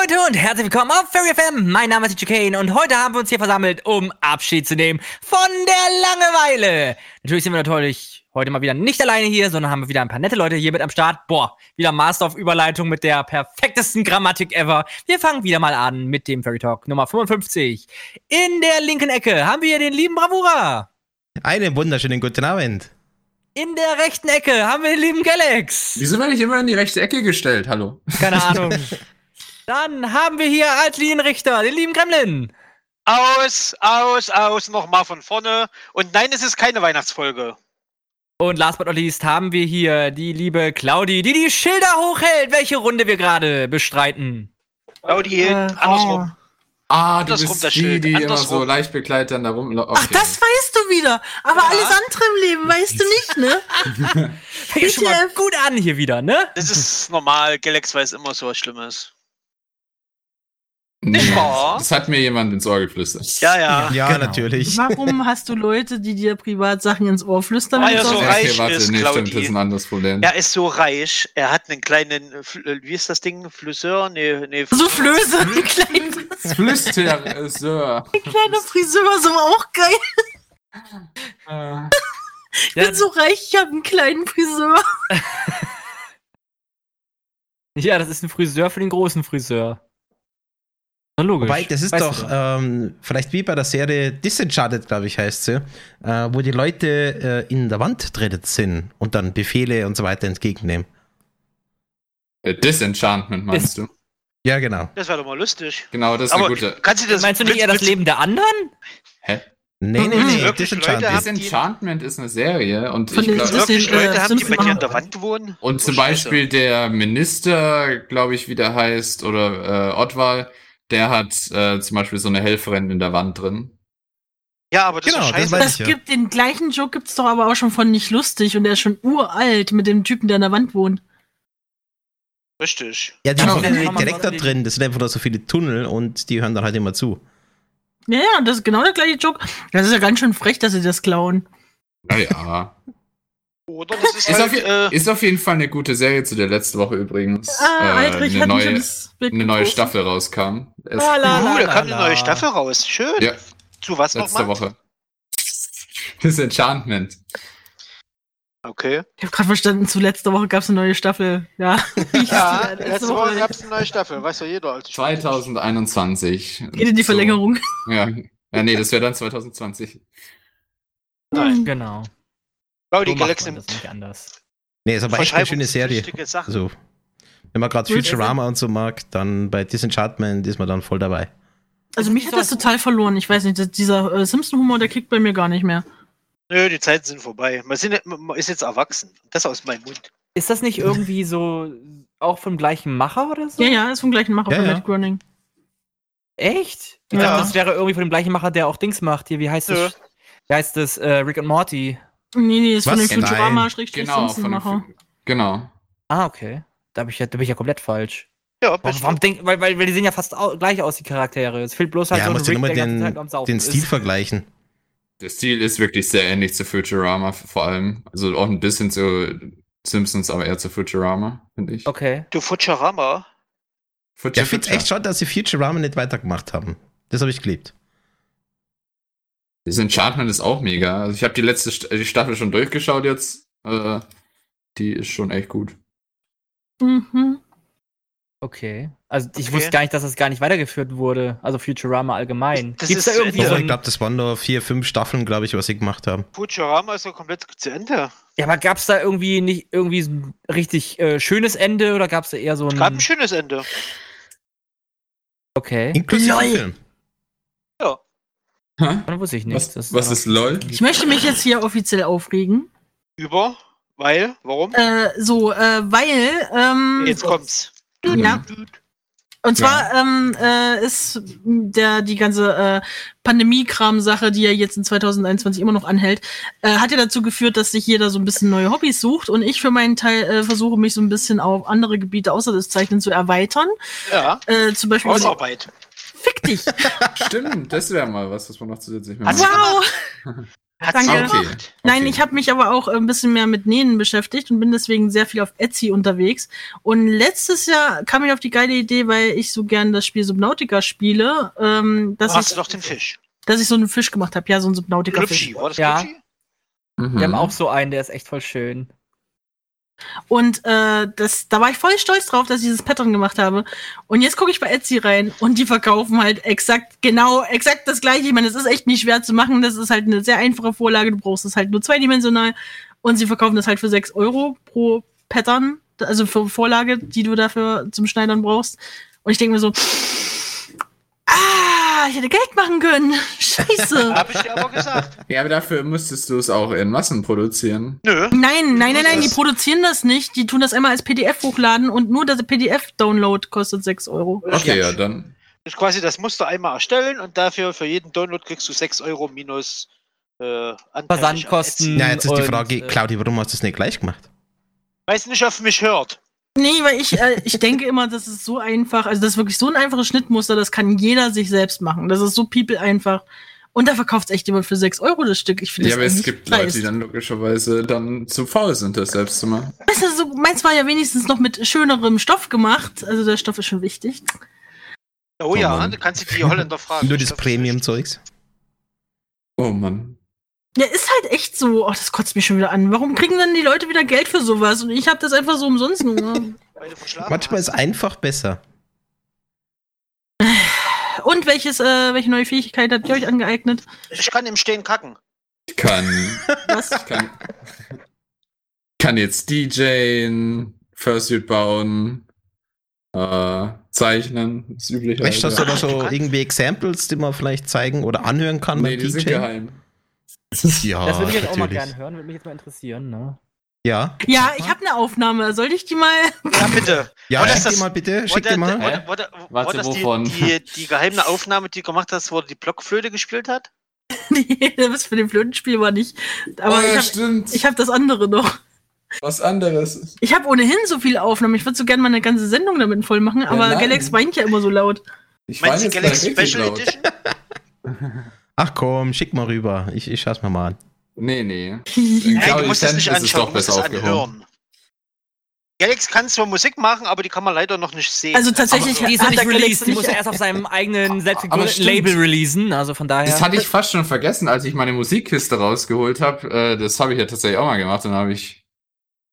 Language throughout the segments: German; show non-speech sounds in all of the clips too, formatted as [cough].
Leute und herzlich willkommen auf Fairy FM. Mein Name ist DJ Kane und heute haben wir uns hier versammelt, um Abschied zu nehmen von der Langeweile. Natürlich sind wir natürlich heute mal wieder nicht alleine hier, sondern haben wir wieder ein paar nette Leute hier mit am Start. Boah, wieder Master of Überleitung mit der perfektesten Grammatik ever. Wir fangen wieder mal an mit dem Fairy Talk Nummer 55. In der linken Ecke haben wir den lieben Bravura. Einen wunderschönen guten Abend. In der rechten Ecke haben wir den lieben Galax. Wieso werde ich immer in die rechte Ecke gestellt? Hallo. Keine Ahnung. [laughs] Dann haben wir hier als Linienrichter den lieben Gremlin. Aus, aus, aus, nochmal von vorne. Und nein, es ist keine Weihnachtsfolge. Und last but not least haben wir hier die liebe Claudi, die die Schilder hochhält, welche Runde wir gerade bestreiten. Claudi Äh, andersrum. Ah, du Andersrum bist das die, die immer so leicht begleitet dann da rumlaufen. Ach, das weißt du wieder. Aber Ja. alles andere im Leben weißt du nicht, ne? [laughs] Fängt schon mal gut an hier wieder, ne? Das ist normal. Galax weiß immer so was Schlimmes. Nicht wahr? Das hat mir jemand ins Ohr geflüstert. Ja, ja. Ja, genau. natürlich. Warum hast du Leute, die dir Privatsachen ins Ohr flüstern? Ah, wenn ja, du so reich okay, warte, ist, nee, stimmt, das ist ein anderes Problem. Er ist so reich. Er hat einen kleinen, äh, Fl- äh, wie ist das Ding? Flüsseur? Nee, nee. So Flöße, ein kleiner, Flüster, Sir. kleiner Friseur, so auch geil. Äh, Ich bin so reich, ich habe einen kleinen Friseur. [laughs] Ja, das ist ein Friseur für den großen Friseur. Na, logisch. Wobei, das ist Weißt doch ähm, vielleicht wie bei der Serie Disenchanted, glaube ich, heißt sie, äh, wo die Leute äh, in der Wand drin sind und dann Befehle und so weiter entgegennehmen. äh, Disenchantment meinst du? Ja, genau. Das wäre doch mal lustig. Genau, das ist Aber eine gute. kannst du das Meinst du nicht eher das Leben der anderen? Hä? Nee, nee, nee. Leute haben- Disenchantment ist eine Serie und Von ich den glaube. Wirklich sind, äh, Leute haben, die bei dir an der Wand wohnen? Und zum scheiße. Beispiel der Minister, glaube ich, wie der heißt, oder äh, Ottwal, der hat äh, zum Beispiel so eine Helferin in der Wand drin. Ja, aber das Genau, ist das scheiße. Das ich ja. gibt den gleichen Joke gibt's doch aber auch schon von nicht lustig und der ist schon uralt mit dem Typen, der an der Wand wohnt. Richtig. Ja, die Genau. sind ja direkt da so drin, das sind einfach nur so viele Tunnel und die hören dann halt immer zu. Ja, ja, das ist genau der gleiche Joke. Das ist ja ganz schön frech, dass sie das klauen. Naja. Oder das ist, Ist, halt, auf, äh, ist auf jeden Fall eine gute Serie zu der letzte Woche übrigens. Ah, äh, eine, neue, eine neue. Staffel rauskam. Erst La, la, uh, da la, kam eine la. neue Staffel raus. Schön. Ja. Zu was letzte nochmal? Woche. [laughs] Disenchantment. Okay. Ich habe gerade verstanden, zu letzter Woche gab's eine neue Staffel. Ja, [laughs] [laughs] Ja, letzte letzte Woche Woche gab es eine neue Staffel. Weiß ja jeder. Also 2021. geht in die So. Verlängerung. Ja. ja, nee, das wäre dann 2020. Nein. Genau. Claudi So macht Galax man das nimmt nicht anders. Nee, ist aber echt eine schöne Serie. Also, wenn man gerade. Futurama und so mag, dann bei Disenchantment ist man dann voll dabei. Also mich hat das total verloren. Ich weiß nicht, dieser äh, Simpson-Humor, der kickt bei mir gar nicht mehr. Nö, die Zeiten sind vorbei. Man, sind, man ist jetzt erwachsen. Das aus meinem Mund. Ist das nicht irgendwie so auch vom gleichen Macher oder so? Ja, ja, ist vom gleichen Macher Ja, von ja. Matt Groening. Echt? Ich Ja. dachte, das wäre irgendwie von dem gleichen Macher, der auch Dings macht. Hier, wie heißt das? Wie heißt das? Äh, Rick und Morty. Nee, nee, ist von Was? Nein. Futurama Genau, von Simpson-Macher. dem, genau. Ah, okay. Da, hab ich ja, da bin ich ja komplett falsch. Ja, Warum, bist warum denk, weil, weil, weil die sehen ja fast au gleich aus, die Charaktere. Es fehlt bloß halt Ja, so ein Rick, ganze den, den ist. Stil vergleichen. Der Stil ist wirklich sehr ähnlich zu Futurama, vor allem. Also auch ein bisschen zu Simpsons, aber eher zu Futurama, finde ich. Okay. du Futurama. Futur, Ja, ich finde echt schade, dass sie Futurama nicht weitergemacht haben. Das habe ich geliebt. Das Enchantment ist auch mega. Also ich habe die letzte St die Staffel schon durchgeschaut jetzt. Äh, die ist schon echt gut. Mhm. Okay. Also ich Okay. wusste gar nicht, dass das gar nicht weitergeführt wurde. Also Futurama allgemein. Das Gibt's da ist irgendwie zu so ein, ich glaube, das waren nur vier, fünf Staffeln, glaube ich, was sie gemacht haben. Futurama ist ja komplett zu Ende. Ja, aber gab's da irgendwie nicht irgendwie so ein richtig äh, schönes Ende oder gab's da eher so ein Gab ein schönes Ende. Okay. Inklusive. Film. Ja. Hä? Dann wusste ich nicht. Was, Das was ist LOL? Ich möchte mich jetzt hier offiziell aufregen. Über. Weil. Warum? Äh, so, äh, weil, ähm, Jetzt kommt's. Ja. Und zwar ähm, äh, ist der die ganze äh, Pandemie-Kram-Sache, die ja jetzt in 2021 immer noch anhält, äh, hat ja dazu geführt, dass sich jeder so ein bisschen neue Hobbys sucht und ich für meinen Teil äh, versuche mich so ein bisschen auf andere Gebiete außer des Zeichnen zu erweitern. Ja. Äh, zum Beispiel Hausarbeit. Fick dich. [laughs] Stimmt, das wäre mal was, was man noch zusätzlich machen sie- Wow. Danke. Okay. gemacht. Nein, okay. ich habe mich aber auch ein bisschen mehr mit Nähen beschäftigt und bin deswegen sehr viel auf Etsy unterwegs. Und letztes Jahr kam ich auf die geile Idee, weil ich so gern das Spiel Subnautica spiele, ähm, dass, Hast du ich, doch den Fisch. dass ich so einen Fisch gemacht habe. Ja, so einen Subnautica-Fisch. Ja. Glubschi? Mhm. Wir haben auch so einen, der ist echt voll schön. Und äh, das, da war ich voll stolz drauf, dass ich dieses Pattern gemacht habe. Und jetzt gucke ich bei Etsy rein und die verkaufen halt exakt, genau, exakt das gleiche. Ich meine, es ist echt nicht schwer zu machen. Das ist halt eine sehr einfache Vorlage. Du brauchst es halt nur zweidimensional. Und sie verkaufen das halt für 6 Euro pro Pattern, also für Vorlage, die du dafür zum Schneidern brauchst. Und ich denke mir so, ah, ich hätte Geld machen können. [laughs] Scheiße. [laughs] Hab ich dir aber gesagt. Ja, aber dafür müsstest du es auch in Massen produzieren. Nö. Nein, nein, nein, nein, die produzieren das nicht. Die tun das einmal als PDF hochladen und nur der PDF-Download kostet 6 Euro. Okay, ja, dann. Das ist quasi das Muster einmal erstellen und dafür für jeden Download kriegst du 6 Euro minus äh, Versandkosten. Ja, jetzt ist die Und, Frage, äh, Claudia, warum hast du das nicht gleich gemacht? Weiß nicht, ob mich hört. Nee, weil ich, äh, ich denke immer, das ist so einfach, also das ist wirklich so ein einfaches Schnittmuster, das kann jeder sich selbst machen. Das ist so people einfach. Und da verkauft echt jemand für 6 Euro das Stück. Ich finde Ja, das aber es gibt Leute, die dann logischerweise dann zu faul sind, das selbst zu machen. Weißt du, so, meins war ja wenigstens noch mit schönerem Stoff gemacht. Also der Stoff ist schon wichtig. Oh, Oh ja, Mann. du kannst dich die Holländer fragen. Nur das Premium-Zeugs? Oh Mann. Ja, ist halt echt so. Oh, das kotzt mich schon wieder an. Warum kriegen dann die Leute wieder Geld für sowas? Und ich habe das einfach so umsonst [laughs] Manchmal ist einfach besser. Und welches, äh, welche neue Fähigkeit habt ihr euch angeeignet? Ich kann im Stehen kacken. Ich kann, Was? kann, kann jetzt DJen, Fursuit bauen, äh, zeichnen, das übliche. Weißt du, hast du da so irgendwie Examples, die man vielleicht zeigen oder anhören kann Nee, beim die sind DJ? geheim. Ja, das würde ich jetzt auch mal gerne hören, würde mich jetzt mal interessieren, ne? Ja. Ja, ich habe eine Aufnahme. Soll ich die mal? Ja, bitte. Ja, schick ist die das- mal bitte, schick die mal. der- war Warte, das die, wovon? die, die geheime Aufnahme, die du gemacht hast, wo er die Blockflöte gespielt hat? [laughs] nee, das für den Flötenspiel war nicht. Aber oh, ja, ich habe stimmt. ich hab das andere noch. Was anderes. Ich habe ohnehin so viele Aufnahmen. Ich würde so gerne mal eine ganze Sendung damit voll machen, aber nein. Galax weint ja immer so laut. Ich Meinst du richtig Special laut. Edition? [laughs] Ach komm, schick mal rüber. Ich, ich schau's mir mal an. Nee, nee. [laughs] Nein, Claudia du musst das nicht ist es anschauen, doch du musst besser es aufgehoben. anhören. Galax kann zwar Musik machen, aber die kann man leider noch nicht sehen. Also tatsächlich Die ist nicht released, die muss er erst auf [laughs] seinem eigenen selbst Aber gegründeten stimmt. Label releasen, also von daher. Das hatte ich fast schon vergessen, als ich meine Musikkiste rausgeholt habe. Äh, das habe ich ja tatsächlich auch mal gemacht. Dann habe ich,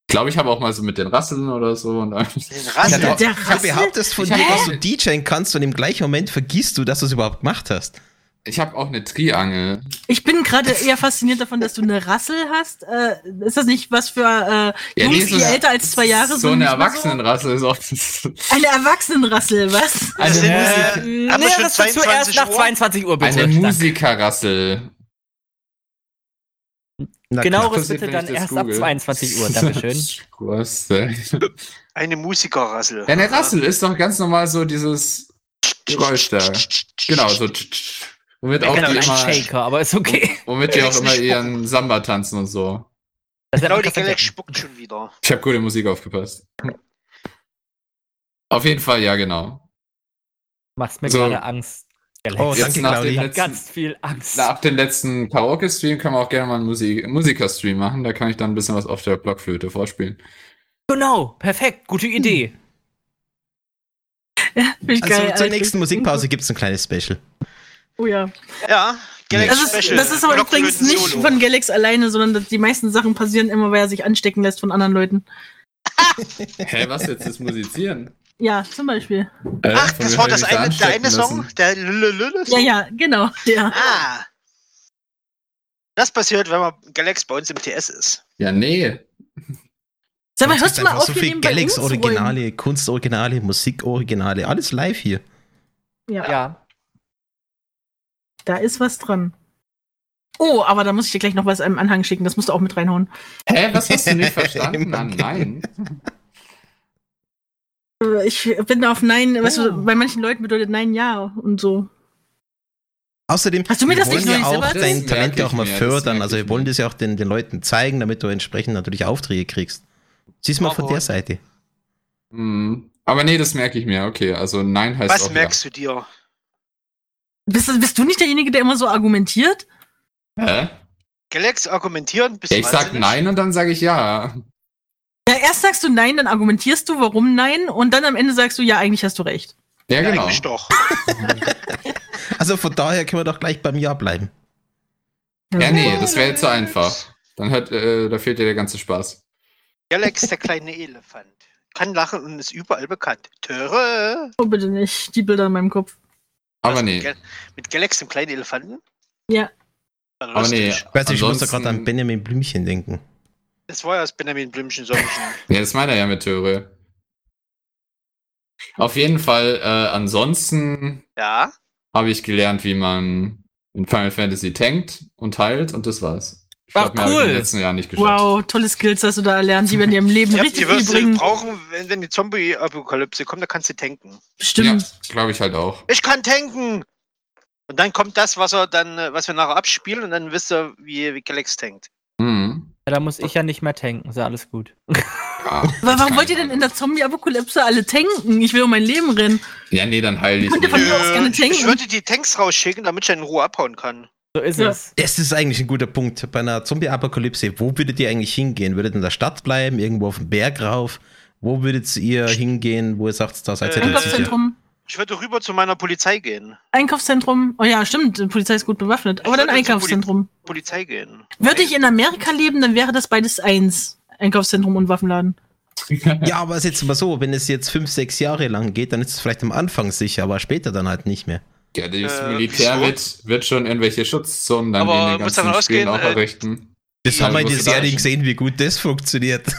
glaube ich, habe auch mal so mit den Rasseln oder so. Und Den Ja, Rassel. der- der Rassel? behauptest von Ich dir, dass du DJen kannst und im gleichen Moment vergisst du, dass du es überhaupt gemacht hast. Ich habe auch eine Triangel. Ich bin gerade [laughs] eher fasziniert davon, dass du eine Rassel hast. Äh, ist das nicht was für äh, Ja, Jungs, nee, die älter als zwei Jahre So sind? eine nicht mehr Erwachsenenrassel ist auch. So? Eine Erwachsenenrassel, was? Eine, Musik, äh, Haben wir näheres schon dazu 22 erst nach Uhr? 22 Uhr, bitte. eine. Musikerrassel. Na Genaueres bitte dann das erst ab google. 22 Uhr, Dankeschön. [laughs] Denn? Eine Musikerrassel. Ja, eine Rassel ist doch ganz normal so dieses Geräusch da. Genau, so. Womit Ja, auch die Ein immer, Shaker, aber ist okay. womit die auch [laughs] immer ihren Samba tanzen und so. Genau, auch die. Galax spuckt schon wieder. Ich habe gute Musik aufgepasst. Auf jeden Fall, ja, genau. Machst mir So. gerade Angst. Alex. Oh, Jetzt danke, nach Claudi. dem Hat letzten, ganz viel Angst. nach dem letzten Karaoke-Stream können wir auch gerne mal einen Musik Musiker-Stream machen. Da kann ich dann ein bisschen was auf der Blockflöte vorspielen. Genau, perfekt, gute Idee. Find ich Also geil, zur nächsten Musikpause gibt's ein kleines Special. Oh ja. Ja, Galax Das ist, Special. das ist aber übrigens nicht Blockflöten-Solo. von Galax alleine, sondern dass die meisten Sachen passieren immer, weil er sich anstecken lässt von anderen Leuten. [laughs] Hä, was jetzt ist Musizieren? Ja, zum Beispiel. Äh, Ach, das war das eine, der eine Song, der Lulululu Ja, ja, genau. [laughs] Ja. Ah. Das passiert, wenn man Galax bei uns im TS ist. Ja, nee. Sag mal, hörst du mal auf, so viel? Galax-Originale, Kunstoriginale, Musikoriginale, alles live hier. Ja, Ja. Da ist was dran. Oh, aber da muss ich dir gleich noch was im Anhang schicken. Das musst du auch mit reinhauen. Hä, was hast du nicht [laughs] verstanden? Nein. Äh, Ich bin auf Nein, weißt du, bei manchen Leuten bedeutet Nein ja und so. Außerdem, Hast du mir wir das nicht wollen ja auch dein? Talent ja auch mal fördern. Also wir wollen das ja auch den, den Leuten zeigen, damit du entsprechend natürlich Aufträge kriegst. Siehst mal von der Seite. Hm. Aber nee, das merke ich mir. Okay, also nein heißt Was auch merkst du dir? Bist, bist du nicht derjenige, der immer so argumentiert? ja. Hä? Galax argumentieren? Bist ich sag nein und dann sage ich ja. Ja, erst sagst du nein, dann argumentierst du, warum nein, und dann am Ende sagst du, ja, eigentlich hast du recht. Ja, Ja, genau. eigentlich doch. [laughs] Also von daher können wir doch gleich beim Ja bleiben. Ja, nee, das wäre jetzt zu einfach. Dann hat, äh, da fehlt dir der ganze Spaß. Galax, der kleine Elefant. Kann lachen und ist überall bekannt. Töre. Oh, bitte nicht. Die Bilder in meinem Kopf. Aber Was, nee. Mit, Gal- mit Galax, dem kleinen Elefanten? Ja. War Aber nee. Ich weiß nicht, ich muss da Ansonsten- gerade an Benjamin Blümchen denken. Das war ja das Benjamin Blümchen Sommerchen. [laughs] Ja, das meint er ja mit Töre. Auf jeden Fall, äh, ansonsten ja. habe ich gelernt, wie man in Final Fantasy tankt und heilt und das war's. Ich Ach, glaub, ich cool. in den letzten Jahren nicht geschafft. Wow, tolle Skills hast du da erlernt. Die werden dir im Leben [laughs] ja richtig die viel wirst du bringen. brauchen, wenn, wenn die Zombie-Apokalypse kommt, da kannst du tanken. Bestimmt. Ja, glaube ich halt auch. Ich kann tanken! Und dann kommt das, was er dann, was wir nachher abspielen, und dann wisst ihr, wie, wie Galax tankt. Mhm. Ja, da muss ich ja nicht mehr tanken. Ist ja alles gut. [laughs] Ja, Aber warum wollt ihr ich denn in der Zombie-Apokalypse alle tanken? Ich will um mein Leben rennen. Ja, nee, dann heile ich ihr von mich. mir aus gerne ich, tanken? ich würde die Tanks rausschicken, damit ich dann in Ruhe abhauen kann. So ist Ja. es. Das ist eigentlich ein guter Punkt. Bei einer Zombie-Apokalypse, wo würdet ihr eigentlich hingehen? Würdet ihr in der Stadt bleiben, irgendwo auf dem Berg rauf? Wo würdet ihr hingehen, wo ihr sagt, da seid ihr Äh? Einkaufszentrum. Ich würde rüber zu meiner Polizei gehen. Einkaufszentrum. Oh ja, stimmt. Die Polizei ist gut bewaffnet. Aber Ich dann würde zur Einkaufszentrum. Polizei gehen. Würde ich in Amerika leben, dann wäre das beides eins. Einkaufszentrum und Waffenladen. [laughs] Ja, aber es ist jetzt mal so, wenn es jetzt fünf, sechs Jahre lang geht, dann ist es vielleicht am Anfang sicher, aber später dann halt nicht mehr. Ja, das Äh, Militär wird, wird schon irgendwelche Schutzzonen dann Aber in den muss ganzen davon Spielen auch äh, errichten. Das haben wir in der Serie gesehen, wie gut das funktioniert. [laughs]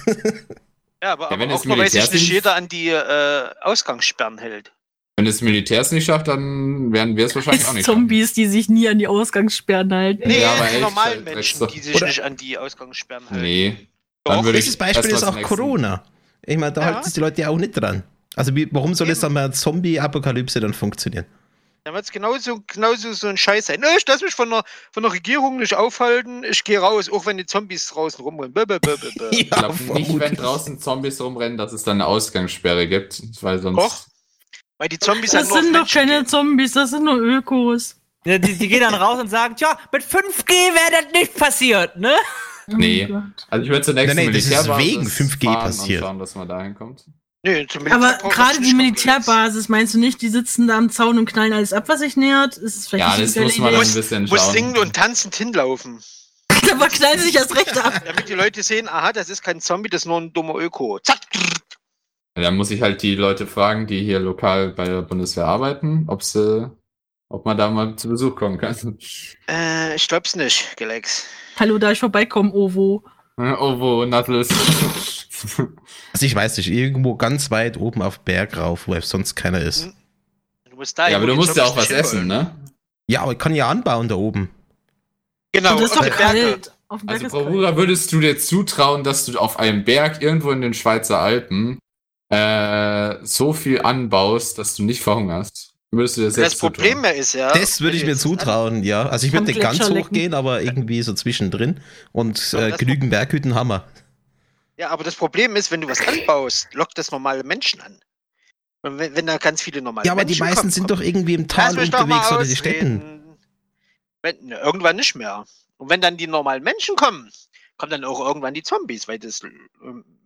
Ja, aber, Ja, wenn aber das auch mal weiß sich nicht jeder an die äh, Ausgangssperren hält. Wenn das Militär es nicht schafft, dann werden wir es wahrscheinlich auch Es nicht Zombies, die sich nie an die Ausgangssperren halten. Nee, Ja, aber die echt, normalen halt Menschen, extra. die sich Oder- nicht an die Ausgangssperren halten. Nee. Dann Doch, Bestes Beispiel ist mal auch Corona. Ich meine, da Ja. halten sich die Leute ja auch nicht dran. Also wie, warum soll es Eben. dann bei einer Zombie-Apokalypse dann funktionieren? Dann wird es genauso, genauso so ein Scheiß sein. Nö, ich lass mich von der, von der Regierung nicht aufhalten. Ich gehe raus, auch wenn die Zombies draußen rumrennen. Bö, bö, bö, bö. Ich glaube nicht, wenn draußen Zombies rumrennen, dass es dann eine Ausgangssperre gibt, weil sonst. Doch. Weil die Zombies Das halt sind doch Menschen keine gehen. Zombies, das sind nur Ökos. Ja, die, die gehen dann raus und sagen, tja, mit 5G wäre das nicht passiert, ne? Oh Nee. Gott. Also ich würde zur nächsten Nein, nein, das ist wegen 5G fahren passiert. Und schauen, dass man dahin kommt. Nee, Aber gerade die Militärbasis, meinst du nicht, die sitzen da am Zaun und knallen alles ab, was sich nähert? Ist es vielleicht Ja, das muss man dann ein bisschen Muss schauen. singend und tanzend hinlaufen. [laughs] Aber knallen sie sich erst recht ab. Damit die Leute sehen, aha, das ist kein Zombie, das ist nur ein dummer Öko. Zack. Dann muss ich halt die Leute fragen, die hier lokal bei der Bundeswehr arbeiten, ob sie, ob man da mal zu Besuch kommen kann. Äh, ich glaub's nicht, Galax. Hallo, da ich vorbeikomme, Ovo. [laughs] Oh, wo Nuttles. [laughs] Also ich weiß nicht, irgendwo ganz weit oben auf Berg rauf, wo sonst keiner ist. Du musst da ja, aber du musst ja auch was essen, ne? Ja, aber ich kann ja anbauen da oben. Genau, und das ist doch kalt. Auf dem Berg Also. Bravura, würdest du dir zutrauen, dass du auf einem Berg irgendwo in den Schweizer Alpen äh, so viel anbaust, dass du nicht verhungerst? Würdest du das Das Problem zutrauen? mehr ist ja. Das würde ich mir zutrauen, ja. Also ich würde nicht ganz hochgehen, aber irgendwie so zwischendrin. Und äh, genügend Berghütten haben wir. Ja, aber das Problem ist, wenn du was anbaust, lockt das normale Menschen an. Und wenn, wenn da ganz viele normale Ja, aber die Menschen meisten kommen, sind doch irgendwie im Tal unterwegs oder die Städten. Wenn, ne, irgendwann nicht mehr. Und wenn dann die normalen Menschen kommen, kommen dann auch irgendwann die Zombies, weil das äh,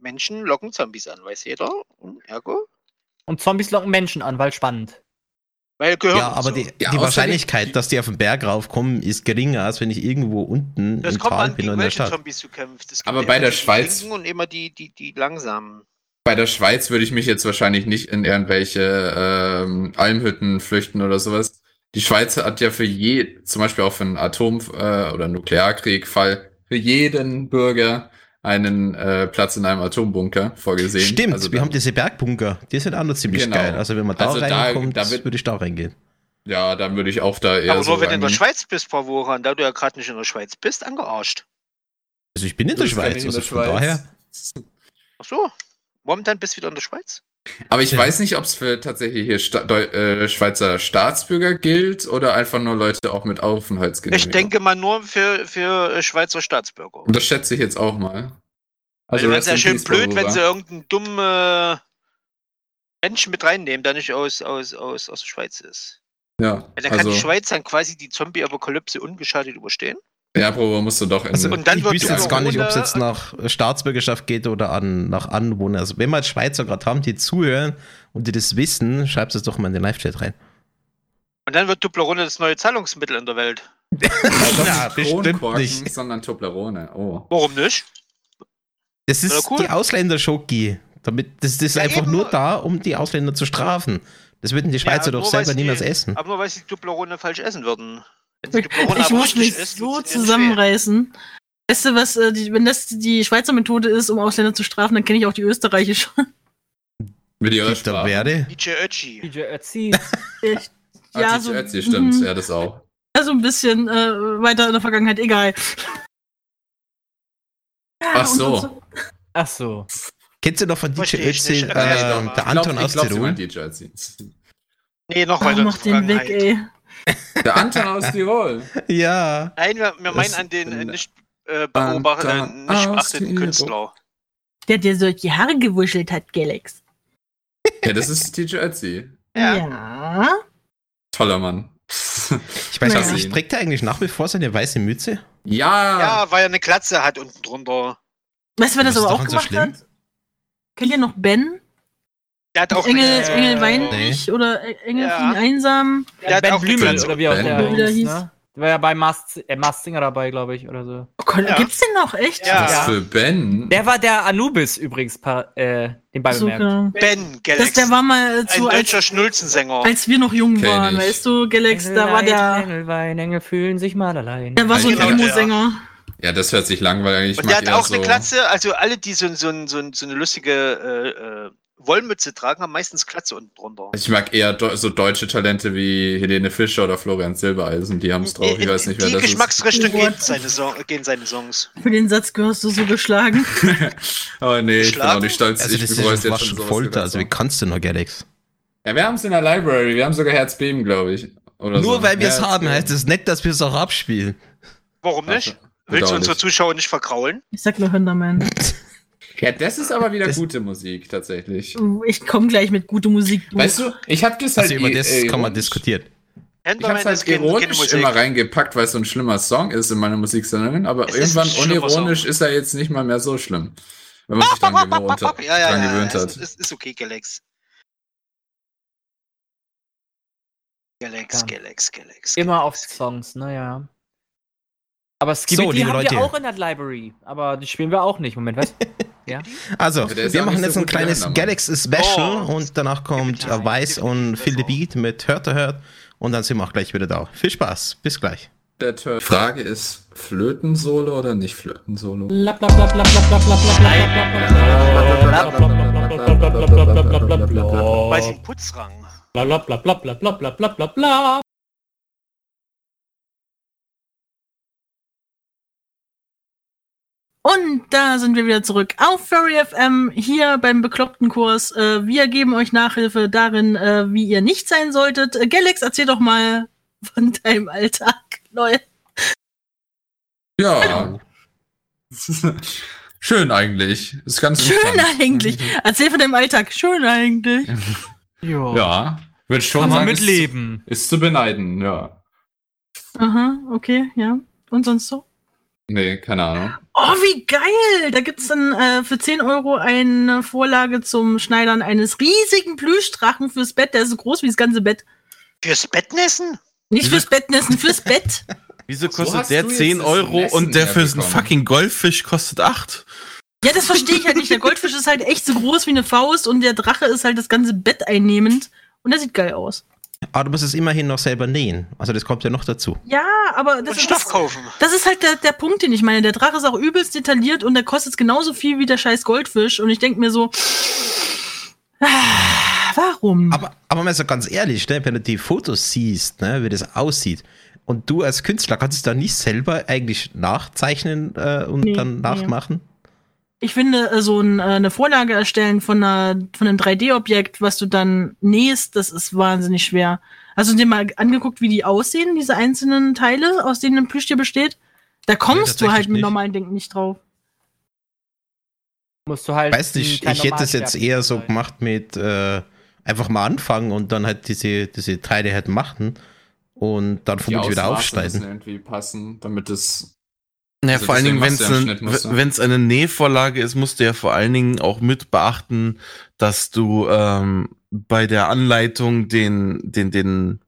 Menschen locken Zombies an, weiß jeder. Und ergo, Und Zombies locken Menschen an, weil spannend. Weil Ja, aber so. die, Ja, die Wahrscheinlichkeit, dass die auf den Berg raufkommen, ist geringer, als wenn ich irgendwo unten das im kommt Tal an, bin oder in der Stadt. Zombies du kämpfst. Aber bei der die Schweiz- Und immer die, die, die langsamen. Bei der Schweiz würde ich mich jetzt wahrscheinlich nicht in irgendwelche ähm, Almhütten flüchten oder sowas. Die Schweiz hat ja für je, zum Beispiel auch für einen Atom- äh, oder Nuklearkrieg-Fall, für jeden Bürger einen äh, Platz in einem Atombunker vorgesehen. Stimmt, Also wir haben diese Bergbunker. Die sind auch noch ziemlich Genau. geil. Also wenn man da Also da- reinkommt, da wird- würde ich da reingehen. Ja, dann würde ich auch da eher aber so nur wenn du in der. Schweiz bist, Pavora, und da du ja gerade nicht in der Schweiz bist, angearscht. Also ich bin in der Schweiz, nicht in also der von daher. Ach so. Momentan bist du wieder in der Schweiz? Aber ich Ja. weiß nicht, ob es für tatsächlich hier Sta Deu äh, Schweizer Staatsbürger gilt oder einfach nur Leute auch mit Aufenthaltsgenehmigung. Ich denke mal nur für, für äh, Schweizer Staatsbürger. Und das schätze ich jetzt auch mal. Also, rest wäre es ja schön blöd, wenn sie irgendeinen dummen äh, Menschen mit reinnehmen, der nicht aus, aus, aus, aus der Schweiz ist. Ja, Ja, dann kann also, die Schweiz dann quasi die Zombie-Apokalypse ungeschadet überstehen. Ja, Probe musst du doch in. Also Und dann ich wird wüsste jetzt gar nicht, ob es jetzt nach Staatsbürgerschaft geht oder an, nach Anwohner. Also wenn wir als Schweizer gerade haben, die zuhören und die das wissen, schreibt es doch mal in den Live-Chat rein. Und dann wird Tuplerone das neue Zahlungsmittel in der Welt. [laughs] Ja, bestimmt Kronkorken, nicht. sondern Toblerone. Oh. Warum nicht? Das ist cool. die Ausländerschoki. Damit, das, das ist Ja, einfach eben. nur da, um die Ausländer zu strafen. Das würden die Schweizer Ja, doch selber niemals die- essen. Aber nur weil sie Tuplerone falsch essen würden. Ich muss mich isst, so zusammenreißen. Weißt du, was, äh, die, wenn das die Schweizer Methode ist, um Ausländer zu strafen, dann kenne ich auch die österreichische. Sprache. wäre. schwer. DJ Ötzi. DJ Ötzi. [laughs] Ah, ja, die so, Ötzi, stimmt. mhm. Ja, das auch. ja, so ein bisschen äh, weiter in der Vergangenheit, egal. Ach so. so- Ach so. Kennst du noch von DJ Ötzi, äh, der Anton aus Tirol? DJ Ötzi. Nee, noch weiter. in mach der den weg, Vergangenheit. ey. Der Anton aus Tirol. Ja. Nein, wir, wir meinen Das- an den äh, nicht, äh, beobachteten, nicht beachteten. Künstler. Der, der solche Haare gewuschelt hat, Galax. Ja, das ist DJ Ötzi. Ja. ja. Toller Mann. Ich weiß Naja. nicht, trägt er eigentlich nach wie vor seine weiße Mütze? Ja. Ja, weil er eine Glatze hat unten drunter. Weißt du, wer das ist aber auch so gemacht schlimm? hat? Kennt ihr noch Ben? Der hat auch Engel, eine, Engel äh, Weinrich oder Engel Ja. fliegen einsam? Der hat ben auch eine Blümel, oder wie auch Ben der Blümel. hieß, ne? Der war ja bei Masked, äh, Masked Singer dabei, glaube ich, oder so. Oh Gott, Ja. gibt's den noch, echt? Ja. Was für Ben? Der war der Anubis übrigens, äh, den So, bemerkt. genau. Ben Das, Galax. der war mal äh, ein zu, als, deutscher Schnulzensänger. als wir noch jung Kenn waren, ich. weißt du, Galax, da war der, Engelwein, Engel fühlen sich mal allein. der war so ein Genau, Emo-Sänger. Ja, das hört sich langweilig. Und Ich der hat auch so, eine Glatze, also alle, die so, so, so, so eine lustige äh, äh, Wollmütze tragen, haben meistens Glatze unten drunter. Ich mag eher so deutsche Talente wie Helene Fischer oder Florian Silbereisen. Die haben es drauf. Ich weiß nicht, wer die das Geschmacksrichtung Oh gehen Gott. seine, Song, [laughs] gehen seine Songs. Für den Satz gehörst du so geschlagen. ist. [laughs] Aber nee, ich bin auch Geschlagen? nicht stolz. Also ich das ist es jetzt schon schon Folter. Also wie kannst du nur, Galax? Ja, wir haben es in der Library. Wir haben sogar Herzbeben, glaube ich. Oder Nur so. weil wir es haben, heißt es nicht, dass wir es auch abspielen. Warum nicht? Warte, Willst du unsere. Zuschauer nicht verkraulen? Ich sag nur Hunderman. [laughs] Ja, das ist aber wieder Das- gute Musik, tatsächlich. Ich komme gleich mit gute Musik. Weißt du, ich hab das halt Also über i- das kann man diskutieren. Ich hab's halt ironisch immer reingepackt, weil es so ein schlimmer Song ist in meiner Musiksendung, aber Es irgendwann unironisch Song. ist er jetzt nicht mal mehr so schlimm. Wenn man sich dran, [laughs] gewohnt hat, Ja, ja, dran ja, gewöhnt ja, hat. ist, ist, ist okay, Galax. Galax. Galax, Galax. Immer auf Songs, naja. Aber Skibidi So, haben Leute. wir auch in der Library. Aber die spielen wir auch nicht. Moment, was? [laughs] ja? Also, wir machen jetzt so ein kleines. Galaxy Special Oh. und danach kommt äh, Weiß und Phil the Beat mit Hört, Hört und dann sind wir auch gleich wieder da. Viel Spaß, bis gleich. Frage ist, Flötensolo oder nicht Flötensolo? Weiß ich, Putzrang. Und da sind wir wieder zurück auf Furry FM, hier beim bekloppten Kurs. Äh, wir geben euch Nachhilfe darin, äh, wie ihr nicht sein solltet. Äh, Galax, erzähl doch mal von deinem Alltag. [laughs] Neu. Ja. [laughs] Schön eigentlich. Ist ganz Schön eigentlich. Erzähl von deinem Alltag. Schön eigentlich. [laughs] Jo. Ja. Würde schon Kann man sagen, mitleben. Ist, ist zu beneiden, ja. Aha, okay, ja. Und sonst so? Nee, keine Ahnung. Oh, wie geil! Da gibt's dann äh, für 10 Euro eine Vorlage zum Schneidern eines riesigen Plüschdrachen fürs Bett. Der ist so groß wie das ganze Bett. Fürs Bettnessen? Nicht fürs Bettnessen, fürs Bett. [laughs] Wieso So kostet hast der du jetzt 10 das Euro und der für einen fucking Goldfisch kostet 8? Ja, das verstehe ich halt nicht. Der Goldfisch ist halt echt so groß wie eine Faust und der Drache ist halt das ganze Bett einnehmend. Und der sieht geil aus. Aber du musst es immerhin noch selber nähen. Also das kommt ja noch dazu. Ja, aber das Und ist, Stoff das, kaufen. das ist halt der, der Punkt, den ich meine. Der Drache ist auch übelst detailliert und der kostet genauso viel wie der scheiß Goldfisch. Und ich denke mir so, ah, [sighs] warum? Aber, aber mal so ganz ehrlich, ne, wenn du die Fotos siehst, ne, wie das aussieht, und du als Künstler kannst es dann nicht selber eigentlich nachzeichnen äh, und Nee, dann nee. Ich finde, äh, so ein, äh, eine Vorlage erstellen von, einer, von einem 3D-Objekt, was du dann nähst, das ist wahnsinnig schwer. Hast du dir mal angeguckt, wie die aussehen, diese einzelnen Teile, aus denen ein Plüschtier besteht? Da kommst du tatsächlich halt mit nicht. normalen Denken nicht drauf. Musst du halt. Weiß nicht, ich hätte es jetzt eher so sein. gemacht mit äh, einfach mal anfangen und dann halt diese, diese Teile halt machen und dann vermutlich wieder aufschneiden. irgendwie passen, damit es Naja, Also vor allen Dingen, wenn es du ja ein wenn's eine Nähvorlage ist, musst du ja vor allen Dingen auch mit beachten, dass du ähm, bei der Anleitung den, den, den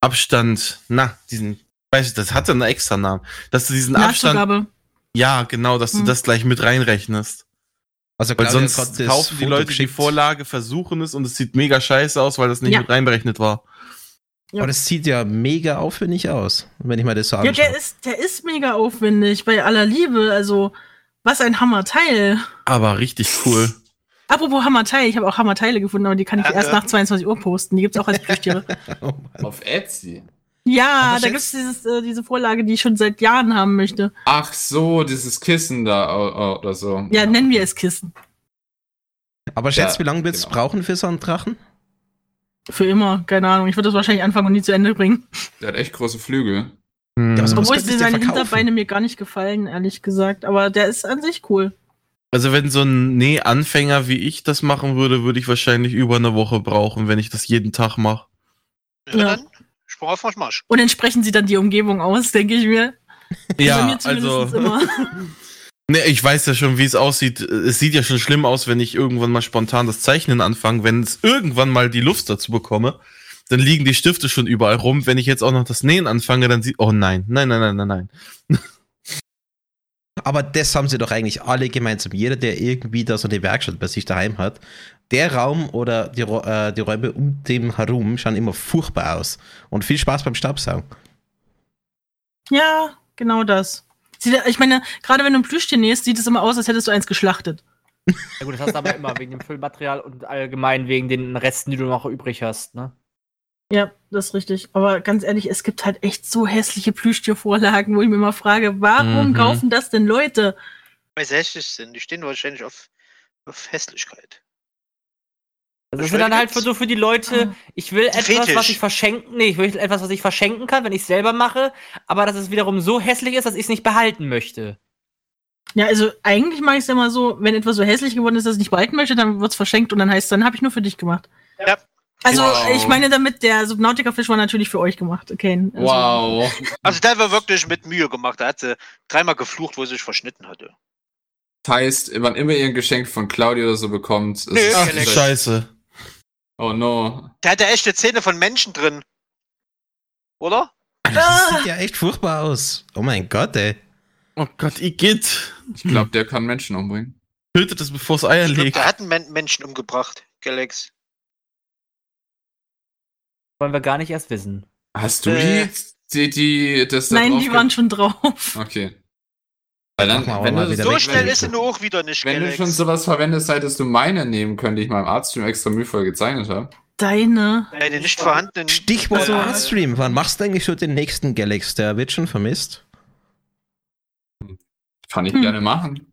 Abstand, na, diesen, weiß ich, das hat ja einen extra Namen, dass du diesen Abstand, ja, genau, dass du Hm. das gleich mit reinrechnest. Also Weil sonst kaufen die Foto Leute die geschickt. Vorlage, versuchen es und es sieht mega scheiße aus, weil das nicht Ja. mit reinberechnet war. Aber das sieht ja mega aufwendig aus, wenn ich mal das so Ja, anschaue. der ist, der ist mega aufwendig, bei aller Liebe. Also, was ein Hammerteil. Aber richtig cool. Apropos Hammerteil, ich habe auch Hammerteile gefunden, aber die kann ich erst nach 22 Uhr posten. Die gibt's auch als [laughs] Plüschtiere. Oh. Auf Etsy. Ja, da gibt's dieses, äh, diese Vorlage, die ich schon seit Jahren haben möchte. Ach so, dieses Kissen da oder so. Ja, nennen wir es Kissen. Aber schätzt, Ja, wie lange wird es genau. brauchen für so einen Drachen? Für immer, keine Ahnung. Ich würde das wahrscheinlich anfangen und nie zu Ende bringen. Der hat echt große Flügel. Hm. Ja, Obwohl sie seine? Hinterbeine mir gar nicht gefallen, ehrlich gesagt. Aber der ist an sich cool. Also wenn so ein Nähanfänger wie ich das machen würde, würde ich wahrscheinlich über eine Woche brauchen, wenn ich das jeden Tag mache. Ja, Ja. dann Sprung auf Marsch, Marsch. Und entsprechend sieht dann die Umgebung aus, denke ich mir. Zumindest immer. [laughs] Ne, ich weiß ja schon, wie es aussieht. Es sieht ja schon schlimm aus, wenn ich irgendwann mal spontan das Zeichnen anfange. Wenn es irgendwann mal die Luft dazu bekomme, dann liegen die Stifte schon überall rum. Wenn ich jetzt auch noch das Nähen anfange, dann sieht, oh nein, nein, nein, nein, nein, nein. [laughs] Aber das haben sie doch eigentlich alle gemeinsam. Jeder, der irgendwie da so eine Werkstatt bei sich daheim hat, der Raum oder die, äh, die Räume um dem herum schauen immer furchtbar aus. Und viel Spaß beim Staubsaugen. Ja, genau das. Sieht, ich meine, gerade wenn du ein Plüschtier nähst, sieht es immer aus, als hättest du eins geschlachtet. Ja gut, das hast du aber immer wegen dem Füllmaterial und allgemein wegen den Resten, die du noch übrig hast, ne? Ja, das ist richtig. Aber ganz ehrlich, es gibt halt echt so hässliche Plüschtiervorlagen, wo ich mir immer frage, warum Mhm. kaufen das denn Leute? Weil sie hässlich sind. Die stehen wahrscheinlich auf, auf Hässlichkeit. Also das Ich sind dann halt für so für die Leute, ich will etwas, Fetisch. was ich verschenken, nee, ich will etwas, was ich verschenken kann, wenn ich selber mache, aber dass es wiederum so hässlich ist, dass ich es nicht behalten möchte. Ja, also eigentlich mache ich es immer so, wenn etwas so hässlich geworden ist, dass ich nicht behalten möchte, dann wird's verschenkt und dann heißt es, dann habe ich nur für dich gemacht. Ja. Also Wow. ich meine damit, der Subnautica-Fisch war natürlich für euch gemacht, okay. Also, Wow. [laughs] Also der war wirklich mit Mühe gemacht. Da hat sie dreimal geflucht, wo sie sich verschnitten hatte. Das heißt, wann immer ihr ein Geschenk von Claudia oder so bekommt, ist Nö, es- Ach, scheiße. Oh no. Der hatte echte Zähne von Menschen drin. Oder? Das sieht ja echt furchtbar aus. Oh mein Gott, ey. Oh Gott, Igitt. Ich glaube, der kann Menschen umbringen. Tötet es, bevor es Eier Ich glaub, legt. der hat einen Men Menschen umgebracht, Galax. Wollen wir gar nicht erst wissen. Hast du Äh. die, die, die, das da Nein, die waren schon drauf. Okay. Weil dann, wenn du, So schnell ist nur auch wieder nicht, wenn du Galax. schon sowas verwendest, hättest du meine nehmen können, die ich meinem Arztstream extra mühevoll gezeichnet habe. Deine. Deine nicht vorhandenen... Stichwort Also- Artstream. Wann machst du eigentlich so den nächsten Galax? Der wird schon vermisst. Kann ich Hm. gerne machen.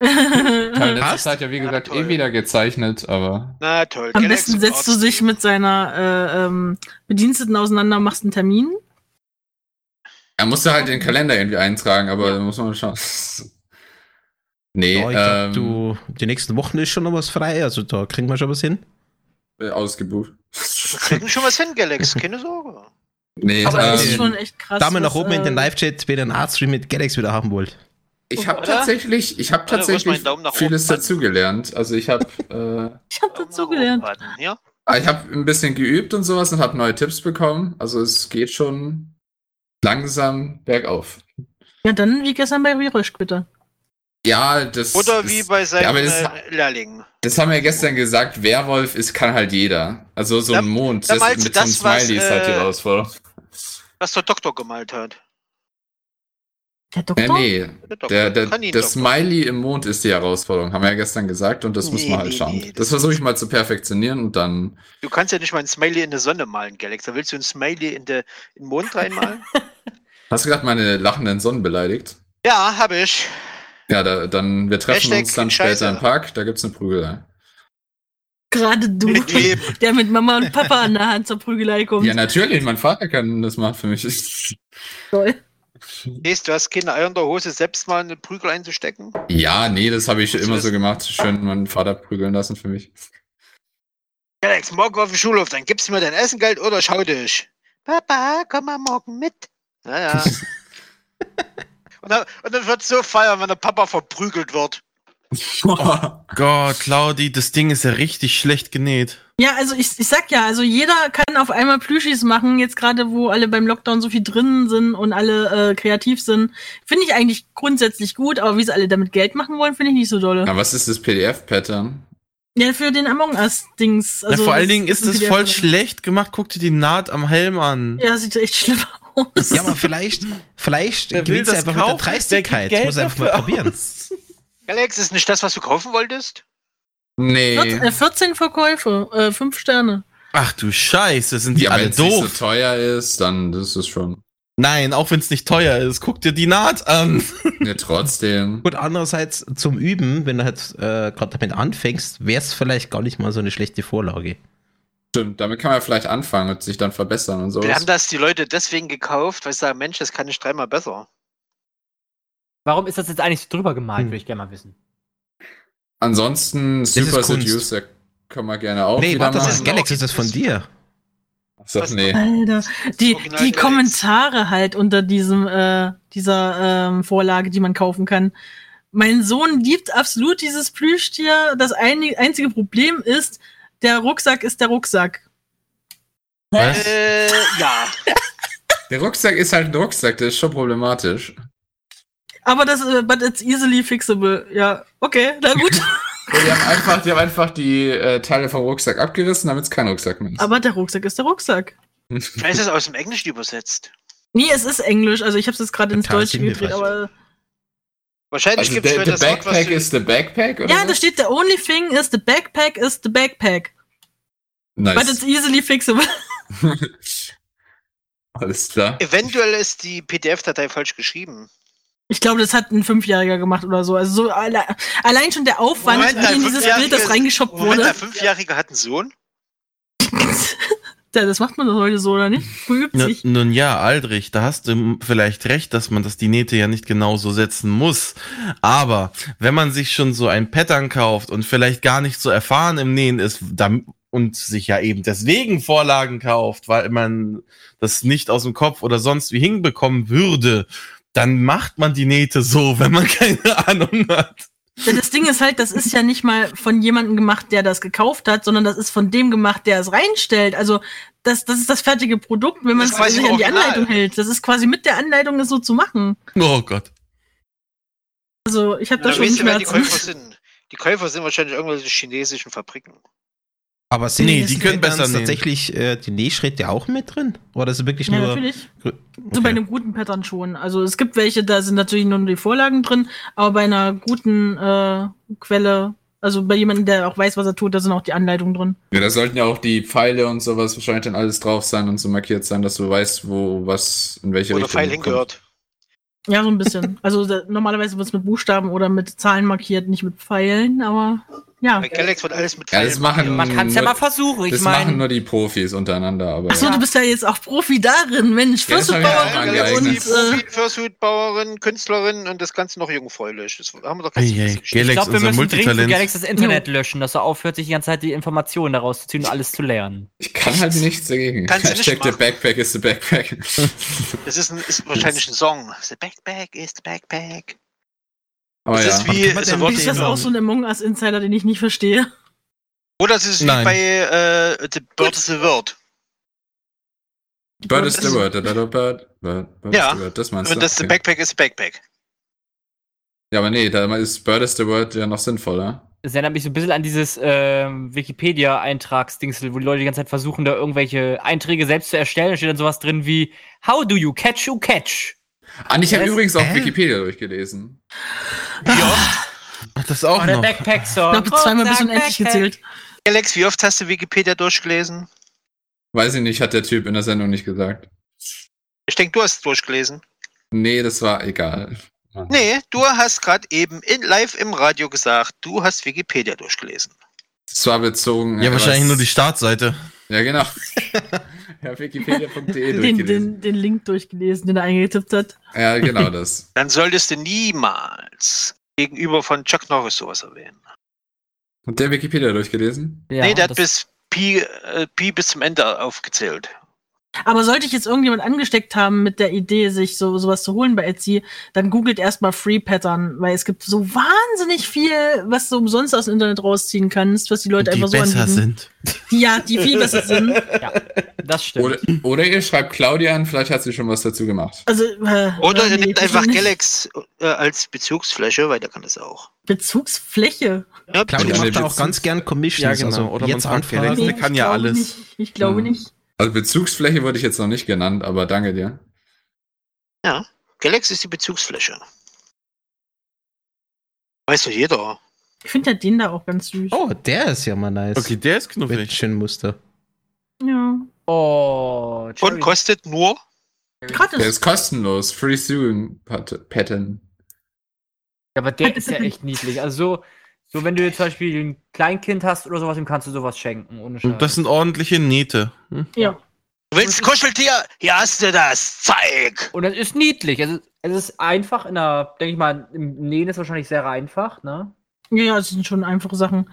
Ich habe letzte. Zeit ja, wie gesagt, eh wieder gezeichnet, aber Na toll. Am Galax besten setzt du dich mit seiner äh, ähm, Bediensteten auseinander, machst einen Termin. Er musste halt den Kalender irgendwie eintragen, aber da muss man mal schauen. [laughs] Nee, Ja, ich glaub, ähm, du, die nächsten Wochen ist schon noch was frei. Also da kriegen wir schon was hin. äh, ausgebucht. Wir kriegen schon was hin, Galax. Keine Sorge. Nee, Aber das ist ähm, schon echt krass. Daumen nach oben in den äh, Live-Chat, wenn ihr einen Artstream mit Galax wieder haben wollt. ich habe tatsächlich, ich habe ist tatsächlich vieles dazugelernt. Also ich habe [laughs] äh, Ich hab dazu gelernt. Ja? ich habe ein bisschen geübt und sowas und habe neue Tipps bekommen. Also es geht schon langsam bergauf. Ja, dann wie gestern bei Viröschk, bitte. Ja, das Oder das, wie bei seinen ja, aber das, äh, Lehrlingen. das haben wir gestern gesagt, Werwolf ist kann halt jeder. Also so Da- ein Mond, da das, mit so einem was, Smiley ist halt die äh, Herausforderung. Was der Doktor gemalt hat. Der Ja, Doktor? nee, Der Doktor. der, der, der Smiley im Mond ist die Herausforderung, haben wir ja gestern gesagt und das muss Nee, man halt nee, schauen. nee, das das versuche ich mal zu perfektionieren und dann. Du kannst ja nicht mal ein Smiley in der Sonne malen, Galax. Da willst du ein Smiley in, der, in den Mond reinmalen? [laughs] Hast du gerade meine lachenden Sonnen beleidigt? ja, habe ich. Ja, da, dann, wir treffen Hashtag uns dann Scheiße. später im Park, da gibt's eine Prügelei. Gerade du, der mit Mama und Papa an der Hand zur Prügelei kommt. Ja, natürlich, mein Vater kann das machen für mich. Toll. Gehst, du hast keine Eier in der Hose, selbst mal eine Prügel einzustecken? Ja, nee, das habe ich du immer das- so gemacht. Schön meinen Vater prügeln lassen für mich. Galax, morgen auf den Schulhof, dann gibst du mir dein Essengeld oder schau dich. Papa, komm mal morgen mit. Naja. [laughs] Und dann, und dann wird so feiern, wenn der Papa verprügelt wird. [laughs] Gott, Claudi, das Ding ist ja richtig schlecht genäht. Ja, also ich, ich sag ja, also jeder kann auf einmal Plüschis machen, jetzt gerade wo alle beim Lockdown so viel drin sind und alle äh, kreativ sind. Finde ich eigentlich grundsätzlich gut, aber wie sie alle damit Geld machen wollen, finde ich nicht so dolle. Na, was ist das PDF-Pattern? Ja, für den Among Us-Dings. ja, vor allen Dingen ist das voll schlecht gemacht. Guck dir die Naht am Helm an. Ja, sieht echt schlimm aus. Ja, aber vielleicht, vielleicht gewinnt das einfach mit der kaufen? Dreistigkeit. gibt Muss einfach mal probieren. aus? Alex, ist nicht das, was du kaufen wolltest? Nee. 14, äh, 14 Verkäufe, äh, 5 Sterne. Ach du Scheiße, sind die ja, alle wenn es so doof. teuer ist, dann ist es schon. Nein, auch wenn es nicht teuer ist. Guck dir die Naht an. [laughs] Ja, trotzdem. Gut, andererseits zum Üben, wenn du halt äh, gerade damit anfängst, wäre es vielleicht gar nicht mal so eine schlechte Vorlage. Stimmt, damit kann man vielleicht anfangen und sich dann verbessern und so. Wir haben das die Leute deswegen gekauft, weil sie sagen, Mensch, das kann ich dreimal besser. Warum ist das jetzt eigentlich so drüber gemalt, Hm. würde ich gerne mal wissen. Ansonsten Super ist Kunst. Seducer können wir gerne auch nee, warte, das ist Galaxy, ist das von dir? Sag, nee. Alter, die, die. Kommentare halt unter diesem, äh, dieser ähm, Vorlage, die man kaufen kann. Mein Sohn liebt absolut dieses Plüschtier. Das ein, einzige Problem ist, der Rucksack ist der Rucksack. Was? Äh, ja. [laughs] Der Rucksack ist halt ein Rucksack, der ist schon problematisch. Aber das, äh, but it's easily fixable. Ja, okay, na gut. [laughs] Die, haben einfach, die haben einfach die äh, Teile vom Rucksack abgerissen, damit es kein Rucksack mehr ist. Aber der Rucksack ist der Rucksack. Vielleicht ist es aus dem Englischen übersetzt. Nee, es ist Englisch. Also ich habe es jetzt gerade ins Deutsche gedreht, aber Wahrscheinlich also gibt es der, für der das Wort, was Backpack ist der Backpack, oder? ja, da steht the only thing is the backpack is the backpack, but it's Nice. easily fixable. [laughs] [laughs] Alles klar. Eventuell ist die PDF-Datei falsch geschrieben. Ich glaube, das hat ein Fünfjähriger gemacht oder so. Also so alle, allein schon der Aufwand, Moment, wie in dieses Bild das reingeschoppt Moment, der wurde. Fünfjährige hat einen Sohn? [laughs] Ja, das macht man doch heute so, oder nicht? Nun, sich. nun ja, Aldrich, da hast du vielleicht recht, dass man das die Nähte ja nicht genauso setzen muss. Aber wenn man sich schon so ein Pattern kauft und vielleicht gar nicht so erfahren im Nähen ist dann, und sich ja eben deswegen Vorlagen kauft, weil man das nicht aus dem Kopf oder sonst wie hinbekommen würde, dann macht man die Nähte so, [laughs] wenn man keine Ahnung hat. Das Ding ist halt, das ist ja nicht mal von jemandem gemacht, der das gekauft hat, sondern das ist von dem gemacht, der es reinstellt. Also das, das ist das fertige Produkt, wenn man quasi sich an die. Anleitung hält. Das ist quasi mit der Anleitung, das so zu machen. Oh Gott. Also ich habe da Da schon wer die Schmerzen. Käufer sind. Die Käufer sind wahrscheinlich irgendwelche chinesischen Fabriken. Aber sind Nee, die können besser tatsächlich äh, die Nähschritte auch mit drin? Oder ist es wirklich Ja, nur. natürlich. Okay. So bei einem guten Pattern schon. Also es gibt welche, da sind natürlich nur die Vorlagen drin, aber bei einer guten äh, Quelle, also bei jemandem, der auch weiß, was er tut, da sind auch die Anleitungen drin. Ja, da sollten ja auch die Pfeile und sowas wahrscheinlich dann alles drauf sein und so markiert sein, dass du weißt, wo was in welche Wo der Richtung Pfeil kommt. hingehört. Ja, so ein bisschen. Also da, normalerweise wird es mit Buchstaben oder mit Zahlen markiert, nicht mit Pfeilen, aber ja. Bei Galax wird alles mit Ja, Pfeilen das machen-. Man kann es ja mal versuchen. Ich Das machen meine, nur die Profis untereinander, aber Achso, ja. du bist ja jetzt auch Profi darin, Mensch. Ja, Fürstenbauerin angeeignet. und äh, Fursuit-Bauerin, Künstlerin und das Ganze noch jungfräulich. Das haben wir doch ganz geschrieben. ich Galax, glaube, wir müssen dringend. Galaxy das Internet löschen, dass er aufhört, sich die ganze Zeit die Informationen daraus zu ziehen und alles zu lernen. Ich kann halt nichts dagegen. Kannst Hashtag the machen. Backpack is the Backpack. Das ist, ein, ist wahrscheinlich ein Song. The Backpack is the Backpack. Aber Das ja. ist wie mit ist das auch so ein Among Us Insider, den ich nicht verstehe. Oder das ist wie Nein. bei äh, The Bird is the Word. Bird is the das- word. Bird. Bird, Bird Ja. is the word. Das meinst Und du? das The Okay. Backpack is the Backpack. Ja, aber nee, da ist Bird is the word ja noch sinnvoller. Das erinnert mich so ein bisschen an dieses ähm, Wikipedia-Eintragsdingsel, wo die Leute die ganze Zeit versuchen, da irgendwelche Einträge selbst zu erstellen. Da steht dann sowas drin wie How do you catch you catch? Ah, ich habe übrigens auch? Wikipedia durchgelesen. Ja. Ach, das auch Oh, der noch. Backpack-Song. Ich glaube, zweimal bis unendlich Backpack. gezählt. Alex, wie oft hast du Wikipedia durchgelesen? Weiß ich nicht, hat der Typ in der Sendung nicht gesagt. Ich denke, du hast es durchgelesen. Nee, das war egal. Nee, du hast gerade eben in, live im Radio gesagt, du hast Wikipedia durchgelesen. Das war bezogen. Ja, was- wahrscheinlich nur die Startseite. Ja, genau. [laughs] ja, wikipedia.de Den, durchgelesen. den, den Link durchgelesen, den er eingetippt hat. Ja, genau das. [laughs] Dann solltest du niemals gegenüber von Chuck Norris sowas erwähnen. Hat der Wikipedia durchgelesen? Ja, nee, der hat das- bis Pi, äh, Pi bis zum Ende aufgezählt. Aber sollte ich jetzt irgendjemand angesteckt haben mit der Idee, sich so sowas zu holen bei Etsy, dann googelt erstmal Free Pattern, weil es gibt so wahnsinnig viel, was du umsonst aus dem Internet rausziehen kannst, was die Leute die einfach so besser anbieten. sind. Die, ja, die viel besser [laughs] sind. Ja, das stimmt. Oder, oder ihr schreibt Claudia an, vielleicht hat sie schon was dazu gemacht. Also, äh, Oder ihr nee, nehmt einfach. Galax äh, als Bezugsfläche, weil der kann das auch. Bezugsfläche. Ja, Claudia Ja, macht da auch ganz gern Commissions. Ja, genau. Also Oder man jetzt sagt anfragen. direkt. Der Nee, kann ja alles. Nicht. Ich glaube Hm. nicht. Also Bezugsfläche wurde ich jetzt noch nicht genannt, aber danke dir. Galax ist die Bezugsfläche. Weiß doch jeder. Ich finde ja den da auch ganz süß. Oh, der ist ja mal nice. Okay, der ist Mit knuffig. schönem Muster. Ja. Oh, Und Cherry. kostet nur. Der Gratis. ist kostenlos. Free Sewing Pat- Pattern. Ja, aber der ist ja echt niedlich. Also so, so wenn du jetzt zum Beispiel ein Kleinkind hast oder sowas, dem kannst du sowas schenken. Ohne Scheiß. Das sind ordentliche Nähte. Hm? Ja. Du willst ein Kuscheltier? Hier hast du das. Zeig! Und es ist niedlich. Es ist, es ist einfach in der, denke ich mal, im Nähen ist wahrscheinlich sehr einfach, ne? Ja, ja, das sind schon einfache Sachen.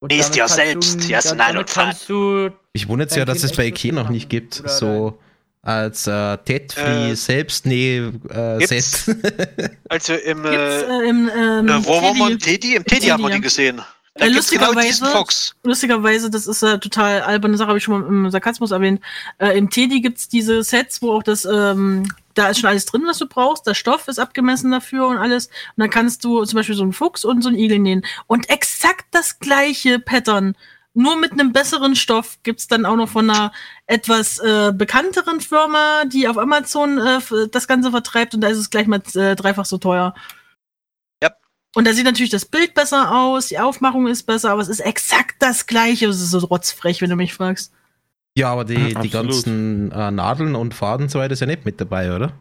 Nähst dir kannst selbst, du- hier hast du damit Nein und kannst du Ich wundere jetzt Dein ja, dass es bei Ikea noch nicht gibt. So als äh, Tet-Free Äh, Selbstnäh-Set. gibt's? [laughs] Also im. Äh, äh, im ähm, äh, wo war man? Teddy, Teddy? Im Teddy haben wir Teddy, die gesehen. Äh, gibt's genau lustigerweise- Fox. lustigerweise, das ist äh, total alberne Sache, habe ich schon mal im Sarkasmus erwähnt. Äh, Im Teddy gibt's diese Sets, wo auch das, ähm, da ist schon alles drin, was du brauchst. Der Stoff ist abgemessen dafür und alles. Und dann kannst du zum Beispiel so einen Fuchs und so einen Igel nähen. Und exakt das gleiche Pattern. Nur mit einem besseren Stoff gibt's dann auch noch von einer etwas äh, bekannteren Firma, die auf Amazon äh, das Ganze vertreibt und da ist es gleich mal äh, dreifach so teuer. Ja. Und da sieht natürlich das Bild besser aus, die Aufmachung ist besser, aber es ist exakt das gleiche. Es ist so rotzfrech, wenn du mich fragst. Ja, aber die, die ganzen äh, Nadeln und Faden und so weiter ist ja nicht mit dabei, oder?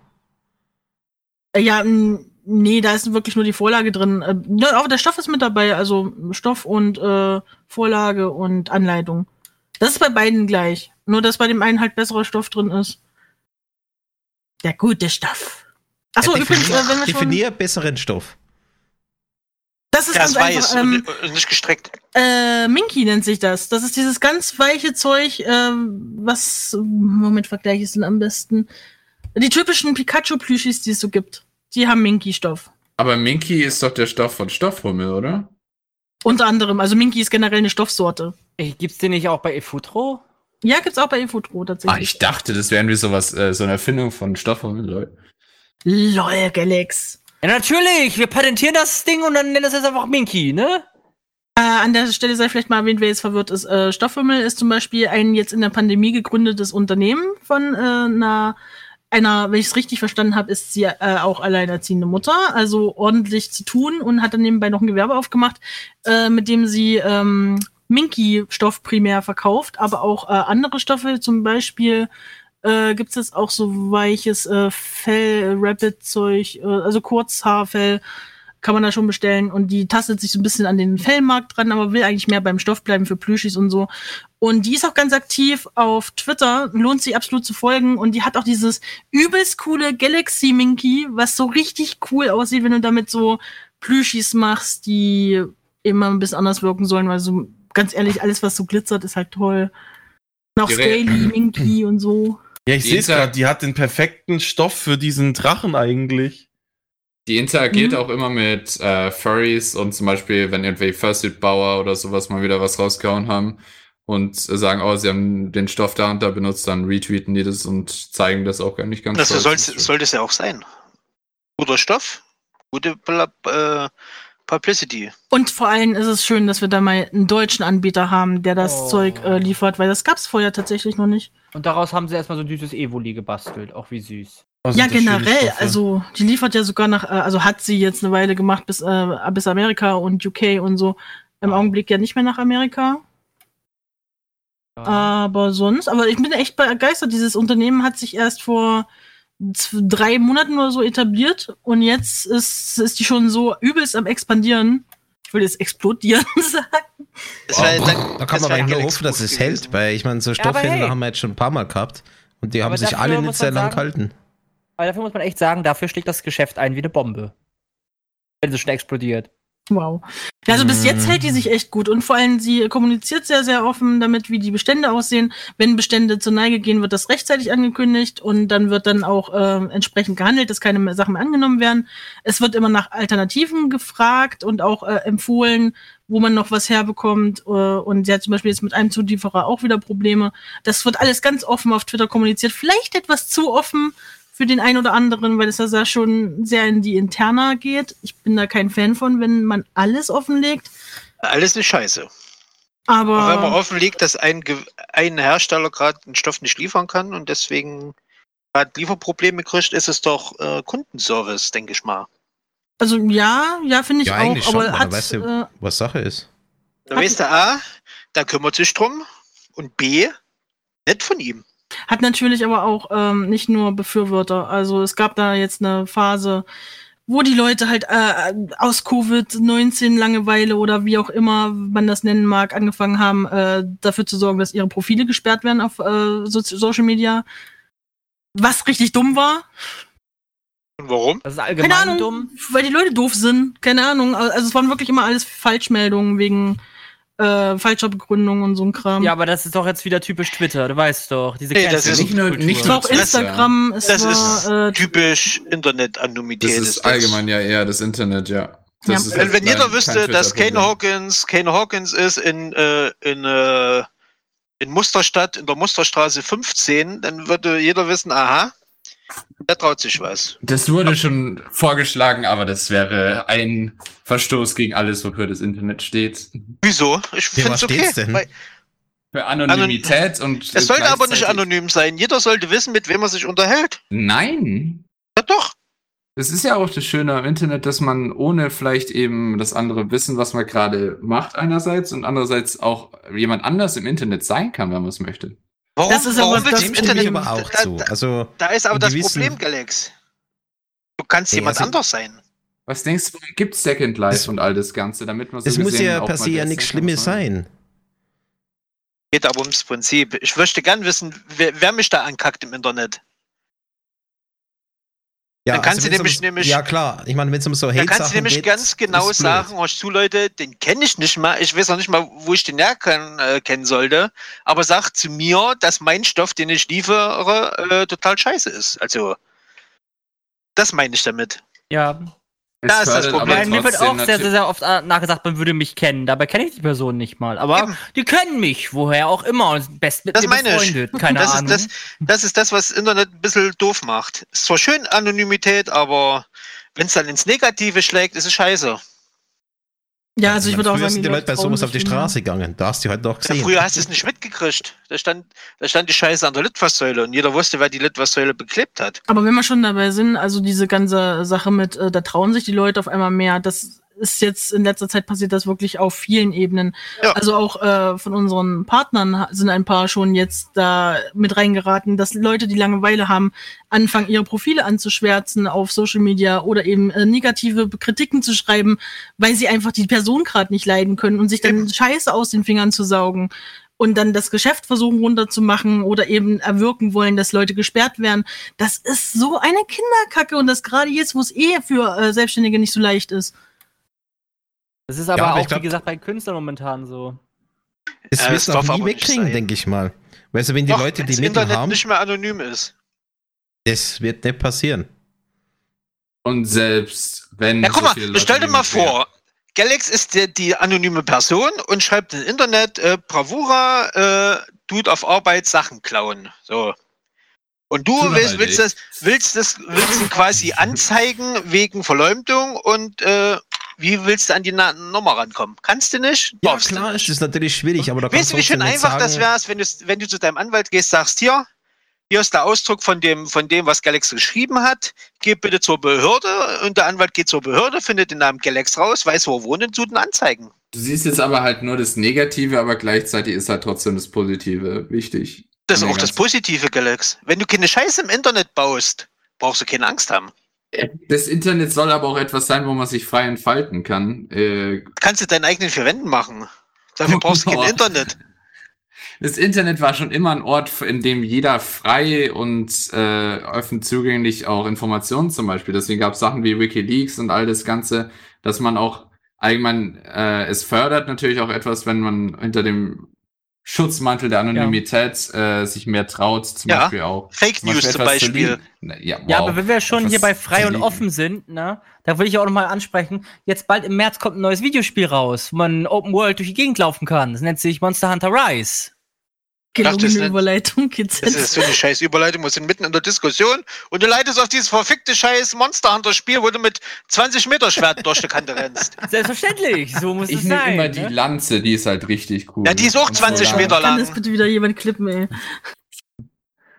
Äh, ja, m, nee, da ist wirklich nur die Vorlage drin. Äh, aber der Stoff ist mit dabei, also Stoff und äh, Vorlage und Anleitung. Das ist bei beiden gleich. Nur, dass bei dem einen halt besserer Stoff drin ist. Der gute Stoff. Achso, Ja, übrigens, äh, wenn wir schon, definier besseren Stoff. das ist Der ist ganz weiß einfach. Ähm, und, nicht gestreckt. Äh, Minky nennt sich das. Das ist dieses ganz weiche Zeug, ähm, was, Moment, vergleiche ich es denn am besten? Die typischen Pikachu-Plüschis, die es so gibt. Die haben Minky-Stoff. Aber Minky ist doch der Stoff von Stoffhummel, oder? Unter anderem. Also Minky ist generell eine Stoffsorte. Ey, Gibt's den nicht auch bei eFutro? Ja, gibt's auch bei Infotro Ah, tatsächlich. ich dachte, das wären wie sowas, äh, so eine Erfindung von Stoffhummel, Leute. LOL, Galax. Ja, natürlich. Wir patentieren das Ding und dann nennen das jetzt einfach Minky, ne? Äh, an der Stelle sei vielleicht mal erwähnt, wer jetzt verwirrt ist. Äh, Stoffhimmel ist zum Beispiel ein jetzt in der Pandemie gegründetes Unternehmen von äh, einer, einer, wenn ich es richtig verstanden habe, ist sie äh, auch alleinerziehende Mutter, also ordentlich zu tun und hat dann nebenbei noch ein Gewerbe aufgemacht, äh, mit dem sie ähm, Minky-Stoff primär verkauft, aber auch äh, andere Stoffe, zum Beispiel äh, gibt es auch so weiches äh, Fell, Rapid-Zeug, äh, also Kurzhaarfell kann man da schon bestellen und die tastet sich so ein bisschen an den Fellmarkt dran, aber will eigentlich mehr beim Stoff bleiben für Plüschis und so. Und die ist auch ganz aktiv auf Twitter, lohnt sich absolut zu folgen und die hat auch dieses übelst coole Galaxy Minky, was so richtig cool aussieht, wenn du damit so Plüschis machst, die immer ein bisschen anders wirken sollen, weil so ganz ehrlich, alles was so glitzert ist halt toll. Und auch Scaly Minky [clears throat] und so. Ja, ich sehe es gerade, die hat den perfekten Stoff für diesen Drachen eigentlich. Die interagiert Mhm. auch immer mit äh, Furries und zum Beispiel, wenn irgendwelche Fursuit-Bauer oder sowas mal wieder was rausgehauen haben und sagen, oh, sie haben den Stoff da und da benutzt, dann retweeten die das und zeigen das auch gar nicht ganz Das stolz. soll, sollte es ja auch sein. Guter Stoff, gute äh, Publicity. Und vor allem ist es schön, dass wir da mal einen deutschen Anbieter haben, der das Oh. Zeug äh, liefert, weil das gab's vorher tatsächlich noch nicht. Und daraus haben sie erstmal so ein süßes Evoli gebastelt. Auch wie süß. Was ja, das generell. Also, die liefert ja sogar nach, äh, also hat sie jetzt eine Weile gemacht bis, äh, bis Amerika und UK und so. Im Augenblick ja nicht mehr nach Amerika. Ja. Aber sonst, aber ich bin echt begeistert. Dieses Unternehmen hat sich erst vor drei Monaten oder so etabliert und jetzt ist, ist die schon so übelst am expandieren. Ich will jetzt explodieren [laughs] sagen. Das wär- da kann man aber nur hoffen, dass es gewesen. hält, weil ich meine, so Ja, Stoffhändler hey. haben wir jetzt schon ein paar Mal gehabt und die haben Aber sich dafür alle nicht sehr lang gehalten. Aber dafür muss man echt sagen, dafür schlägt das Geschäft ein wie eine Bombe. Wenn sie schon explodiert. Wow. Ja, also bis jetzt hält die sich echt gut und vor allem sie kommuniziert sehr, sehr offen damit, wie die Bestände aussehen. Wenn Bestände zur Neige gehen, wird das rechtzeitig angekündigt und dann wird dann auch äh, entsprechend gehandelt, dass keine mehr Sachen mehr angenommen werden. Es wird immer nach Alternativen gefragt und auch äh, empfohlen, wo man noch was herbekommt. Äh, und sie hat zum Beispiel jetzt mit einem Zulieferer auch wieder Probleme. Das wird alles ganz offen auf Twitter kommuniziert. Vielleicht etwas zu offen, für den einen oder anderen, weil es ja sehr schon sehr in die Interna geht. Ich bin da kein Fan von, wenn man alles offenlegt. Alles ist scheiße. Aber Aber wenn man offenlegt, dass ein, Ge- ein Hersteller gerade den Stoff nicht liefern kann und deswegen gerade Lieferprobleme kriegt, ist es doch äh, Kundenservice, denke ich mal. also ja, ja, finde ich Ja, auch. schon, aber hat, weißt du- äh, Was Sache ist. Da weißt du A, da kümmert sich drum und B, nicht von ihm. Hat natürlich aber auch ähm, nicht nur Befürworter. Also es gab da jetzt eine Phase, wo die Leute halt äh, aus Covid-19 Langeweile oder wie auch immer man das nennen mag, angefangen haben, äh, dafür zu sorgen, dass ihre Profile gesperrt werden auf äh, so Social Media. Was richtig dumm war. Und warum? Das ist Keine allgemein Ahnung, dumm. weil die Leute doof sind. Keine Ahnung. Also es waren wirklich immer alles Falschmeldungen wegen äh, falscher Begründung und so ein Kram. Ja, aber das ist doch jetzt wieder typisch Twitter, du weißt doch. Diese Nee, das ist nicht nur- nicht Twitter. Instagram, es Das war ist äh, typisch Internet-Anonymität. Das ist allgemein ja eher das Internet, ja. Das Ja. ist Wenn, wenn jeder wüsste, dass Kane. Hawkins, Kane Hawkins ist in, äh, in, äh, in Musterstadt, in der Musterstraße 15, dann würde jeder wissen, aha, der traut sich was. Das wurde schon vorgeschlagen, aber das wäre ein Verstoß gegen alles, wofür das Internet steht. Wieso? Ich finde es okay. denn? Weil Für Anonymität und. es sollte aber nicht anonym sein. Jeder sollte wissen, mit wem er sich unterhält. Nein. Ja doch. Es ist ja auch das Schöne am Internet, dass man ohne vielleicht eben das andere Wissen, was man gerade macht, einerseits und andererseits auch jemand anders im Internet sein kann, wenn man es möchte. Warum, Das ist aber warum das willst du Dem aber auch da, zu. da, Also, da ist aber das gewissen- Problem, Galax. Du kannst jemand also- anders sein. Was denkst du, gibt Second Life und all das Ganze, damit man so es muss gesehen ja per se ja das nichts sein Schlimmes man- sein. Geht aber ums Prinzip. Ich möchte gern wissen, wer, wer mich da ankackt im Internet. Ja, Dann kannst du wenn's nämlich- ums- nämlich- Ja, klar. Ich meine, wenn es um so Da kannst du nämlich geht, ganz genau sagen, hörst zu, Leute, den kenne ich nicht mal. Ich weiß auch nicht mal, wo ich den herkennen äh, kennen sollte. Aber sag zu mir, dass mein Stoff, den ich liefere, äh, total scheiße ist. Also, das meine ich damit. Ja. Da ist das Problem. Mir wird auch sehr, sehr, sehr oft äh, nachgesagt, man würde mich kennen. Dabei kenne ich die Person nicht mal. Aber Eben. die kennen mich, woher auch immer. Und best mit Das mir meine ich. befreundet. Keine das, Ahnung. Ist das, das ist das, was Internet ein bisschen doof macht. Ist zwar schön Anonymität, aber wenn es dann ins Negative schlägt, ist es scheiße. Ja, also ich würde auch Früher sagen, sind die Leute bei sowas auf die. Straße gegangen. Da hast du halt noch Ja, gesehen. früher hast du es nicht mitgekriegt. Da stand, da stand die Scheiße an der Litfaßsäule und jeder wusste, wer die Litfaßsäule beklebt hat. Aber wenn wir schon dabei sind, also diese ganze Sache mit, äh, da trauen sich die Leute auf einmal mehr, das ist jetzt in letzter Zeit passiert das wirklich auf vielen Ebenen. Ja. Also auch äh, von unseren Partnern sind ein paar schon jetzt da mit reingeraten, dass Leute, die Langeweile haben, anfangen, ihre Profile anzuschwärzen auf Social Media oder eben äh, negative Kritiken zu schreiben, weil sie einfach die Person gerade nicht leiden können und sich dann. Scheiße aus den Fingern zu saugen und dann das Geschäft versuchen runterzumachen oder eben erwirken wollen, dass Leute gesperrt werden. Das ist so eine Kinderkacke und das gerade jetzt, wo es eh für äh, Selbstständige nicht so leicht ist. Das ist aber Ja, aber auch, glaub- wie gesagt, bei Künstlern momentan so. Das Ja, wirst du auch nie wegkriegen, denke ich mal. Weißt du, wenn die Doch, Leute die Mittel Internet haben, nicht mehr anonym ist. das wird nicht passieren. Und selbst wenn. Ja, guck so mal, viele Leute stell dir mal vor, Galax ist der, die anonyme Person und schreibt im Internet, äh, Bravura, äh, tut auf Arbeit Sachen klauen. So. Und du willst, willst, das, willst, das, willst ihn quasi anzeigen wegen Verleumdung und äh, wie willst du an die Na Nummer rankommen? Kannst du nicht? Ja, klar, nicht. es ist natürlich schwierig, aber da Weißt kannst du, wie schön einfach das sagen- wär's, wenn du, wenn du zu deinem Anwalt gehst, sagst, hier, hier ist der Ausdruck von dem, von dem, was Galax geschrieben hat. Geh bitte zur Behörde und der Anwalt geht zur Behörde, findet den Namen Galax raus, weiß, wo er wohnt und tut ihn anzeigen. Du siehst jetzt aber halt nur das Negative, aber gleichzeitig ist halt trotzdem das Positive wichtig. Das ist auch das Positive, Galax. Wenn du keine Scheiße im Internet baust, brauchst du keine Angst haben. Das Internet soll aber auch etwas sein, wo man sich frei entfalten kann. Äh, Kannst du deinen eigenen vier Wänden machen. Dafür [laughs] brauchst du kein. Internet. Das Internet war schon immer ein Ort, in dem jeder frei und äh, offen zugänglich auch Informationen zum Beispiel. Deswegen gab es Sachen wie WikiLeaks und all das Ganze, dass man auch allgemein, äh, es fördert natürlich auch etwas, wenn man hinter dem Schutzmantel der Anonymität äh, sich mehr traut, zum Ja. Beispiel auch. Fake News zum zu Beispiel. Ja, wow. Ja, aber wenn wir schon Etwas hier bei frei und offen sind, ne, da will ich auch noch mal ansprechen. Jetzt bald im März kommt ein neues Videospiel raus, wo man Open World durch die Gegend laufen kann. Das nennt sich Monster Hunter Rise. Gelungene nennt- Überleitung, Das ist so eine scheiß Überleitung. Wir sind mitten in der Diskussion und du leitest auf dieses verfickte scheiß Monster Hunter Spiel, wo du mit 20 Meter Schwert durch die Kante rennst. [laughs] Selbstverständlich, so muss Ich es nehme sein. immer die ne? Lanze, die ist halt richtig cool. Ja, die ist auch Und 20 so Meter Kann lang. das bitte wieder jemand klippen, ey?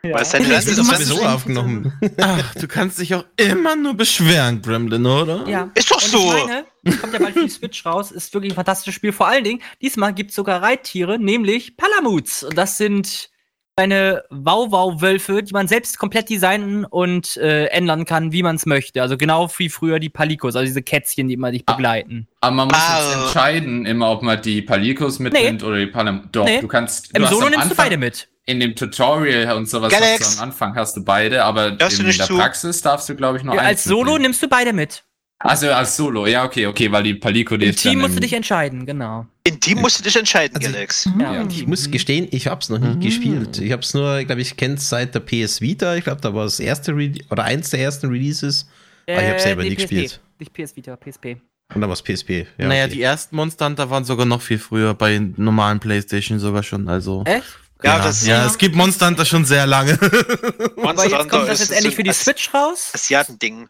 Ja. Was Das Das ist sowieso aufgenommen. Ach, du kannst dich auch immer nur beschweren, Gremlin, oder? Ja. Ist doch Und so. ich meine, kommt ja bald für die Switch raus, ist wirklich ein fantastisches Spiel. Vor allen Dingen, diesmal gibt es sogar Reittiere, nämlich Palamuts. Und das sind kleine Wauwau-Wölfe, die man selbst komplett designen und äh, ändern kann, wie man es möchte. Also genau wie früher die Palikos, also diese Kätzchen, die immer dich Ah. begleiten. Aber man muss jetzt Ah. entscheiden, immer ob man die Palikos mitnimmt oder die Palam. Doch, Nee. du kannst. Im du hast Solo am nimmst du Anfang- beide mit. In dem Tutorial und sowas Galax. hast du am Anfang hast du beide, aber du in nicht der zu? Praxis darfst du, glaube ich, nur Ja, eins als Solo mitnehmen. nimmst du beide mit. Also als Solo, ja, okay, okay, weil die Paliko, die Im Team musst du im- dich entscheiden, genau. In Team musst du dich entscheiden, Also- Galax. Ja, Ja. im Ich muss gestehen, ich habe es noch nie gespielt. Ich habe es nur, glaube ich, kenne seit der PS Vita. Ich glaube, da war das erste Re oder eins der ersten Releases. Aber ich habe selber Äh, nie PSP. gespielt. Nicht PS Vita, PSP. Und dann war es PSP. Ja, naja, okay. die ersten Monster Hunter waren sogar noch viel früher, bei normalen Playstation sogar schon, also. Echt? Ja, ja, das ja, es gibt Monster Hunter schon sehr lange. Aber Monster jetzt Hunter kommt das jetzt endlich für die Switch raus. Asiatending.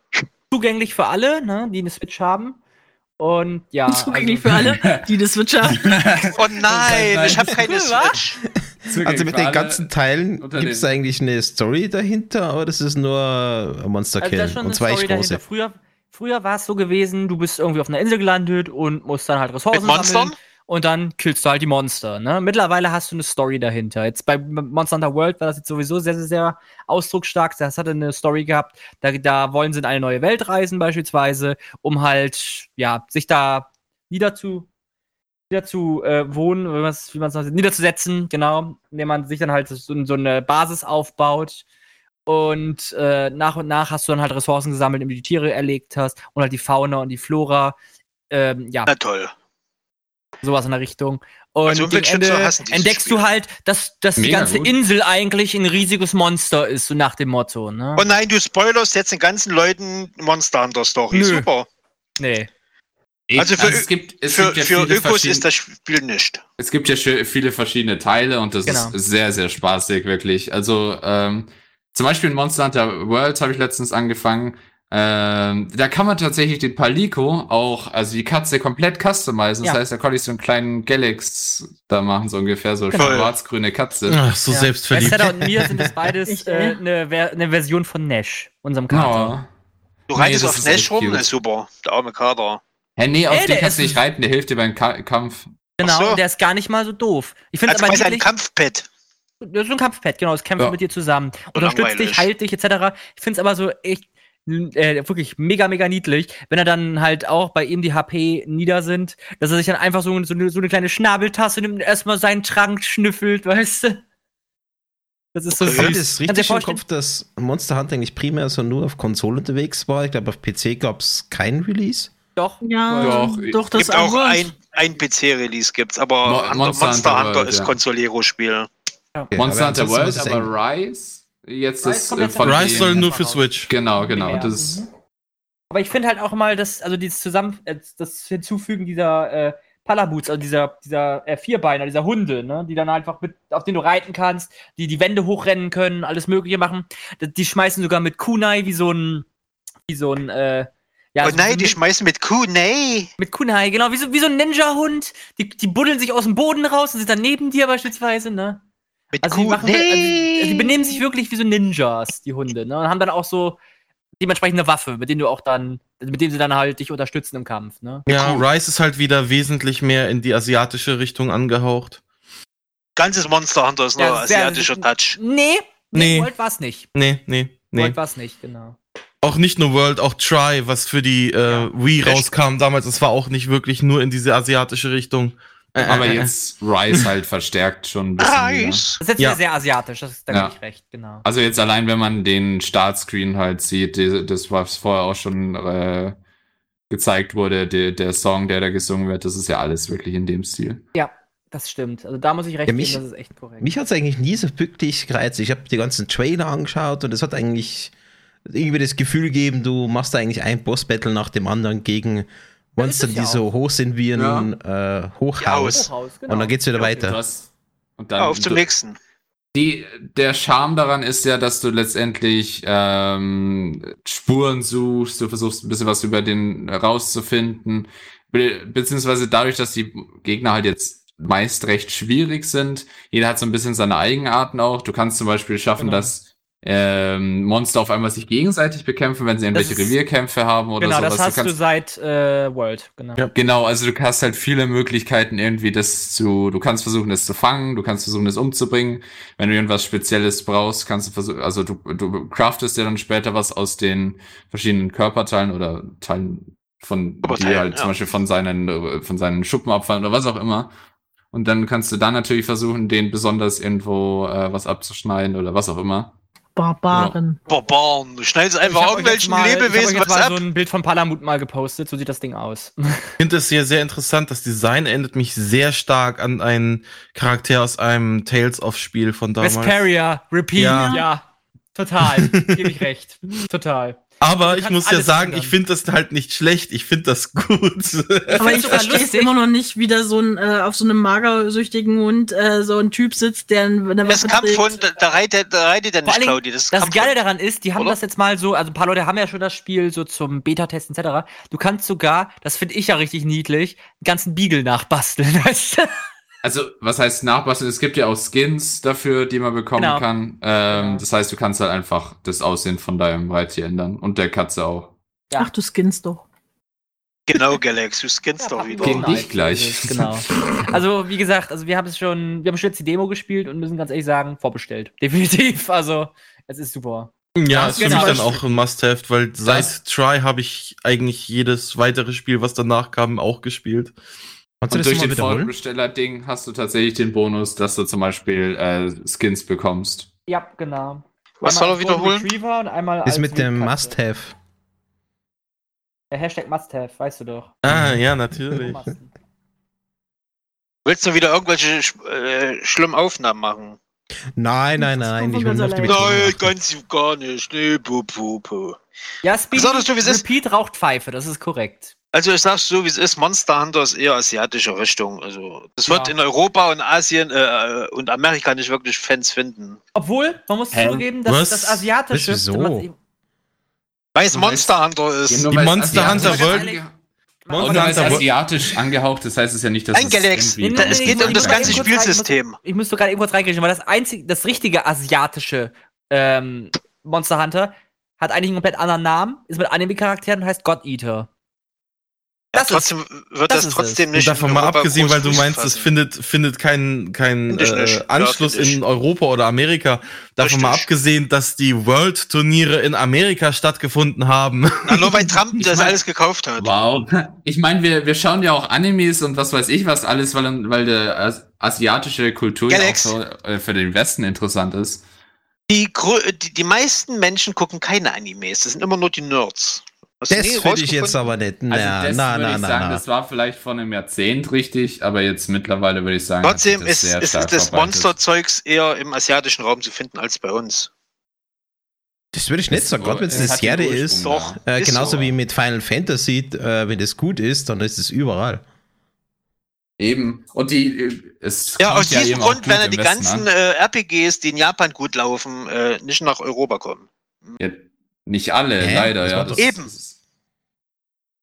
Zugänglich für alle, ne, die eine Switch haben. Und ja. [laughs] Zugänglich also, für alle, die das Switch haben. [laughs] Oh nein, ich habe keine? Switch. Also mit den ganzen Teilen gibt es eigentlich eine Story dahinter, oder das ist nur ein Monster Also Kill? schon Und eine zwar Story echt dahinter. große. Früher, früher war es so gewesen, du bist irgendwie auf einer Insel gelandet und musst dann halt Ressourcen Mit Monstern? sammeln. Und dann killst du halt die Monster. Ne? Mittlerweile hast du eine Story dahinter. Jetzt bei Monster Hunter World war das jetzt sowieso sehr, sehr, sehr ausdrucksstark. Das hatte eine Story gehabt. Da, da wollen sie in eine neue Welt reisen, beispielsweise, um halt, ja, sich da niederzu, niederzu äh, wohnen, wie man es noch- niederzusetzen, genau, indem man sich dann halt so, so eine Basis aufbaut. Und äh, nach und nach hast du dann halt Ressourcen gesammelt, indem du die Tiere erlegt hast und halt die Fauna und die Flora. Ähm, ja, Na toll. Sowas in der Richtung. Und Also gegen Ende entdeckst Spiel. du halt, dass, dass die ganze gut. Insel eigentlich ein riesiges Monster ist, so nach dem Motto. Ne? Oh nein, du spoilerst jetzt den ganzen Leuten Monster Hunter Story. Nö. Super. nee. Also für- es gibt, es Für, gibt ja für viele Ökos ist das Spiel nicht. Es gibt ja viele verschiedene Teile und das Genau. ist sehr, sehr spaßig, wirklich. Also, ähm, zum Beispiel in Monster Hunter World habe ich letztens angefangen. Ähm, da kann man tatsächlich den Palico auch, also die Katze komplett customizen. Das Ja. heißt, da konnte ich so einen kleinen Galax da machen, so ungefähr, so Genau. schwarz-grüne Katze. Ach, so Ja. selbstverliebt. Bei Setter und mir sind es [laughs] beides äh, äh. eine, Ver eine Version von Nash, unserem Kater. Oh. Du Nee, reitest das auf Nash rum, cute. ist super. Der arme Kater. Hä, nee, auf Ey, den der kannst du nicht reiten, der hilft dir beim Ka Kampf. Genau, so. und der ist gar nicht mal so doof. Ich finde Also aber ein Kampfpad. das ist ein Kampfpad, genau, es kämpft Ja. mit dir zusammen. Unterstützt dich, heilt dich, etc. Ich finde es aber so echt äh, wirklich mega, mega niedlich, wenn er dann halt auch bei ihm die HP nieder sind, dass er sich dann einfach so, so, eine, so eine kleine Schnabeltasse nimmt und erstmal seinen Trank schnüffelt, [laughs] weißt du? Das ist so ich süß. das dir richtig im Kopf, dass Monster Hunter eigentlich primär so nur auf Konsole unterwegs war? Ich glaube, auf PC gab es keinen Release. Doch. Ja, Doch, doch, das gibt auch ein, ein PC-Release, gibt's, aber Mo- Monster Monster, Hunter Hunter World, ist ja. Consolero-Spiel. Okay, Monster Hunter World, ist aber Rise, jetzt Rise ist äh, jetzt von Rise soll nur für raus. Switch. Genau, genau. Ja. Das, Aber ich finde halt auch mal, dass, also dieses Zusammen, äh, das Hinzufügen dieser äh, Palabuts, also dieser, dieser äh, Vierbeiner, dieser Hunde, ne, die dann einfach mit, auf denen du reiten kannst, die die Wände hochrennen können, alles Mögliche machen. Die, schmeißen sogar mit Kunai wie so ein, wie so ein, äh, ja, oh so- nein, so die mit, schmeißen mit Kuh, nee. mit Kunai, genau, wie so, wie so ein Ninja-Hund. Die, die buddeln sich aus dem Boden raus und sind dann neben dir beispielsweise, ne? Mit Also machen, also, also die benehmen sich wirklich wie so Ninjas, die Hunde, ne? Und haben dann auch so dementsprechend eine Waffe, mit denen du auch dann, mit dem sie dann halt dich unterstützen im Kampf, ne? Ja, Rise ist halt wieder wesentlich mehr in die asiatische Richtung angehaucht. Ganzes Monster Hunter ist nur Ja, sehr- asiatischer Touch. Nee, nee, Nee. World war's nicht. Nee, nee, nee. World war's nicht, genau. Auch nicht nur World, auch Try, was für die äh, Ja. Wii Echt? rauskam damals, das war auch nicht wirklich nur in diese asiatische Richtung. Äh, aber äh, äh. jetzt Rise halt verstärkt schon ein bisschen. Nice. Das ist jetzt Ja. wieder sehr asiatisch, das ist da Ja. ich recht, genau. Also jetzt allein, wenn man den Startscreen halt sieht, die, das war vorher auch schon äh, gezeigt wurde, der, der Song, der da gesungen wird, das ist ja alles wirklich in dem Stil. Das stimmt. Also da muss ich recht Ja, geben, mich- das ist echt korrekt. Mich hat es eigentlich nie so wirklich gereizt. Ich habe die ganzen Trailer angeschaut und es hat eigentlich irgendwie das Gefühl gegeben, du machst da eigentlich ein Boss-Battle nach dem anderen gegen Monster, es die ja so hoch sind wie ein äh, Hochhaus. Hochhaus, Und dann geht's wieder weiter. hast, und dann, Auf zum nächsten. Die, der Charme daran ist ja, dass du letztendlich ähm, Spuren suchst, du versuchst ein bisschen was über den rauszufinden, be beziehungsweise dadurch, dass die Gegner halt jetzt meist recht schwierig sind, jeder hat so ein bisschen seine Eigenarten auch. Du kannst zum Beispiel schaffen, Genau. dass ähm, Monster auf einmal sich gegenseitig bekämpfen, wenn sie irgendwelche ist- Revierkämpfe haben oder Genau, sowas. das hast du du, seit äh, World, genau. Ja. Genau, also du hast halt viele Möglichkeiten irgendwie das zu, du kannst versuchen, das zu fangen, du kannst versuchen, das umzubringen. Wenn du irgendwas Spezielles brauchst, kannst du versuchen, also du, du craftest dir dann später was aus den verschiedenen Körperteilen oder Teilen von, die Oberteilen, halt ja. zum Beispiel von seinen, von seinen Schuppen abfallen oder was auch immer. Und dann kannst du dann natürlich versuchen, den besonders irgendwo äh, was abzuschneiden oder was auch immer. Barbaren. Barbaren. Du schneidest einfach irgendwelchen mal- ich hab euch Lebewesen jetzt was mal ab. so ein Bild von Palamut mal gepostet, so sieht das Ding aus. Ich finde es sehr, sehr interessant. Das Design erinnert mich sehr stark an einen Charakter aus einem Tales of Spiel von damals. Vesperia, Repeat, Ja. ja. Total, gebe ich recht. Total. Aber Du ich muss ja sagen, ändern. ich finde das halt nicht schlecht. Ich finde das gut. Aber ich sogar verstehe es immer noch nicht, wie da so ein äh, auf so einem magersüchtigen Hund äh, so ein Typ sitzt, der eine Das Waffe Kampfhund, trägt. da, da reitet, da reitet er nicht, allen Dingen, Claudi. Das, Das. Geile daran ist, die haben Oder? das jetzt mal so, also ein paar Leute haben ja schon das Spiel so zum Beta-Test etc. Du kannst sogar, das finde ich ja richtig niedlich, einen ganzen Beagle nachbasteln, [laughs] weißt du? Also, was heißt nachbasteln? Es gibt ja auch Skins dafür, die man bekommen Genau. kann. Ähm, Genau. Das heißt, du kannst halt einfach das Aussehen von deinem Reittier ändern. Und der Katze auch. Ja. Ach, du skinnst doch. Genau, Galax, du scannst doch wieder. Gegen dich gleich. Genau. [laughs] Also, wie gesagt, also wir haben es schon, wir haben schon jetzt die Demo gespielt und müssen ganz ehrlich sagen, vorbestellt. [laughs] Definitiv. Also, es ist super. Ja, Das ist für genau. mich dann auch ein Must-Have, weil seit Das- Try habe ich eigentlich jedes weitere Spiel, was danach kam, auch gespielt. Kannst Und das durch den? Vorbesteller-Ding hast du tatsächlich den Bonus, dass du zum Beispiel äh, Skins bekommst. Ja, genau. Was Einmal soll er wiederholen? Retriever und einmal als mit dem. Must-Have. Der Hashtag Must-Have, weißt du doch. Ah, ja, natürlich. Willst du wieder irgendwelche äh, schlimmen Aufnahmen machen? Nein, nein, nein. Ich ganz Betonung Nein, ganz gar nicht. Nee, puh, puh, puh. Ja, Sagst du, wie es ist? Repeat raucht Pfeife, das ist korrekt. Also ich sag's so, wie es ist, Monster Hunter ist eher asiatische Richtung. Also das wird Ja. in Europa und Asien äh, und Amerika nicht wirklich Fans finden. Obwohl, man muss Hä? zugeben, dass Was? das asiatische. Das wieso? Weil es Monster Hunter ist. Die Monster Hunter World- Monster Hunter World- asiatisch angehaucht, das heißt es ja nicht, dass Ein es Galax. irgendwie- Nee, nee, Es geht um das ganze kurz rein- Spielsystem. Ich muss sogar eben kurz reingreifen, weil das einzige, das richtige asiatische ähm, Monster Hunter hat eigentlich einen komplett anderen Namen, ist mit Anime-Charakteren und heißt God Eater. Das ist, trotzdem wird das das, ist trotzdem Und nicht. davon mal abgesehen, weil du meinst, es findet, findet keinen kein, äh, Ja, Anschluss ich. in Europa oder Amerika. Davon mal Richtig. abgesehen, dass die World-Turniere in Amerika stattgefunden haben. Na, nur weil [laughs] Trump Ich das mein- alles gekauft hat. Wow. Ich meine, wir, wir schauen ja auch Animes und was weiß ich was alles, weil, weil der as asiatische Kultur ja auch Galax. so, äh, für den Westen interessant ist. Die, die, die meisten Menschen gucken keine Animes. Das sind immer nur die Nerds. Du Das finde ich jetzt aber nicht. Also Na, das na, würde na, ich na, sagen, na. das war vielleicht vor einem Jahrzehnt richtig, aber jetzt mittlerweile würde ich sagen, Trotzdem ist, das sehr ist stark das. Monsterzeugs eher im asiatischen Raum zu finden als bei uns. Das würde ich nicht sagen. Gerade wenn es eine Serie ist, ja. Doch. äh, Ist genauso so. wie mit Final Fantasy, äh, wenn das gut ist, dann ist es überall. Eben. Und die, es Ja, aus diesem eben auch Grund werden die ganzen an. äh, RPGs, die in Japan gut laufen, äh, nicht nach Europa kommen. Ja, nicht alle, Hä? leider, Das ja. Das Eben. das ist-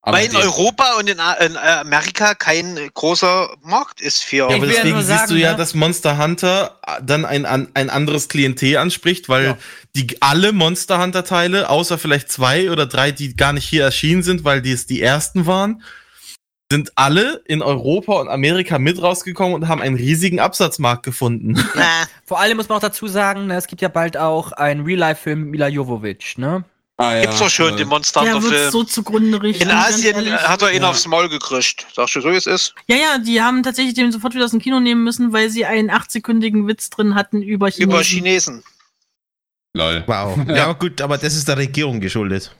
aber Weil in Europa und in, äh, Amerika kein äh, großer Markt ist für. Ja, aber ja deswegen nur siehst sagen, du ja, ne? dass Monster Hunter dann ein, ein anderes Klientel anspricht, weil Ja. die alle Monster Hunter Teile, außer vielleicht zwei oder drei, die gar nicht hier erschienen sind, weil die es die ersten waren, sind alle in Europa und Amerika mit rausgekommen und haben einen riesigen Absatzmarkt gefunden. Na, [laughs] vor allem muss man auch dazu sagen, ne, es gibt ja bald auch einen Real-Life-Film mit Mila Jovovich, ne? Ah, ja, gibt's doch schon äh, den Monster wird Film. so zugrunde richten. in Asien hat er ihn Ja. aufs Maul gekriegt. Sagst du so, wie es ist? Ja, ja, die haben tatsächlich den sofort wieder aus dem Kino nehmen müssen, weil sie einen 8-sekündigen Witz drin hatten über Chinesen. Über Chinesen. Lol. Wow. ja, gut, aber das ist der Regierung geschuldet.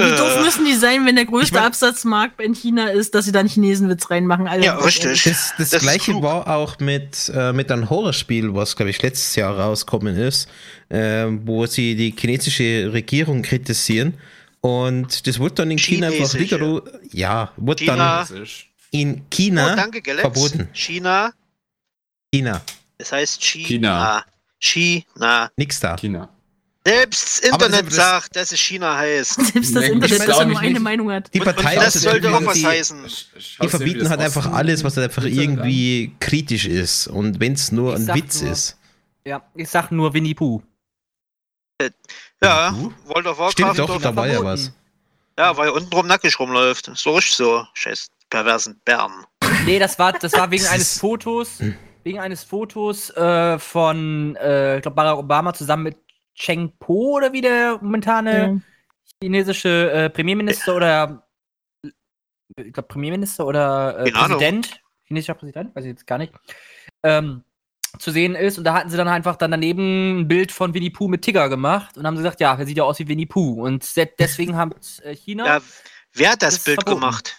Ja, wie Äh. doof müssen die sein, wenn der größte Ich mein- Absatzmarkt in China ist, dass sie da einen Chinesenwitz reinmachen? Alter, Ja, richtig. Das, das, Das gleiche war auch mit, äh, mit einem Horrorspiel, was, glaube ich, letztes Jahr rausgekommen ist, äh, wo sie die chinesische Regierung kritisieren. Und das wurde dann in China einfach rigoros, ja, wurde China. dann in China Oh, danke, verboten. China. China, Das heißt China. China. China. nix da. China. Selbst das Internet das- sagt, dass es China heißt. [laughs] Selbst das Nee, Internet, das glaub nur eine nicht. Meinung hat. Die Und, und Partei das sollte auch was heißen. Die verbieten halt einfach alles, was halt einfach irgendwie kritisch ist. Und wenn es nur Ich ein Witz nur- ist. Ja, ich sag nur Winnie Pooh. Ja, Uh, World of Warcraft. Stimmt doch, da war ja was. Ja, weil unten drum nackig rumläuft. So richtig so. Scheiß perversen Bären. Nee, das war, das war wegen [laughs] eines Fotos, wegen eines Fotos äh, von, äh, ich glaube, Barack Obama zusammen mit Cheng Po oder wie der momentane Ja. chinesische äh, Premierminister oder ich glaube Premierminister oder äh. Präsident, chinesischer Präsident, weiß ich jetzt gar nicht, ähm, zu sehen ist. Und da hatten sie dann einfach dann daneben ein Bild von Winnie Pooh mit Tigger gemacht und haben gesagt, ja, er sieht ja aus wie Winnie Pooh. Und deswegen haben äh, China Ja, wer hat das, Das Bild verboten. gemacht?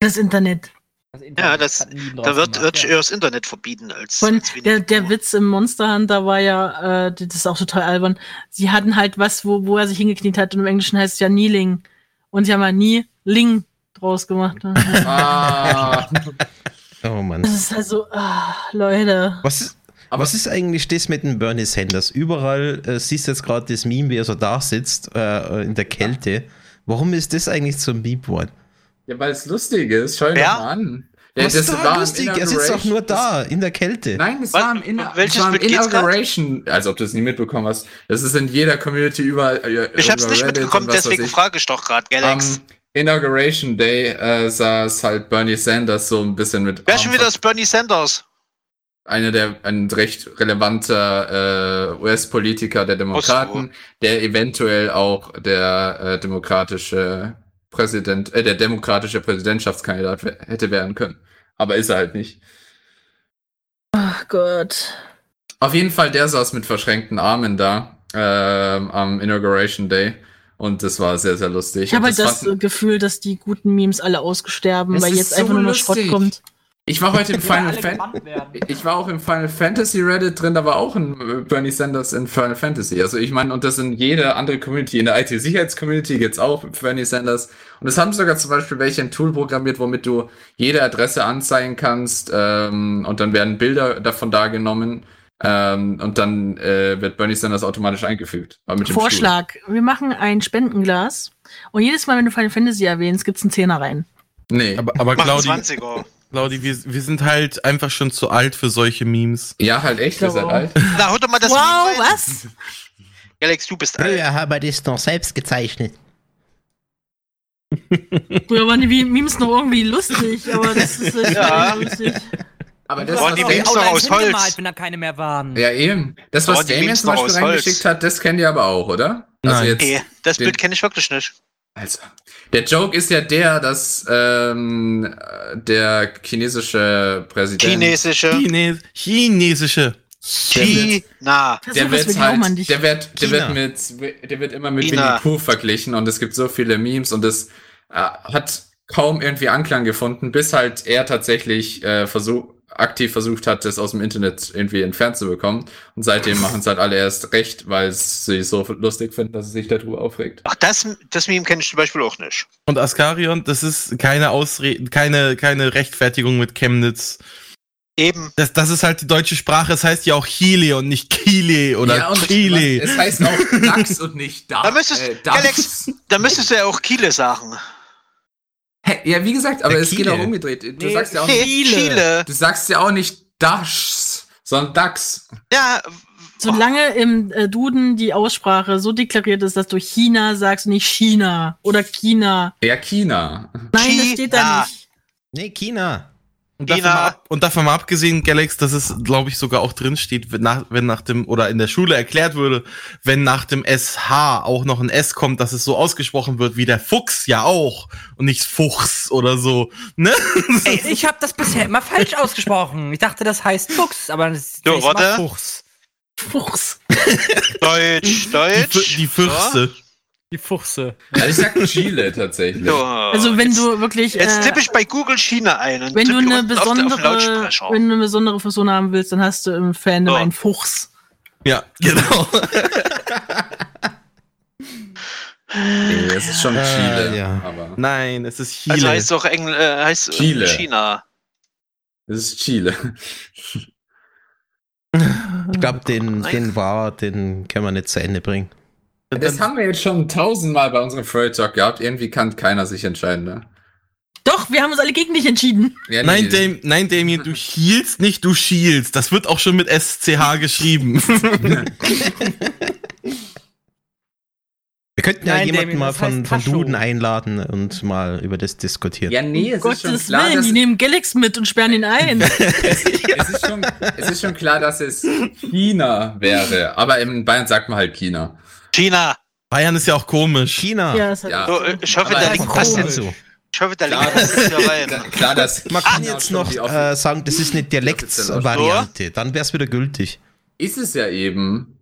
Das Internet. Das Ja, das- Da wird, wird ja. eher das Internet verbieten als. Von, als der, der. Witz im Monster Hunter war ja, äh, das ist auch total albern. Sie hatten halt was, wo, wo er sich hingekniet hat und im Englischen heißt es ja Kneeling. Und sie haben ja nie Ling draus gemacht. [laughs] ne? Ah, Oh Mann. Das ist also, ah, Leute. Was ist, Aber- was ist eigentlich das mit dem Bernie Sanders? Überall äh, siehst du jetzt gerade das Meme, wie er so da sitzt äh, in der Kälte. Warum ist das eigentlich zum Meme geworden? Ja, weil es lustig ist. Schau ihn doch mal an. Der, Was ist war lustig? Er sitzt doch nur da, in der Kälte. Nein, es Was? war im, war? Inauguration, als ob du es nie mitbekommen hast. Das ist in jeder Community überall. äh, Ich hab's über nicht Reddit mitbekommen, deswegen frage ich doch gerade, Galax. Am Inauguration Day äh, saß halt Bernie Sanders so ein bisschen mit. Wer schon wieder das Bernie Sanders? einer der ein recht relevanter äh, US-Politiker der Demokraten, der eventuell auch der äh, demokratische Präsident, äh, der demokratische Präsidentschaftskandidat hätte werden können. Aber ist er halt nicht. Ach Gott. Auf jeden Fall, der saß mit verschränkten Armen da ähm, am Inauguration Day und das war sehr, sehr lustig. Ich habe halt das äh, Gefühl, dass die guten Memes alle ausgesterben, Es weil jetzt einfach nur noch. Schrott kommt. Ich war heute im [laughs] Final alle Fan gebannt werden. [laughs] Ich war auch im Final Fantasy Reddit drin, da war auch ein äh, Bernie Sanders in Final Fantasy. Also ich meine, und das in jede andere Community, in der IT-Sicherheitscommunity geht's auch Bernie Sanders. Und es haben sogar zum Beispiel welche ein Tool programmiert, womit du jede Adresse anzeigen kannst ähm, und dann werden Bilder davon dargenommen ähm, und dann äh, wird Bernie Sanders automatisch eingefügt. Aber mit dem Vorschlag. Wir machen ein Spendenglas und jedes Mal, wenn du Final Fantasy erwähnst, gibt's einen Zehner rein. Stuhl. Nee. Aber, aber Mach Claudi, 20er. Claudi wir, wir sind halt einfach schon zu alt für solche Memes. Ja, halt echt, ihr So. seid alt. [laughs] Na, hol doch mal das wow, Meme was? [laughs] Galax, du bist alt. Früher haben wir das noch selbst gezeichnet. [laughs] Früher waren die Memes noch irgendwie lustig, aber das ist äh, Ja. nicht lustig. Aber das, Waren was die Memes noch aus Holz? hingemalt, wenn da keine mehr waren. ja, eben. Das, was die Damien zum noch Beispiel reingeschickt hat, das kennt ihr aber auch, oder? Also Nein. jetzt, Nee, das Bild kenne ich wirklich nicht. Also, der Joke ist ja der, dass ähm, der chinesische Präsident, Chinesische. Chines chinesische. China. Der wird halt, der wird, der wird mit, der wird immer mit. Winnie Pooh verglichen und es gibt so viele Memes und es äh, hat kaum irgendwie Anklang gefunden, bis halt er tatsächlich äh, versuch, aktiv versucht hat, das aus dem Internet irgendwie entfernt zu bekommen. Und seitdem machen es halt alle erst recht, weil sie es so lustig finden, dass es sich darüber aufregt. Ach, das, das Meme kenne ich zum Beispiel auch nicht. Und Askarion, das ist keine Ausrede, keine, keine Rechtfertigung mit Chemnitz. Eben. Das, das ist halt die deutsche Sprache. Es heißt ja auch Chile und nicht Chile oder und Chile. es heißt auch Dax und nicht Dax. Da müsstest, äh, Dax. Galax, da müsstest du ja auch Kiele sagen. Hä, ja, wie gesagt, aber Der es geht auch umgedreht. Du Nee, sagst ja auch nicht, Chile. Chile. du sagst ja auch nicht Dax, sondern Dax. Ja, Solange im äh, Duden die Aussprache so deklariert ist, dass du China sagst und nicht China oder China. Ja, China. Nein, das steht da China. nicht. Nee, China. Und davon, ab, und davon mal abgesehen, Galax, dass es, glaube ich, sogar auch drin steht, wenn nach, wenn nach dem, oder in der Schule erklärt würde, wenn nach dem SH auch noch ein S kommt, dass es so ausgesprochen wird wie der Fuchs ja auch und nicht Fuchs oder so. Ne? [laughs] Ey, ich habe das bisher immer falsch ausgesprochen. Ich dachte, das heißt Fuchs, aber das ist warte. Fuchs. Fuchs. [laughs] Deutsch, Die, Deutsch. Fü- die Fürste. Die Fuchse. Also ich sag Chile tatsächlich. So, Also wenn jetzt, du wirklich, Jetzt äh, tippe ich bei Google China ein und wenn du eine unten auf, auf besondere, wenn du eine besondere Person haben willst, dann hast du im Fandom So. einen Fuchs. Ja, genau. Nee, es ist schon Äh, Chile. ja. Aber Nein, es ist Chile. Also heißt doch Engl äh, heißt äh, Chile. China. es ist Chile. Ich glaube, den, den war, den können wir nicht zu Ende bringen. Das haben wir jetzt schon tausendmal bei unserem Furry Talk gehabt. Irgendwie kann keiner sich entscheiden, ne? Doch, wir haben uns alle gegen dich entschieden. Ja, Nein, nee, Dam nein, Damien, du hielst nicht, du schielst. Das wird auch schon mit SCH geschrieben. [laughs] Wir könnten ja Nein, jemanden Damien, mal von, von. Duden einladen und mal über das diskutieren. Ja, nee, es ist schon Gottes klar, Willen, dass die nehmen Galax mit und sperren ihn ein. [laughs] es, ist schon, es ist schon klar, dass es China wäre. Aber in Bayern sagt man halt China. China. Bayern ist ja auch komisch. China. ja, das Ja. So, äh, ich hoffe, das passt cool. jetzt. Also, Ich hoffe, der Link Klar, passt jetzt hier rein. [laughs] Klar, dass man kann jetzt noch äh, sagen, das ist eine Dialektsvariante. Dann wäre es wieder gültig. Ist es ja eben.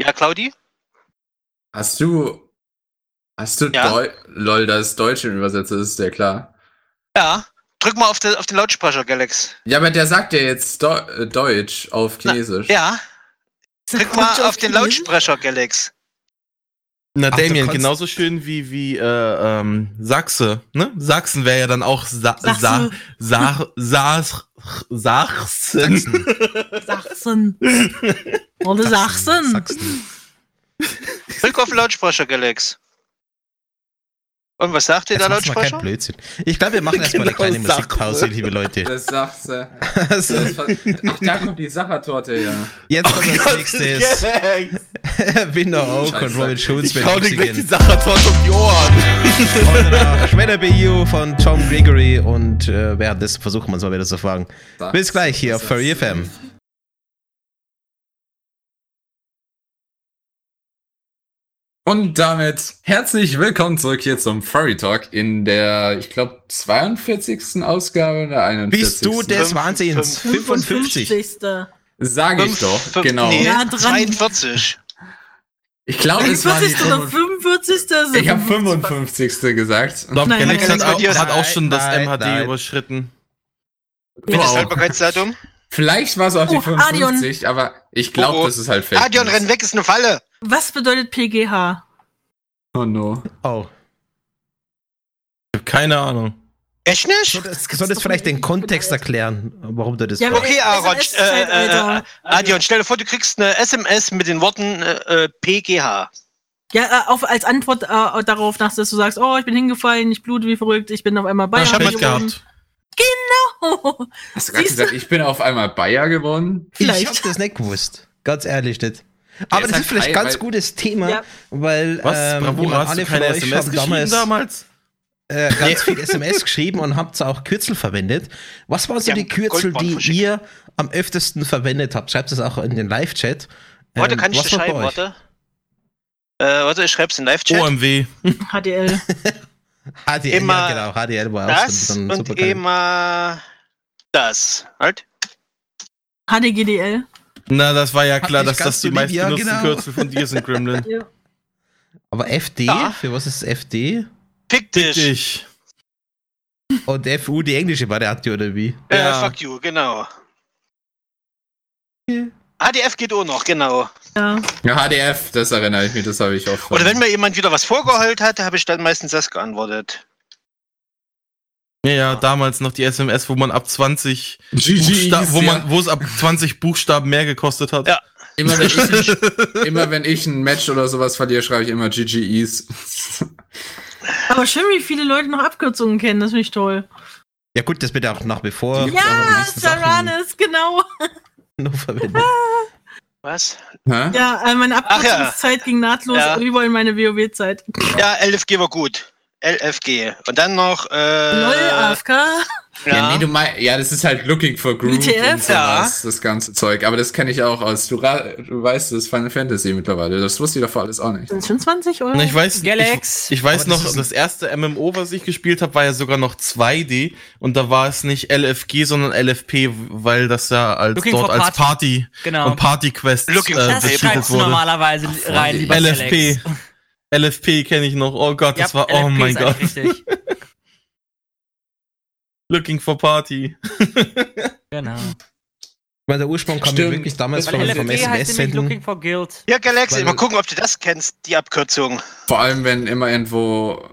Ja, Claudi? Hast du. Hast du Ja. Deu Lol, das Deutsche übersetzt, das ist ja klar. Ja. Drück mal auf, den- auf den Lautsprecher, Galax. Ja, aber der sagt ja jetzt Deu äh, Deutsch auf Chinesisch. Ja. Drück mal auf den Lautsprecher, Galax. Na, Ach, Damien, genauso schön wie, wie äh, ähm, Sachse, ne? Sachsen wäre ja dann auch Sa Sa. Sa Sa Sachsen. Sachsen. [laughs] Oder Sachsen. Sachsen. Drück auf den Lautsprecher, Galax. Und was sagt mal kein Lautsprecher? Blödsinn. Ich glaube, wir machen [laughs] erstmal eine Genau, kleine Sachse. Musikpause, liebe Leute. Das sagt sie. [laughs] Also, Ach, da kommt die Sachertorte, ja. jetzt kommt als nächstes [laughs] Winter Oak und. Robin Schulz Ich mit hau dir gleich die. Sachertorte um die Ohren. Be You von Tom Gregory und äh, währenddessen versuchen wir uns mal wieder zu fragen. Bis gleich hier auf Furry FM. Und damit herzlich willkommen zurück hier zum Furry Talk in der, ich glaube, 42. Ausgabe oder 41. Bist du des Wahnsinns? 55. 55. Sage ich doch, genau. Nee, Ja, dran. 42. Ich glaube, es war die 45. oder 45. Ich habe 55. gesagt. Ich glaube, Galax hat, auch- hat auch schon das Nein, MHD nein. überschritten. Welches Wow. Haltbarkeitsdatum? Vielleicht war es auch die Oh, 55, aber ich glaube, Oh, oh. das ist halt fake. Adion, renn weg, ist eine Falle. Was bedeutet PGH? Oh no. Oh. Ich hab keine Ahnung. Echt nicht? Soll das, soll das vielleicht den Kontext erklären, warum du das Ja? Okay, Aaron, SMS äh, äh, äh, Adion, stell dir vor, du kriegst eine SMS mit den Worten äh, äh, PGH. Ja, äh, auf, als Antwort äh, darauf, nach, dass du sagst, oh, ich bin hingefallen, ich blute wie verrückt, ich bin auf einmal Bayern Ich hab geworden. gehabt. Oh, Hast du gerade du? gesagt, ich bin auf einmal Bayer geworden? Ich vielleicht. hab das nicht gewusst. Ganz ehrlich nicht. Aber das halt ist vielleicht ein ganz gutes Thema, Ja. weil Was? ähm, Bravura, jemand- hast du alle von euch SMS haben geschrieben damals damals? äh, ganz viel SMS [laughs] geschrieben und habt auch Kürzel verwendet. Was waren so Ja, die Kürzel, die verschickt. ihr am öftesten verwendet habt? Schreibt es auch in den Live-Chat. Warte, Ähm, kann ich das schreiben? Warte. Äh, warte, ich schreib's in Live-Chat. OMW. HDL. [laughs] HDL, Immer ja, genau. HDL war auch das so ein und super geil. immer das. Halt. HDGDL. Na, das war ja Hat klar, dass das die ja, meistgenutzten genau. Kürzel von dir sind, Gremlin. [laughs] Ja. Aber FD, Ja. für was ist FD? Fick dich. Ich. Und FU, die englische Variante, oder wie? Äh, Ja. fuck you, genau. Ja. HDF geht auch noch, genau. Ja. Ja, HDF, das erinnere ich mich, das habe ich auch. Oder wenn mir jemand wieder was vorgeheult hat, habe ich dann meistens das geantwortet. Ja, ja, damals noch die SMS, wo man ab 20 GGs, Buchsta wo man, wo es ab 20 Buchstaben mehr gekostet hat. Ja. Immer wenn, ich ein, [laughs] immer wenn ich ein Match oder sowas verliere, schreibe ich immer GGEs. Aber schön, wie viele Leute noch Abkürzungen kennen, das finde ich toll. Ja gut, das wird ja auch nach wie vor Ja, Saranis, genau. nur verwendet. [laughs] Was? Hä? Ja, äh, meine Ach ja. Abkürzungszeit ging nahtlos Ja. über in meine WoW-Zeit. Ja, LFG war gut. LFG. Und dann noch, äh, LOL, AFK. Ja, ja. nee, du mein, ja, das ist halt Looking for Groove und sowas, das ganze Zeug. Aber das kenne ich auch aus, du, du weißt, das ist Final Fantasy mittlerweile. Das wusste ich davor alles auch nicht. Sind schon 20 oder? Ich weiß, Galax. ich, ich weiß das noch, das erste MMO, was ich gespielt habe, war ja sogar noch 2D und da war es nicht LFG, sondern LFP, weil das ja als Looking dort als Party Genau. und Party-Quest Looking äh, betitelt wurde. normalerweise rein, lieber LFP. Galax. LFP kenne ich noch. Oh Gott, das Ja, war, oh LFP mein ist Gott. Richtig. [laughs] Looking for Party. [laughs] Genau. Ich meine, der Ursprung kam ja Stimmt. wirklich damals Weil vom, SMS-Senden. Looking for Guild. Ja, Galaxy, Weil- mal gucken, ob du das kennst, die Abkürzung. Vor allem, wenn immer irgendwo,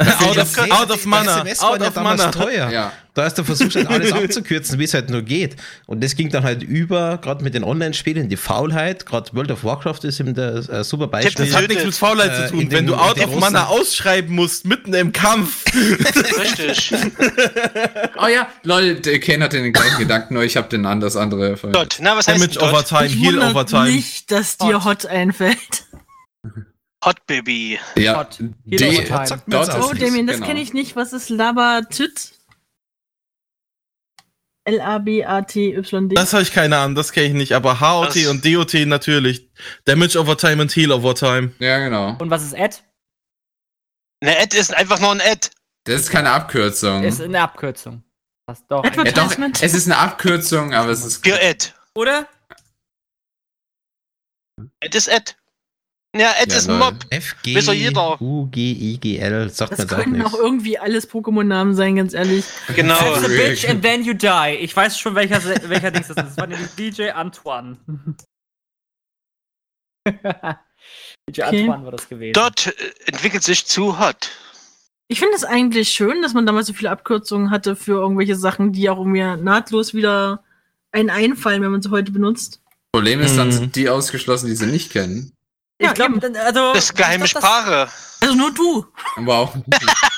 out, of, out of mana. SMS Out of mana. teuer. ja. Da hast du versucht, halt alles [laughs] abzukürzen, wie es halt nur geht. Und das ging dann halt über, gerade mit den Online-Spielen, die Faulheit. Gerade World of Warcraft ist eben der äh, super Beispiel. Das hat nichts mit Faulheit Äh, zu tun. Wenn den- du out of mana ausschreiben musst, mitten im Kampf. Richtig. [laughs] Oh ja, Leute, der Kane hat den gleichen Gedanken, nur ich habe den an das andere. Dot. Na, was heißt Damage denn over Dot? time, Ich heal wundert over time. nicht, dass dir Hot einfällt. Hot Baby. Ja, Hot. Ist auch Oh, Damien, das genau. kenne ich nicht. Was ist Labatyt? L-A-B-A-T-Y-D. Das habe ich keine Ahnung, das kenne ich nicht. Aber HOT Das- und DOT natürlich. Damage over time und heal over time. Ja, genau. Und was ist Ad? Eine Ad ist einfach nur ein Ad. Das ist keine Abkürzung. Ist eine Abkürzung. Was doch. Ja, doch, es ist eine Abkürzung, aber es ist. Für Ad. Oder? Ad ist Ad. Ja, Ad Ja, ist ein. Mob. FG, Weiß doch jeder. U-G-I-G-L, sagt Das mir doch können auch irgendwie alles Pokémon-Namen sein, ganz ehrlich. Genau. That's a bitch and then you die. Ich weiß schon, welcher, welcher Dings das ist. Das war nämlich DJ Antoine. [laughs] DJ Okay. Antoine war das gewesen. Dot äh, entwickelt sich zu hot. Ich finde es eigentlich schön, dass man damals so viele Abkürzungen hatte für irgendwelche Sachen, die auch mir nahtlos wieder einen einfallen, wenn man sie heute benutzt. Problem ist, dann Mhm. sind die ausgeschlossen, die sie nicht kennen. Ich Ja, glaube, also. Das geheime Sprache. Also nur du. Wow. [laughs]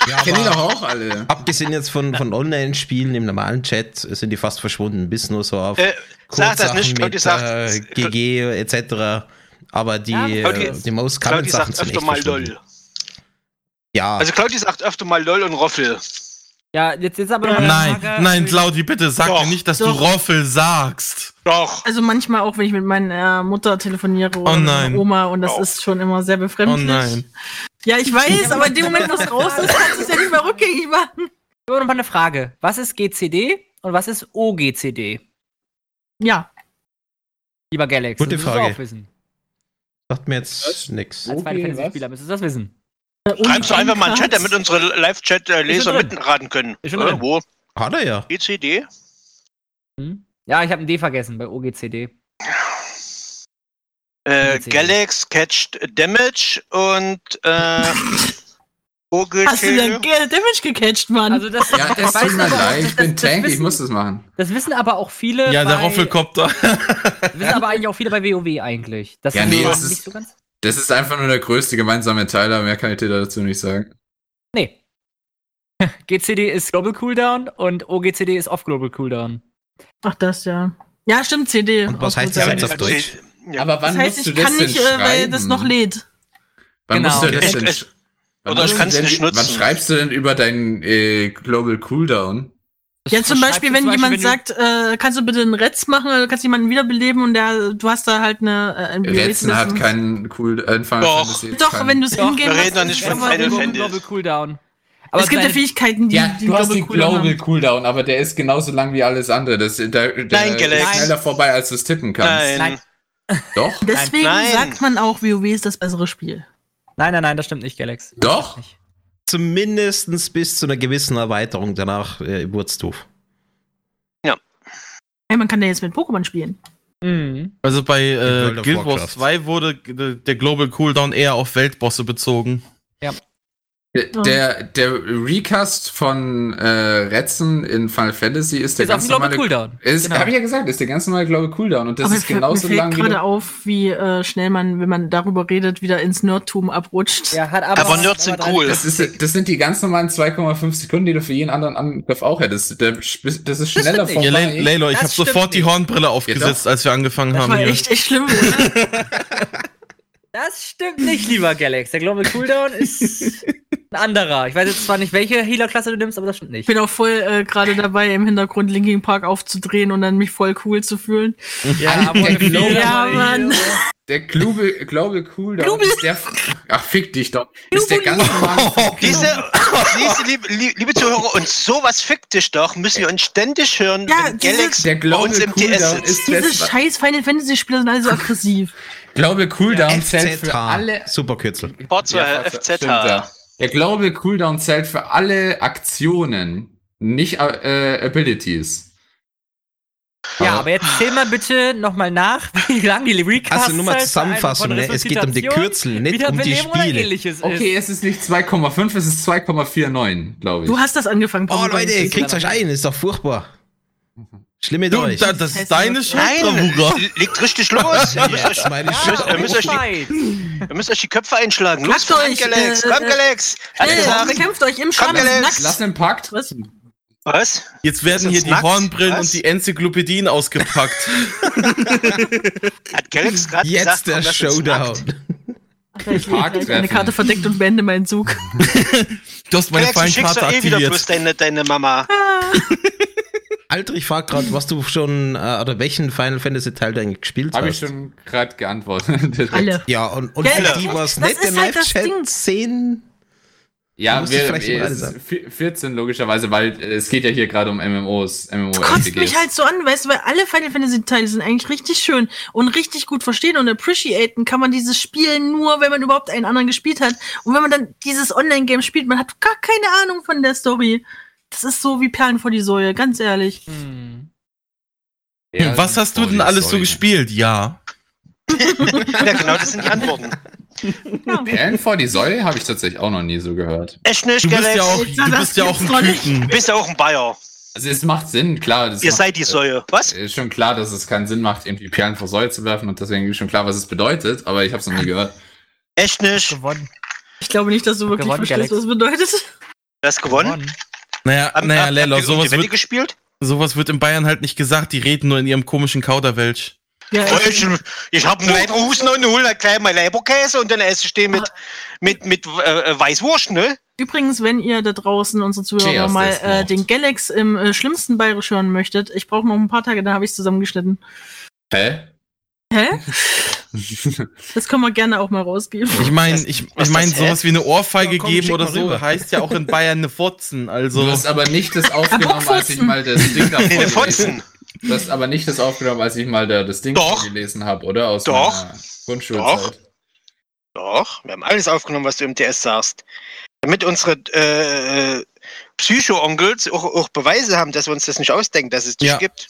Ja, Kennen die aber doch auch alle. abgesehen jetzt von, von Online-Spielen im normalen Chat sind die fast verschwunden, bis nur so auf Äh, sag das nicht, Claudi mit sagt. äh, GG etc. Aber die, Ja, Claudi- äh, die most Claudi common Sachen sagt sind öfter echt mal. LOL. Ja, Also Claudi sagt öfter mal LOL und Roffel. Ja, jetzt, jetzt aber noch eine Nein, Frage. nein, Claudi, bitte sag Doch, mir nicht, dass doch. du Roffel sagst. Doch. Also manchmal auch, wenn ich mit meiner Mutter telefoniere oder Oh mit nein. meiner Oma und das Oh. ist schon immer sehr Oh befremdlich. nein. Ja, ich weiß, aber in dem Moment, wo es raus ist, kannst du es ja nicht mehr rückgängig machen. Ich habe noch mal eine Frage. Was ist GCD und was ist OGCD? Ja, Lieber Galax. Gute Frage. auch wissen. sagt mir jetzt nix. Als Final Fantasy? Spieler müsstest du das wissen. Schreibst du einfach mal einen Chat, damit uns unsere Live-Chat-Leser drin. mitraten können. Äh, wo? Hat er ja. GCD? Hm? Ja, ich habe ein D vergessen bei OGCD. Äh. Galax catched Damage und äh, [laughs] Hast du denn Damage gecatcht, Mann? Also das, Ja, das [laughs] weiß tut mir leid. das- Ich bin das Tank, ich muss das machen. Das wissen aber auch viele. Ja, der Roffelkopter. Das wissen aber eigentlich auch viele bei WoW eigentlich. Das Ja, ist nee, das nicht ist- so ganz. Das ist einfach nur der größte gemeinsame Teiler, mehr kann ich dir dazu nicht sagen. Nee. [laughs] GCD ist Global Cooldown und OGCD ist Off Global Cooldown. Ach, das ja. Ja, stimmt, CD. Und was heißt das Ja, jetzt auf Deutsch? Ja. Aber Das wann heißt, musst du ich das kann denn nicht, äh, weil das schreiben? noch lädt. Wann Genau. musst du das Es- denn es- wann oder ich kann's denn- nicht Wann nutzen. schreibst du denn über deinen äh, Global Cooldown? Ja, zum Beispiel, wenn zum jemand Beispiel, sagt, äh, kannst du bitte einen Retz machen, oder du kannst jemanden wiederbeleben und der, du hast da halt eine, äh, ein Retzen hat keinen Cool äh, Final Doch. Fantasy Doch, wenn du es in-game wir reden doch hast, nicht ist von aber- Final Global, Fantasy. Global Cooldown. Aber Es gibt ja Fähigkeiten, die, Ja, die du hast Global den Cooldown Global. Cooldown, aber der ist genauso lang wie alles andere. Das, der, der Nein, ist Galax. schneller vorbei, als du es tippen kannst. Nein. Doch? Deswegen Nein. sagt man auch, WoW ist das bessere Spiel. Nein, nein, nein, das stimmt nicht, Galax. Doch? Nicht. Zumindest bis zu einer gewissen Erweiterung. Danach äh, wurde es doof. Hey, man kann ja jetzt mit Pokémon spielen. Mhm. Also bei äh, Guild Wars Warcraft. 2 wurde g- der Global Cooldown eher auf Weltbosse bezogen. Der, der, der Recast von äh, Retzen in Final Fantasy ist der Ist ganz normale. Cooldown. Ist, Genau. Hab ich ja gesagt, ist der ganz normale Global Cooldown. Und das Aber ist mir, genauso mir lang fällt wie. gerade auf, wie äh, schnell man, wenn man darüber redet, wieder ins Nerdtum abrutscht. Ja, hat aber, Aber Nerds sind cool. Das, ist, das sind die ganz normalen 2,5 Sekunden, die du für jeden anderen Angriff auch hättest. Der, das ist schneller. Ja, vorbei. Lay- Laylo, ich Das habe sofort die nicht. Hornbrille aufgesetzt, als wir angefangen Das haben war hier. echt, echt schlimm. Oder? [laughs] Das stimmt nicht, lieber Galax. Der Global Cooldown ist. [laughs] ein anderer. Ich weiß jetzt zwar nicht, welche Healer-Klasse du nimmst, aber das stimmt Ich nicht. bin auch voll äh, gerade dabei, im Hintergrund Linkin Park aufzudrehen und dann mich voll cool zu fühlen. [laughs] Ja, Der Glaube, Ja, Mann. der Glaube, Glaube Cooldown Glaube- ist der. Ach, fick dich doch. Ist der ganz. [laughs] Diese, diese liebe, liebe, Zuhörer, und sowas fickt dich doch, müssen wir uns ständig hören, Ja, wenn diese- Galax Der bei Glaube uns im TS Cooldown sitzt. ist Diese das. scheiß Final Fantasy Spiele sind alle so [laughs] aggressiv. Glaube Cooldown zählt für FZH. alle. Super Kürzel. Forza Ja, FZH. Der Glaube Cooldown zählt für alle Aktionen, nicht äh, Abilities. Ja, aber jetzt zähl mal bitte nochmal nach, [laughs] wie lang die Recast Also nur mal Zusammenfassung, ne? es geht um die Kürzel, nicht um die Spiele. Okay, es ist nicht 2,5, es ist 2,49, glaube ich. Du hast das angefangen, Oh. Leute, kriegt euch ein, ist doch furchtbar. Schlimm mit Du, euch. da, das ist deine Schuld, Nein, Bravura. liegt richtig los. Ihr müsst, euch, meine. Ja, ihr müsst euch die- ihr müsst euch die Köpfe einschlagen. Los, komm, euch, Galax, äh, komm, äh, Galax. Gesagt, bekämpft euch im nackt. Lass einen Pakt. Was? was? Jetzt werden hier die nackt? Hornbrillen Was? und die Enzyklopädien ausgepackt. [laughs] Hat Galax gerade gesagt, Jetzt der komm. Showdown. Ich leg Park gleich eine treffen. Karte verdeckt und beende meinen Zug. [laughs] Du hast meine Galax, du schickst Feinkarte doch eh wieder aktiviert. bloß deine, deine Mama. Alter, ich frag gerade, was du schon, äh, oder welchen Final Fantasy Teil du eigentlich gespielt Habe ich hast. schon gerade geantwortet. [laughs] Alle. Ja, und, und Gell, für die, was das nicht im ist halt das Ding. Live-Chat sehen, Ja, Muss ich wir, es alle ist sagen. vi- 14 logischerweise, weil äh, es geht ja hier gerade um MMOs, MMO kotzt mich halt so an, weißt du, weil alle Final Fantasy Teile sind eigentlich richtig schön und richtig gut verstehen und appreciaten kann man dieses Spiel nur, wenn man überhaupt einen anderen gespielt hat. Und wenn man dann dieses Online-Game spielt, man hat gar keine Ahnung von der Story. Das ist so wie Perlen vor die Säue, ganz ehrlich. Hm. Was hast du denn alles so gespielt? Ja. [laughs] Ja, genau, das sind die Antworten. Ja. Perlen vor die Säule habe ich tatsächlich auch noch nie so gehört. Echt nicht, Du bist ja auch, du bist ja auch ein. Küken. Du bist ja auch ein Bayer. Also es macht Sinn, klar. Das Ihr macht, seid die Säue. Was? Ist schon klar, dass es keinen Sinn macht, irgendwie Perlen vor Säule zu werfen und deswegen ist schon klar, was es bedeutet, aber ich habe es noch nie gehört. Echt nicht? Gewonnen. Ich glaube nicht, dass du wirklich Gewonnen, verstehst, Galax. was es bedeutet. Du hast gewonnen? Naja, Hab- naja, ihr sowas wird, gespielt? sowas wird in Bayern halt nicht gesagt. Die reden nur in ihrem komischen Kauderwelsch. Ja, ich ich habe einen Leberhusten und hole gleich mal Leberkäse und dann esse ich den mit, mit, mit äh, Weißwurst, ne? Übrigens, wenn ihr da draußen, unsere Zuhörer, Cheers, mal äh, den Galax im äh, schlimmsten Bayerisch hören möchtet, ich brauche noch ein paar Tage, dann habe ich es zusammengeschnitten. Hä? Hä? [laughs] Das können wir gerne auch mal rausgeben. Ich meine, ich, was ich meine, sowas wie eine Ohrfeige Ja, komm, geben oder so rüber. heißt ja auch in Bayern eine Fotzen. Also, Du hast aber nicht das aufgenommen, als ich mal das Ding da Eine Fotzen. Du hast aber nicht das aufgenommen, als ich mal da das Ding Doch. gelesen habe, oder? Aus Doch. Grundschulzeit. Doch, wir haben alles aufgenommen, was du im TS sagst. Damit unsere äh, äh, Psycho-Onkels auch, auch Beweise haben, dass wir uns das nicht ausdenken, dass es dich Ja. gibt.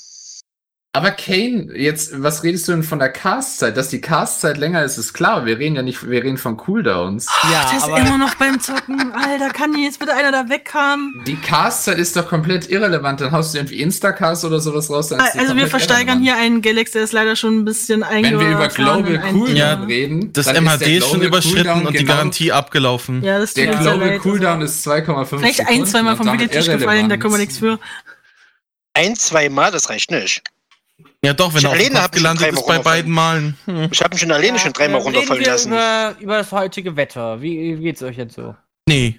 Aber Kane, jetzt, was redest du denn von der Castzeit? Dass die Castzeit länger ist, ist klar. Wir reden ja nicht, wir reden von Cooldowns. Ja, der ist aber immer noch beim Zocken. Alter, kann jetzt bitte einer da wegkommen? Die Castzeit ist doch komplett irrelevant. Dann haust du irgendwie Instacast oder sowas raus. Also wir versteigern irrelevant. hier einen Galax, der ist leider schon ein bisschen Wenn wir über Global ein Cooldown Ja, reden, das dann ist MHD der ist schon überschritten Cooldown und die genau- Garantie abgelaufen. Ja, das tut Der Global leid. Cooldown ist 2,5 Vielleicht ein, Sekunden zweimal und vom Videotisch gefallen, da können wir nichts für. Ein, zwei Mal, das reicht nicht. Ja doch, wenn Ich er auf dem Kopf mich gelandet ist bei beiden Malen. Hm. Ich habe ihn schon alleine schon dreimal runterfallen reden wir lassen. Über, über das heutige Wetter. Wie, wie geht's euch jetzt so? Nee.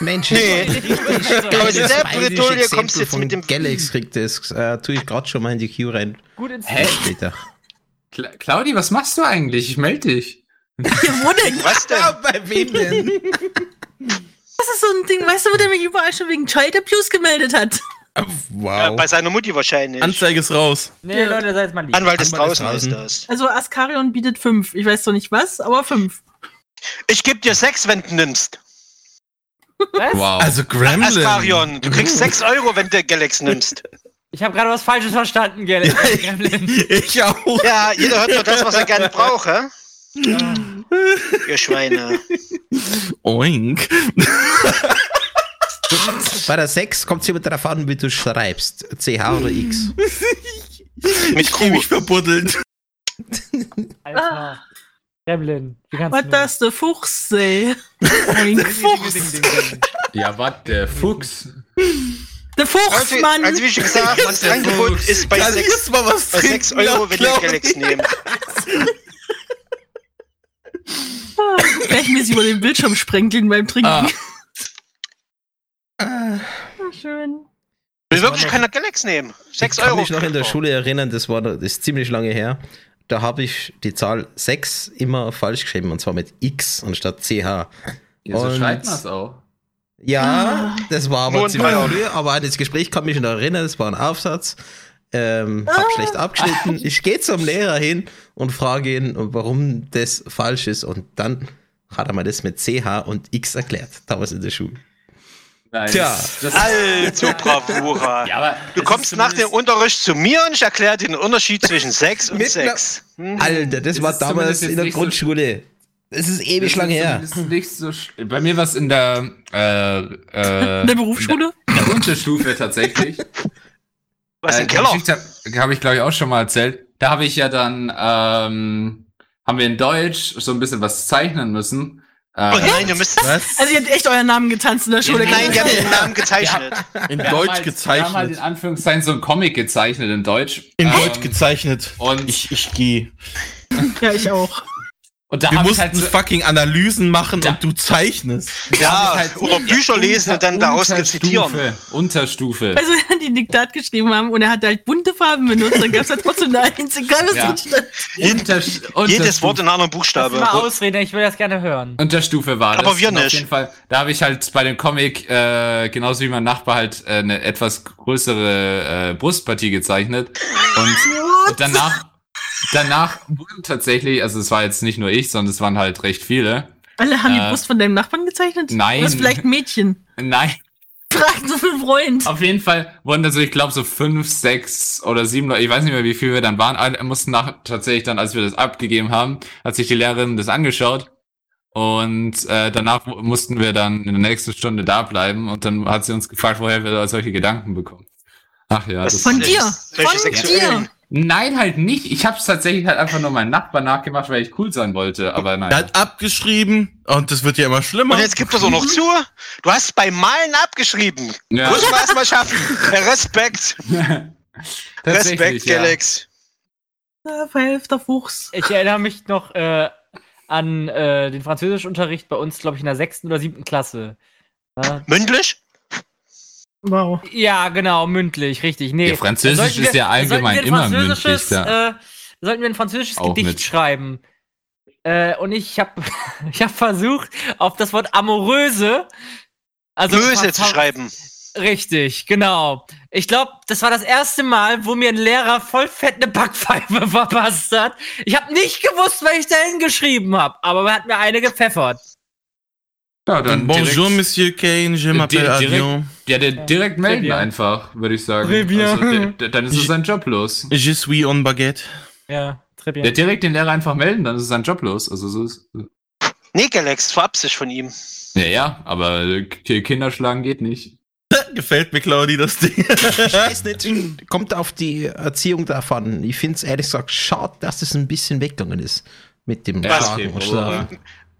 Mensch, Nee. Aber bayerische Bretouille kommst Exempel jetzt von mit dem- Galax kriegt das, äh, tue ich gerade schon mal in die Queue rein. Gut ins Hä? Später. Cla Claudi, was machst du eigentlich? Ich melde dich. Ja, wo denn? [laughs] Was denn? bei wem denn? Das ist so ein Ding, weißt du, wo der mich überall schon wegen Child Abuse gemeldet hat? [laughs] Ja, wow. bei seiner Mutti wahrscheinlich. Anzeige ist raus. Nee, Ja. Leute, seid mal lieb. Anwalt ist Anwalt ist draußen, ist draußen. das. Also Askarion bietet fünf. Ich weiß doch nicht was, aber fünf. Ich geb dir sechs, wenn du nimmst. Was? Wow. Also Gremlin. Askarion, du kriegst sechs [laughs] Euro, wenn du Galax nimmst. Ich habe gerade was Falsches verstanden, Gell. ich auch. Ja, jeder hört nur das, was er gerne braucht, hä? Ihr Schweine. Oink. [laughs] [laughs] Bei der 6 kommt es immer darauf an, wie du schreibst. CH oder X. [laughs] Mit Ich Q. mich verbuddelt. Alter. Gremlin. Was das, der Fuchs, ey. Ein Fuchs. ja, was, der Fuchs? Der Fuchs, Also, Mann. also wie schon gesagt, das [laughs] der Angebot ist bei Kann ich sechs, jetzt mal was bei sechs trinken? Euro, wenn ihr? Galax nehmt. Gleichmäßig über den Bildschirm sprenkeln beim Trinken. Ah. Schön. Will wirklich keiner Galax nehmen. 6 ich kann Euro. mich noch in der Schule erinnern, das war das ist ziemlich lange her. Da habe ich die Zahl 6 immer falsch geschrieben und zwar mit X anstatt CH. Ja, so Und- schreibt man es auch. Ja, das war aber ziemlich früh, aber an das Gespräch kann mich noch erinnern, das war ein Aufsatz. Ähm, hab schlecht abgeschnitten. Ich gehe zum Lehrer hin und frage ihn, warum das falsch ist. Und dann hat er mir das mit CH und X erklärt. Damals in der Schule. Nein, Tja. das, Also, Bravura. [laughs] ja, aber Du es kommst nach dem Unterricht zu mir und ich erkläre dir den Unterschied zwischen [laughs] 6 und Mit 6. Hm. Alter, das Es war ist damals in der nicht so Grundschule. Das ist ewig das lang ist her. Nicht so Bei mir war es in der, äh, äh, In der Berufsschule? In der Unterstufe tatsächlich. [laughs] Was Äh, im Keller? Geschichte habe hab ich, glaube ich, auch schon mal erzählt. Da habe ich ja dann, ähm, haben wir in Deutsch so ein bisschen was zeichnen müssen. Äh, Oh nein, ihr müsst. Was? Also ihr habt echt euren Namen getanzt in der Schule. Nein, die haben den Namen [laughs] gezeichnet. In wir haben Deutsch halt, Wir haben halt in gezeichnet. Anführungszeichen so ein Comic gezeichnet in Deutsch. In Ähm, Deutsch gezeichnet. Und, Ich, ich gehe. Ja, ich auch. Und da Wir mussten halt so, fucking Analysen machen Ja. und du zeichnest. Ja, halt- oder Bücher lesen und dann daraus rezitieren. Unterstufe. Unterstufe. Also wenn [laughs] die ein Diktat geschrieben haben und er hat halt bunte Farben benutzt, dann gab es halt trotzdem eine was Ja. Jedes Unterstufe. Wort in einem anderen Buchstabe. mal ausreden, ich will das gerne hören. Unterstufe war Aber das. wir Und Auf nicht. jeden Fall, da habe ich halt bei dem Comic, äh, genauso wie mein Nachbar halt äh, eine etwas größere äh, Brustpartie gezeichnet. Und, und danach, danach wurden tatsächlich, also es war jetzt nicht nur ich, sondern es waren halt recht viele. Alle haben die Äh, Brust von deinem Nachbarn gezeichnet? nein. Du hast vielleicht ein Mädchen. Nein, Fragen so viel Freund. auf jeden Fall wurden also, ich glaube, so fünf, sechs oder sieben Leute, ich weiß nicht mehr, wie viel wir dann waren, alle mussten nach, tatsächlich dann, als wir das abgegeben haben, hat sich die Lehrerin das angeschaut. Und äh, danach mu- mussten wir dann in der nächsten Stunde da bleiben und dann hat sie uns gefragt, woher wir solche Gedanken bekommen. Ach ja, das Von dir. Von dir. Nein, halt nicht. Ich habe es tatsächlich halt einfach nur meinen Nachbarn nachgemacht, weil ich cool sein wollte. Aber Er nein. hat abgeschrieben und das wird ja immer schlimmer. Und jetzt gibt es auch noch zu. Du hast beim Malen abgeschrieben. Ja. Muss man erst mal schaffen. Respekt. [laughs] Respekt, ja. Galax. Ja, Verhälfter Fuchs. Ich erinnere mich noch äh, an äh, den Französischunterricht bei uns, glaube ich, in der sechsten oder siebten Klasse. Ja, Mündlich? Wow. Ja, genau, mündlich, richtig. Nee. Ja, Französisch sollten ist ja allgemein wir ein immer französisches, mündlich, ja. Äh, sollten wir ein französisches Auch Gedicht mit. schreiben. Äh, und ich habe [laughs] ich hab versucht, auf das Wort amoröse. Also Böse zu schreiben. Richtig, genau. Ich glaube, das war das erste Mal, wo mir ein Lehrer voll fett eine Backpfeife [laughs] verpasst hat. Ich habe nicht gewusst, was ich da hingeschrieben habe, aber er hat mir eine gepfeffert. Ja, dann Bonjour, direkt, Monsieur Kane, je m'appelle Avion. ja, der, direkt melden bien. einfach, würde ich sagen. Très bien. Also, der, der, dann ist es sein Job los. Je suis on baguette. Ja, très Der bien. direkt den Lehrer einfach melden, dann ist es sein Job los. Also so ist. Nee, Galax, das war Absicht von ihm. Ja, ja, aber K- Kinder schlagen geht nicht. [laughs] Gefällt mir, Claudi, das Ding. Ich weiß nicht, kommt auf die Erziehung davon. Ich finde es ehrlich gesagt schade, dass es ein bisschen weggegangen ist mit dem Ja, Schlagen okay, und aber-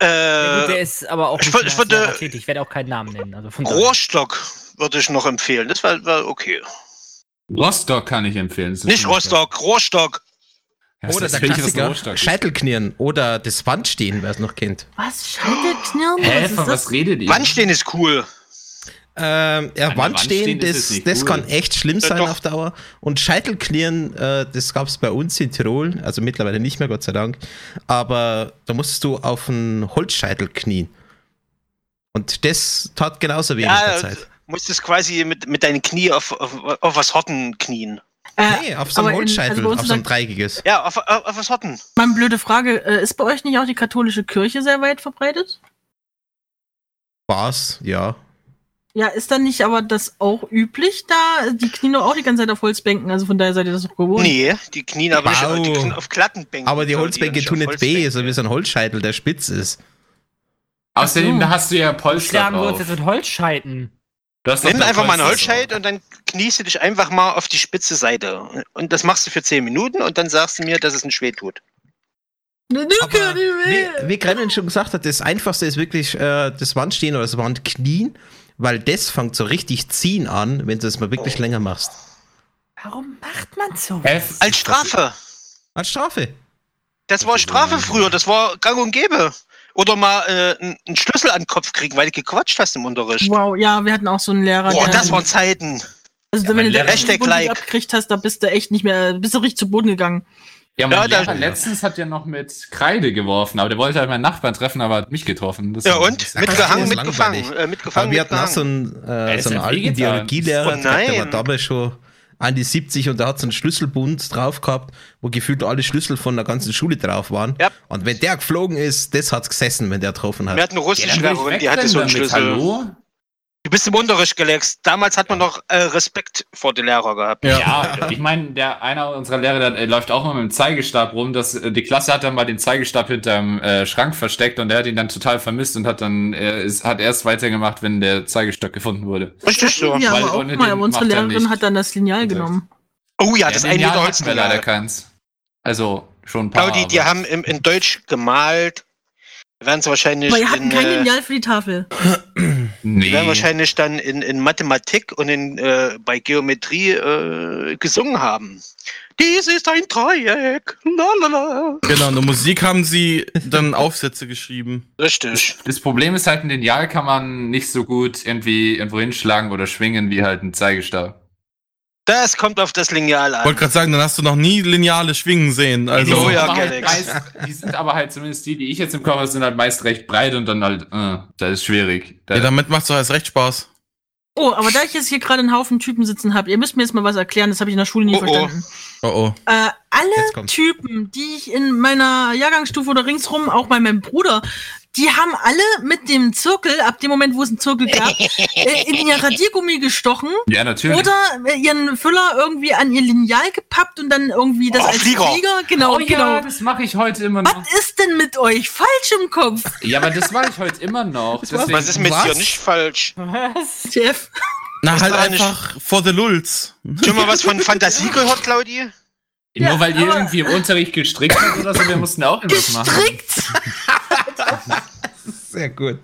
Ja, gut, der Äh, ist aber auch ich nicht ich würde- Lehrer tätig. Ich werde auch keinen Namen nennen. Also von. Rohrstock würde ich noch empfehlen. Das war, war okay. Rostock kann ich empfehlen. Nicht Rostock, Rohrstock. Ja, Oder das der Klassiker, Rostock. Scheitelknirren oder das Wandstehen, wer es noch kennt. Was? Scheitelknirren? Hä, Was ist von das? was redet ihr? Wandstehen ist cool. Ähm, ja, Wand stehen das, das cool. kann echt schlimm Ja, sein doch. auf Dauer. Und Scheitelknirren, äh, das gab es bei uns in Tirol, also mittlerweile nicht mehr, Gott sei Dank. Aber da musstest du auf einen Holzscheitel knien. Und das tat genauso weh Ja, Zeit. Musstest quasi mit, mit deinen Knie auf, auf, auf was Horten knien. Äh, Nee, auf so einem aber in- Holzscheitel, also auf so ein dreieckiges. Ja, auf, auf, auf was Horten. Mal eine blöde Frage. Äh, ist bei euch nicht auch die katholische Kirche sehr weit verbreitet? War's, ja. Ja, ist dann nicht aber das auch üblich da? Die knien doch auch die ganze Zeit auf Holzbänken, also von daher seid ihr das doch gewohnt. Nee, die knien aber nicht, Wow. die knien auf glatten Bänken. Aber die Holzbänke nicht tun nicht weh, so wie so ein Holzscheitel, der spitz ist. Außerdem, so. hast du ja Polster Schlagen wir uns drauf. jetzt mit Holzscheiten. Du hast Nimm einfach mal einen Holzscheit drauf. und dann kniest du dich einfach mal auf die spitze Seite. Und das machst du für 10 Minuten und dann sagst du mir, dass es nicht weh tut. Ne, du Aber kannst nicht wie, wie Gremlin schon gesagt hat, das Einfachste ist wirklich äh, das Wandstehen oder das Wandknien, weil das fängt so richtig ziehen an, wenn du das mal wirklich länger machst. Warum macht man so? Als Strafe. Als Strafe. Das war Strafe früher, das war gang und gäbe. Oder mal äh, einen Schlüssel an den Kopf kriegen, weil du gequatscht hast im Unterricht. Wow, ja, wir hatten auch so einen Lehrer, Boah, der, das waren Zeiten. also Ja, wenn du den Hashtag like. abgekriegt hast, da bist du echt nicht mehr, bist du richtig zu Boden gegangen. Ja, mein Ja, da- Lehrer letztens hat ja noch mit Kreide geworfen, aber der wollte halt meinen Nachbarn treffen, aber hat mich getroffen. Das Ja und? Mitgehangen, mitgefangen. Äh, Aber mitgefangen, wir hatten auch so einen, äh, so einen alten. Biologielehrer, Oh der der war damals schon an die 70 und der hat so einen Schlüsselbund drauf gehabt, wo gefühlt alle Schlüssel von der ganzen Schule drauf waren. Ja. Und wenn der geflogen ist, das hat's gesessen, wenn der getroffen hat. Wir hatten eine ich Russischlehrerin, die hatte so einen Schlüssel. Hallo? Du bist im Unterricht gelext. Damals hat man noch äh, Respekt vor den Lehrer gehabt. Ja, ich meine, der einer unserer Lehrer, der äh, läuft auch immer mit dem Zeigestab rum. Das, äh, die Klasse hat dann mal den Zeigestab hinterm äh, Schrank versteckt und der hat ihn dann total vermisst und hat dann äh, ist, hat erst weitergemacht, wenn der Zeigestab gefunden wurde. Richtig so. Ja, weil aber auch mal, unsere er Lehrerin hat dann das Lineal genommen. Oh ja, das Ja, ein Lineal Meter hatten wir leider keins. Also schon ein paar. Claudi, die haben im, in Deutsch gemalt. Die werden es wahrscheinlich, Aber ihr hatten in, kein äh, Lineal für die Tafel. die [clears throat] nee. werden wahrscheinlich dann in, in Mathematik und in, äh, bei Geometrie äh, gesungen haben. Dies ist ein Dreieck. Lalala. Genau, in der Musik haben sie dann Aufsätze geschrieben. Richtig. Das Problem ist halt, ein Lineal kann man nicht so gut irgendwie irgendwo hinschlagen oder schwingen wie halt ein Zeigestab. Das kommt auf das Lineal Wollte an. gerade sagen, dann hast du noch nie lineale Schwingen sehen. Also, Oh ja, aber halt meist, die sind aber halt zumindest die, die ich jetzt im Kopf habe, sind halt meist recht breit und dann halt, äh, das ist schwierig. Da, ja, damit macht's doch erst recht Spaß. Oh, aber da ich jetzt hier gerade einen Haufen Typen sitzen habe, ihr müsst mir jetzt mal was erklären, das habe ich in der Schule nie Oh, oh. verstanden. Oh oh. Äh, Jetzt alle. Typen, die ich in meiner Jahrgangsstufe oder ringsrum, auch bei meinem Bruder, die haben alle mit dem Zirkel, ab dem Moment, wo es einen Zirkel gab, [laughs] äh, in ihr Radiergummi gestochen ja, natürlich. oder äh, ihren Füller irgendwie an ihr Lineal gepappt und dann irgendwie das Oh, als Flieger. genau, oh ja, genau. das mache ich heute immer noch. Was ist denn mit euch falsch im Kopf, [laughs] Ja, aber das mache ich heute immer noch. Deswegen, Was ist mit Was? dir nicht falsch? Was? Jeff? Na, halt einfach for the lulz. Schon mal was von Fantasie gehört, Claudi? Nur weil ihr irgendwie im Unterricht gestrickt habt oder so, wir mussten auch irgendwas machen. Gestrickt? Sehr gut.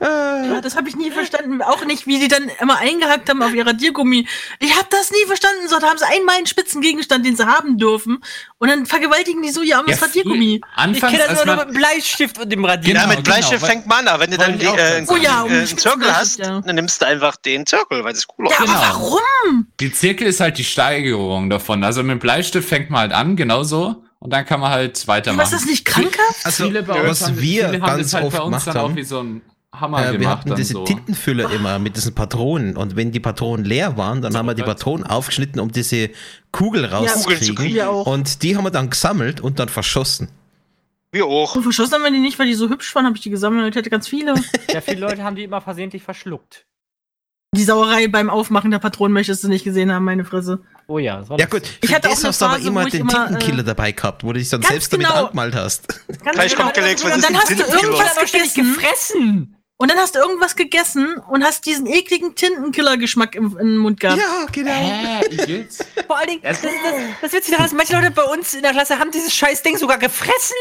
Ja, das habe ich nie verstanden. Auch nicht, wie die dann immer eingehackt haben auf ihr Radiergummi. Ich habe das nie verstanden. So, da haben sie einmal einen Spitzengegenstand, den sie haben dürfen. Und dann vergewaltigen die so ihr armes Ja, Radiergummi. Ich Anfangs, kenne das nur noch mit Bleistift und dem Radier. Genau, ja, mit Bleistift genau, fängt man an. Wenn du dann ich auch äh. Oh ja, um äh, einen Zirkel hast, ja. dann nimmst du einfach den Zirkel, weil das ist cooler. Ja, Genau. aber warum? die Zirkel ist halt die Steigerung davon. Also mit dem Bleistift fängt man halt an, genauso. Und dann kann man halt weitermachen. Was ist das nicht krankhaft? Also, Viele bei uns was haben, wir viele haben ganz das halt oft bei uns gemacht dann auch haben, wie so ein Hammer äh, wir gemacht. hatten Dann diese so. Tintenfüller immer mit diesen Patronen. Und wenn die Patronen leer waren, dann haben wir die. Patronen aufgeschnitten, um diese Kugel rauszukriegen. kriegen. Wir auch. und die haben wir dann gesammelt und dann verschossen. Wir auch. Und verschossen haben wir die nicht, weil die so hübsch waren, habe ich die gesammelt. Ich hätte ganz viele. [laughs] Ja, viele Leute haben die immer versehentlich verschluckt. Die Sauerei beim Aufmachen der Patronen möchtest du nicht gesehen haben, meine Fresse. Oh ja, das war Ja gut, Ich hatte auch hast du aber immer den immer, Tintenkiller dabei gehabt, wo du dich dann selbst damit genau. angemalt hast. Ganz Gleich genau. kommt Galax, was Und dann hast du irgendwas gefressen. Und dann hast du irgendwas gegessen und hast diesen ekligen Tintenkiller-Geschmack im, im Mund gehabt. Ja, genau. Igitt? Vor allen Dingen, das, das, das, das Witzige daran ist, manche Leute bei uns in der Klasse haben dieses scheiß Ding sogar gefressen.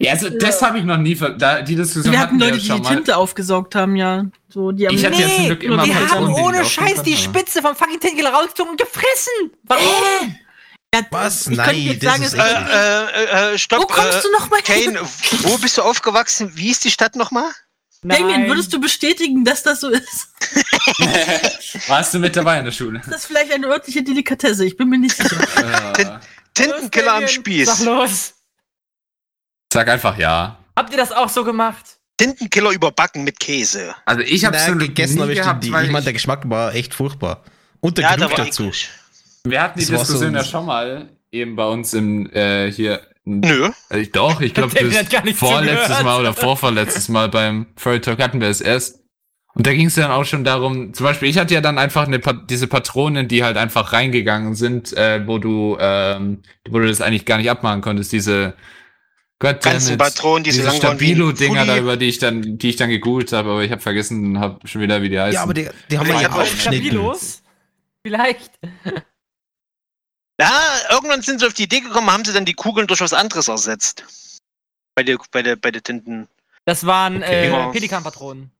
Ja, also das habe ich noch nie ver da, Die Diskussion Wir hatten wir Leute, die schon die mal. Tinte aufgesaugt haben, ja. So, die haben Ich hatte ja zum Nee, Glück immer die Patronen, haben die ohne Scheiß die. Spitze vom fucking Tintenkiller rausgezogen und gefressen. Warum? ja, Was? Ich Nein, das sagen, ist Äh, äh, äh, stopp. Wo kommst äh, du noch mal hin? Kane, wo bist du aufgewachsen? Wie ist die Stadt nochmal? Damien, würdest du bestätigen, dass das so ist? [laughs] Warst du mit dabei in der Schule? Das ist vielleicht eine örtliche Delikatesse, ich bin mir nicht sicher. Äh, Tintenkiller am Sag Spieß. los. Sag einfach ja. Habt ihr das auch so gemacht? Tintenkiller überbacken mit Käse. Also ich habe Na, gegessen habe ich die, die. Ich meine, weil der Geschmack war echt furchtbar. Und der Ja, da Geruch war dazu. eklig. wir hatten die Das so Diskussion ein- ja schon mal eben bei uns im äh, hier. Nö. Also ich, doch, ich glaube, vorletztes. Mal oder vorvorletztes Mal beim Furry Talk hatten wir es erst. Und da ging es dann auch schon darum, zum Beispiel, ich hatte ja dann einfach eine, diese Patronen, die halt einfach reingegangen sind, äh, wo du, ähm, wo du das eigentlich gar nicht abmachen konntest, diese Gott Ganzen Patronen, die so diese ein Stabilo-Dinger da, über die ich dann, die ich dann gegoogelt habe, aber ich habe vergessen, habe schon wieder, wie die heißen. Ja, aber die, die haben Ja, wir ja aufgeschnitten. Stabilos? Vielleicht. [laughs] Ja, irgendwann sind sie auf die Idee gekommen, haben sie dann die Kugeln durch was anderes ersetzt. Bei der, bei der, bei der Tinten. Das waren Okay. äh, Ja. Pelikanpatronen.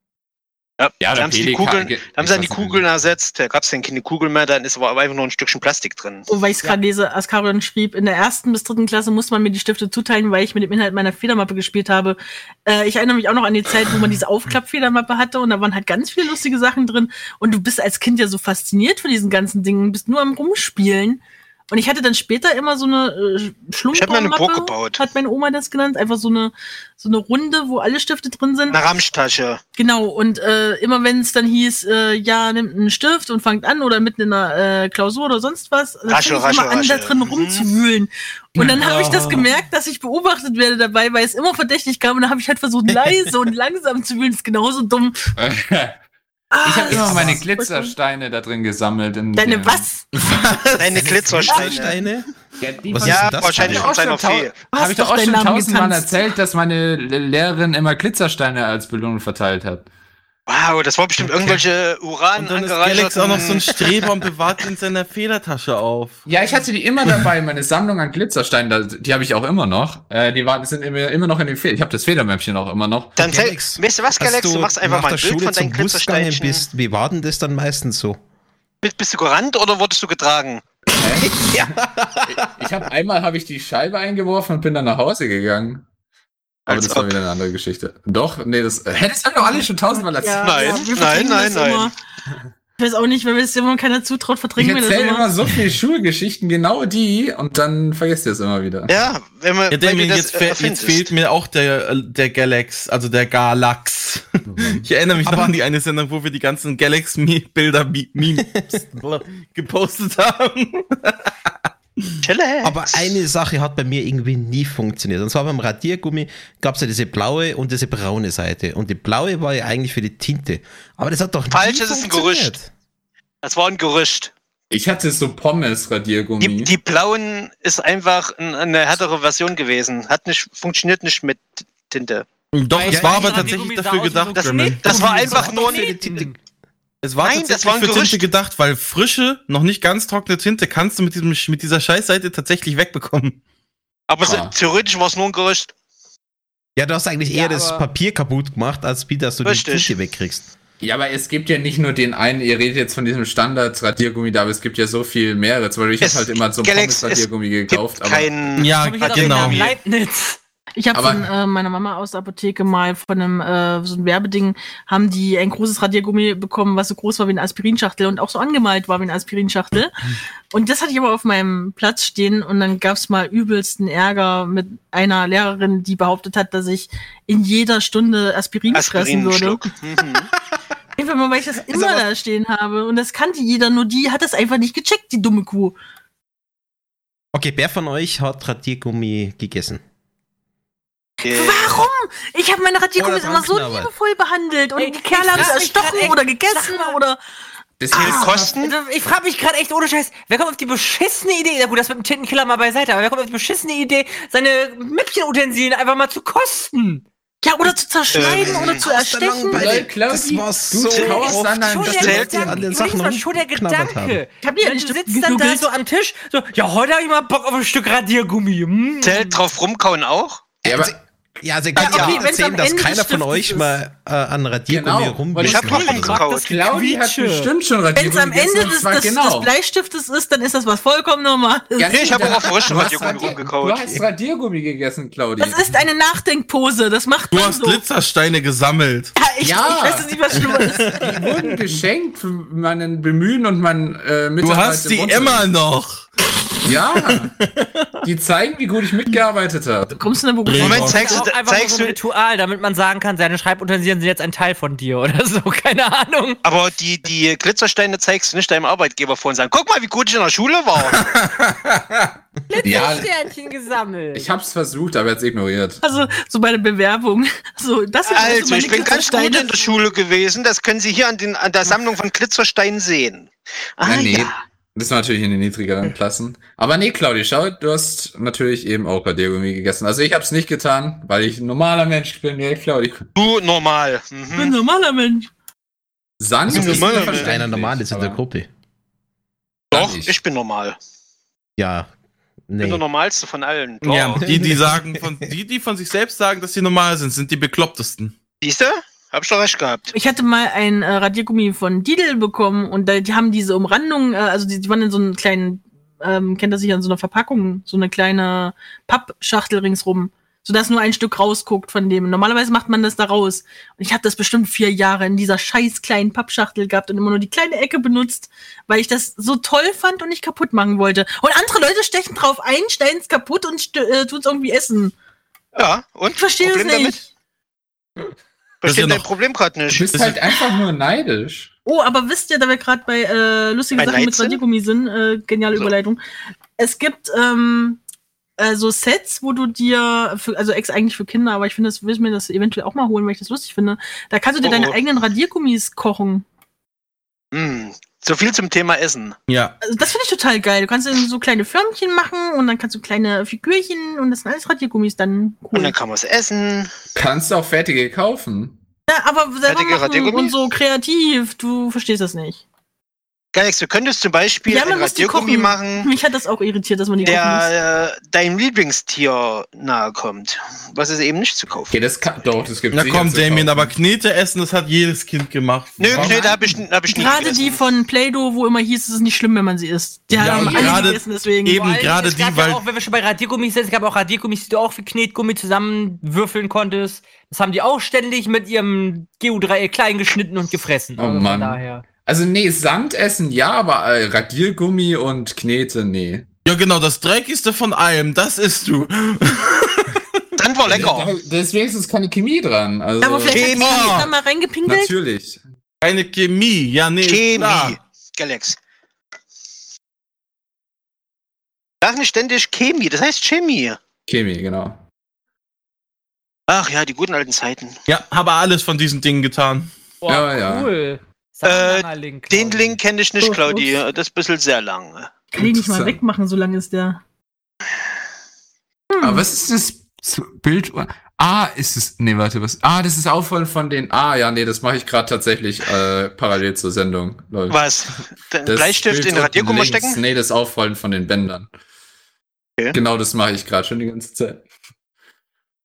Ja, Ja, da haben sie die Kugeln, ge- da haben sie dann die Kugeln ersetzt. Da gab es dann keine Kugel mehr, dann ist aber einfach nur ein Stückchen Plastik drin. Oh, weil ich es gerade lese, Askarion schrieb, in der ersten bis dritten Klasse muss man mir die Stifte zuteilen, weil ich mit dem Inhalt meiner Federmappe gespielt habe. Äh, ich erinnere mich auch noch an die Zeit, wo man diese Aufklappfedermappe hatte und da waren halt ganz viele lustige Sachen drin. Und du bist als Kind ja so fasziniert von diesen ganzen Dingen, bist nur am Rumspielen. Und ich hatte dann später immer so eine äh, Ich hab mir eine Burg gebaut. hat meine Oma das genannt. Einfach so eine, so eine Runde, wo alle Stifte drin sind. Eine Ramschtasche. Genau, und äh, immer wenn es dann hieß, äh, ja, nimmt einen Stift und fangt an oder mitten in einer äh, Klausur oder sonst was, dann Rasche, fing ich immer rasche, an, da rasche. drin Mhm. rumzuwühlen. Und dann habe ich das gemerkt, dass ich beobachtet werde dabei, weil es immer verdächtig kam und dann habe ich halt versucht, leise [laughs] und langsam zu wühlen. Das ist genauso dumm. [laughs] Ah, Ich habe immer meine ist Glittersteine da drin gesammelt. In Deine dem- was? [laughs] Deine Glitzersteine. Steine? Ja, die Was Ja, wahrscheinlich von seiner Auch schon Fee. Habe ich doch auch schon tausendmal erzählt, dass meine Le- Lehrerin immer Glittersteine als Belohnung verteilt hat. Wow, das war bestimmt irgendwelche Uran Und dann ist Galax auch noch so ein. Streber und bewahrt in seiner Federtasche auf. Ja, ich hatte die immer dabei, meine Sammlung an Glittersteinen, da- die habe ich auch immer noch. Äh, die waren, sind immer, immer noch in den Federn. Ich habe das Federmäppchen auch immer noch. Dann zähl, Galax, weißt du was, Galax? Du machst einfach mal ein Bild Schule von deinen Glitzersteinchen. bist, wie war denn das dann meistens so? Bist, bist du gerannt oder wurdest du getragen? [laughs] Ich habe einmal habe ich die Scheibe eingeworfen und bin dann nach Hause gegangen. Aber Als das war wieder eine andere Geschichte. Doch, nee, das äh, hättest du doch alle schon tausendmal erzählt. Ja, Nein, ja, wir nein, nein, das nein. Immer. Ich weiß auch nicht, wenn mir das immer keiner zutraut, Ich verdrängen wir das erzähle immer. immer so viele Schulgeschichten, genau die, und dann vergesst ihr es immer wieder. Ja, wenn man Ja, weil du das jetzt, fe- jetzt fehlt mir auch der, äh, der Galax, also der Galax. Ich erinnere mich noch Aber- an die eine Sendung, wo wir die ganzen Galax-Bilder, Memes [laughs] gepostet haben. Chillax. Aber eine Sache hat bei mir irgendwie nie funktioniert. Und zwar beim Radiergummi gab es ja diese blaue und diese braune Seite. Und die blaue war ja eigentlich für die Tinte. Aber das hat doch Falsch, nie das ist ein funktioniert. Das war ein Gerücht. Ich hatte so Pommes-Radiergummi. Die, die blauen ist einfach ein- eine härtere Version gewesen. Hat nicht, funktioniert nicht mit Tinte. Doch, Weil es ja, war aber tatsächlich dafür gedacht, Das, das war einfach nur auch ein, nicht Tinte. Es war Nein, das tatsächlich war für Gerücht. Tinte gedacht, weil frische, noch nicht ganz trockene Tinte kannst du mit, diesem, mit dieser Scheißseite tatsächlich wegbekommen. aber Ah. theoretisch war es nur ein Gerücht. Ja, du hast eigentlich Ja, eher das aber- Papier kaputt gemacht, als wie dass du Richtig. die Tinte wegkriegst. Ja, aber es gibt ja nicht nur den einen, ihr redet jetzt von diesem Standard-Radiergummi da, aber es gibt ja so viel mehrere. Zum Beispiel, ich Es- habe halt immer so ein Pommes-Radiergummi Gibt gekauft, aber kein. Ja, genau. Leibniz. Ich habe von äh, meiner Mama aus der Apotheke mal von einem äh, so ein Werbeding haben die ein großes Radiergummi bekommen, was so groß war wie eine Aspirinschachtel und auch so angemalt war wie eine Aspirinschachtel. Und das hatte ich aber auf meinem Platz stehen und dann gab's mal übelsten Ärger mit einer Lehrerin, die behauptet hat, dass ich in jeder Stunde Aspirin, fressen würde. Mhm. Einfach mal, weil ich das immer da stehen habe. Und das kannte jeder, nur die hat das einfach nicht gecheckt, die dumme Kuh. Okay, wer von euch hat Radiergummi gegessen? Äh, Warum? Ich habe meine Radiergummis immer so liebevoll behandelt und Ey, die Kerle haben es erstochen echt, oder gegessen oder deswegen Ah, Kosten? Also, Ich frage mich gerade echt ohne Scheiß, wer kommt auf die beschissene Idee, ja gut, das mit dem Tintenkiller mal beiseite, aber wer kommt auf die beschissene Idee, seine Mäppchenutensilien einfach mal zu kosten? ja oder zu zerschneiden Ähm, oder zu erstechen. Weil, Claudi, das war du so kaust oft, an einem Schon dass der die zählt Leute Gedanke, an den Sachen mal, schon der. Gedanke. Ich hab die Ja, du sitzt dann da so am Tisch, so, ja, heute habe ich mal Bock auf ein Stück Radiergummi. Hm. Zählt drauf rumkauen auch? Ja, aber, Ja, also ihr könnt Ja, okay, am erzählen, dass Ende keiner von euch ist. mal äh, an Radiergummi genau. rum weil Ich hab Claudi- auch rumgekaut. Das Claudi hat bestimmt schon Wenn es Radiergummi am Ende des, des, genau. des Bleistiftes ist, dann ist das was vollkommen normales. Ja, Nee, ich hab da- auch auf frische du hast Radiergummi Radier- rumgekaut. Du hast Radiergummi gegessen, Claudi. Das ist eine Nachdenkpose, das macht Du man hast so. Glittersteine gesammelt. Ja, ich, Ja. ich weiß nicht, was schlimmer ist. Die wurden geschenkt für meinen Bemühen und mein äh, Du Mitarbeit hast die immer noch. Ja. [laughs] Die zeigen, wie gut ich mitgearbeitet habe. Kommst du in der Berufsschule? Moment, Auch zeigst du, einfach zeigst so ein Ritual, damit man sagen kann, seine Schreibutensilien sind jetzt ein Teil von dir oder so, [laughs] keine Ahnung. aber die, die Glitzersteine zeigst du nicht deinem Arbeitgeber vor und sagen, guck mal, wie gut ich in der Schule war. [laughs] Ja, Sternchen gesammelt. ich hab's versucht, aber jetzt ignoriert. Also, so bei der Bewerbung. So, das sind Also, meine ich bin ganz gut in der Schule gewesen. Das können Sie hier an, den, an der Sammlung von Glitzersteinen sehen. Ah, Ja, nee. ja. Das war natürlich in den niedrigeren [laughs] Klassen. Aber nee, Claudi, schau, du hast natürlich eben auch Radiergummi gegessen. Also ich hab's nicht getan, weil ich ein normaler Mensch bin. Nee, Claudi. Du normal. Ich bin ein Mhm. normaler Mensch. Sand Also, ist normal- mir Einer normal ist in der Gruppe. Doch, ich. ich bin normal. Ja. Ich bin der Nee. normalste von allen. Doch. Ja, die, die [laughs] sagen, von, die, die von sich selbst sagen, dass sie normal sind, sind die beklopptesten. Siehst du? Hab ich doch recht gehabt. Ich hatte mal ein äh, Radiergummi von Lidl bekommen und da, die haben diese Umrandung, äh, also die, die waren in so einem kleinen, ähm, kennt ihr sich an so einer Verpackung, so eine kleine Pappschachtel ringsrum, sodass nur ein Stück rausguckt von dem. Normalerweise macht man das da raus. Und ich habe das bestimmt vier Jahre in dieser scheiß kleinen Pappschachtel gehabt und immer nur die kleine Ecke benutzt, weil ich das so toll fand und nicht kaputt machen wollte. Und andere Leute stechen drauf ein, stellen es kaputt und äh, tun es irgendwie essen. Ja, und? Ich verstehe es nicht. damit? Das ist ja Verstehe dein noch- Problem gerade Du nicht. bist halt einfach nur neidisch. Oh, aber wisst ihr, da wir gerade bei äh, lustigen Bei Sachen mit Neid sind? Radiergummi sind, äh, geniale So. Überleitung. Es gibt ähm, äh, so Sets, wo du dir, für, also ex eigentlich für Kinder, aber ich finde, das will ich mir das eventuell auch mal holen, weil ich das lustig finde. Da kannst du dir Oh, deine oh. eigenen Radiergummis kochen. Hm. So viel zum Thema Essen. Ja. Also das finde ich total geil. Du kannst dann so kleine Förmchen machen und dann kannst du kleine Figürchen und das sind alles Radiergummis dann Und cool. dann kann man es essen. Kannst du auch fertige kaufen. Ja, aber selber Fertige machen und so kreativ. Du verstehst das nicht. Galax, du könntest zum Beispiel Ja, ein Radiergummi machen, Mich hat das auch irritiert, dass man die der äh, deinem Lieblingstier nahe kommt. Was es eben nicht zu kaufen. Okay, das kann, doch, das gibt Na komm, Damien, aber Knete essen, das hat jedes Kind gemacht. Nö, Warum? Knete habe ich, hab ich nie Gerade gegessen. die von Play-Doh, wo immer hieß, es ist nicht schlimm, wenn man sie isst. Die Ja, haben aber alle gerade gegessen, deswegen. eben- gerade die, weil- Ja auch, wenn wir schon bei Radiergummis sind, es gab auch Radiergummis, die du auch für Knetgummi zusammenwürfeln konntest. Das haben die auch ständig mit ihrem Geodreieck klein geschnitten und gefressen. Oh Also von Mann. Daher. Also nee, Sand essen ja, aber äh, Radiergummi und Knete, nee. Ja, genau, das Dreckigste von allem, das isst du. [laughs] Sand war lecker. Da, da ist wenigstens keine Chemie dran. Also, aber vielleicht Chemie. hat sie da mal reingepinkelt. natürlich. Keine Chemie, ja, nee. Chemie. Galax. Sag nicht ständig Chemie, das heißt Chemie. Chemie, genau. Ach ja, die guten alten Zeiten. Ja, habe alles von diesen Dingen getan. Boah, Ja, ja. cool. Äh, Link, Den. Link kenne ich nicht, Oh, Claudi. Das ist ein bisschen sehr lang. Kann ich nicht mal wegmachen, solange ist der. Hm. Aber was ist das Bild? Ah, ist es. Nee, warte, was? Ah, das ist Aufholen von den. Ah, ja, nee, das mache ich gerade tatsächlich äh, parallel zur Sendung. Leute. Was? Den Das Bleistift Bild in Radiergummi stecken? Nee, das Aufrollen von den Bändern. Okay. Genau das mache ich gerade schon die ganze Zeit.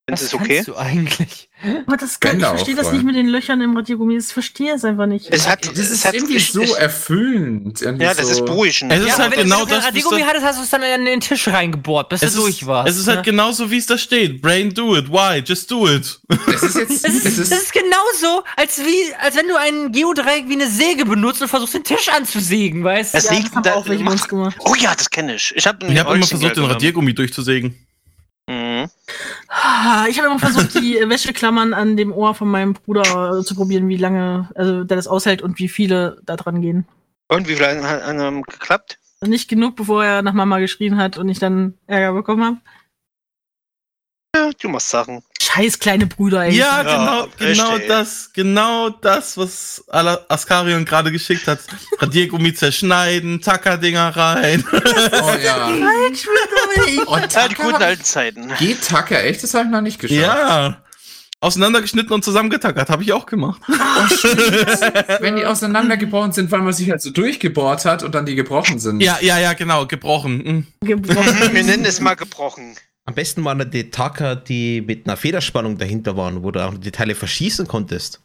Das ist okay. du eigentlich? Aber das kann, ich verstehe das nicht mit den Löchern im Radiergummi. Ich verstehe es einfach nicht. Es hat, Das es ist hat irgendwie so erfüllend. Irgendwie Ja, das so ist beruhigend. Es ist Ja, halt wenn genau du das, Radiergummi hattest, hast du es dann in den Tisch reingebohrt, bis Es du durch ist, warst. es ist halt ne? genauso, wie es da steht. Brain do it. Why? Just do it. Es ist jetzt. [laughs] Das ist, das ist, ist genauso, als, wie, als wenn du ein Geodreieck wie eine Säge benutzt und versuchst, den Tisch anzusägen, weißt du? Es Ja, liegt das haben da. auch welche gemacht. Oh ja, das kenne ich. Ich habe Ich habe immer versucht, den Radiergummi durchzusägen. Mhm. Ah, Ich habe immer versucht, die Wäscheklammern an dem Ohr von meinem Bruder äh, zu probieren, wie lange, also der das aushält und wie viele da dran gehen. Und wie viel hat hat, ähm, geklappt? Nicht genug, bevor er nach Mama geschrien hat und ich dann Ärger bekommen habe. Ja, du machst Sachen. Scheiß kleine Brüder, ey. Ja, Ja, genau, genau das, genau das, was Askarion gerade geschickt hat. Radiergummi zerschneiden, Tackerdinger rein. [laughs] oh ja. [laughs] Und Ja, die guten alten Zeiten. Geht Tucker echt? Das habe ich noch nicht geschafft. ja. Auseinandergeschnitten und zusammengetackert, habe ich auch gemacht. [laughs] Wenn die auseinandergebrochen sind, weil man sich halt so durchgebohrt hat und dann die gebrochen sind. Ja, ja, ja, genau, gebrochen. Mhm. Gebrochen. Wir nennen es mal gebrochen. Am besten waren da die Tacker, die mit einer Federspannung dahinter waren, wo du auch die Teile verschießen konntest.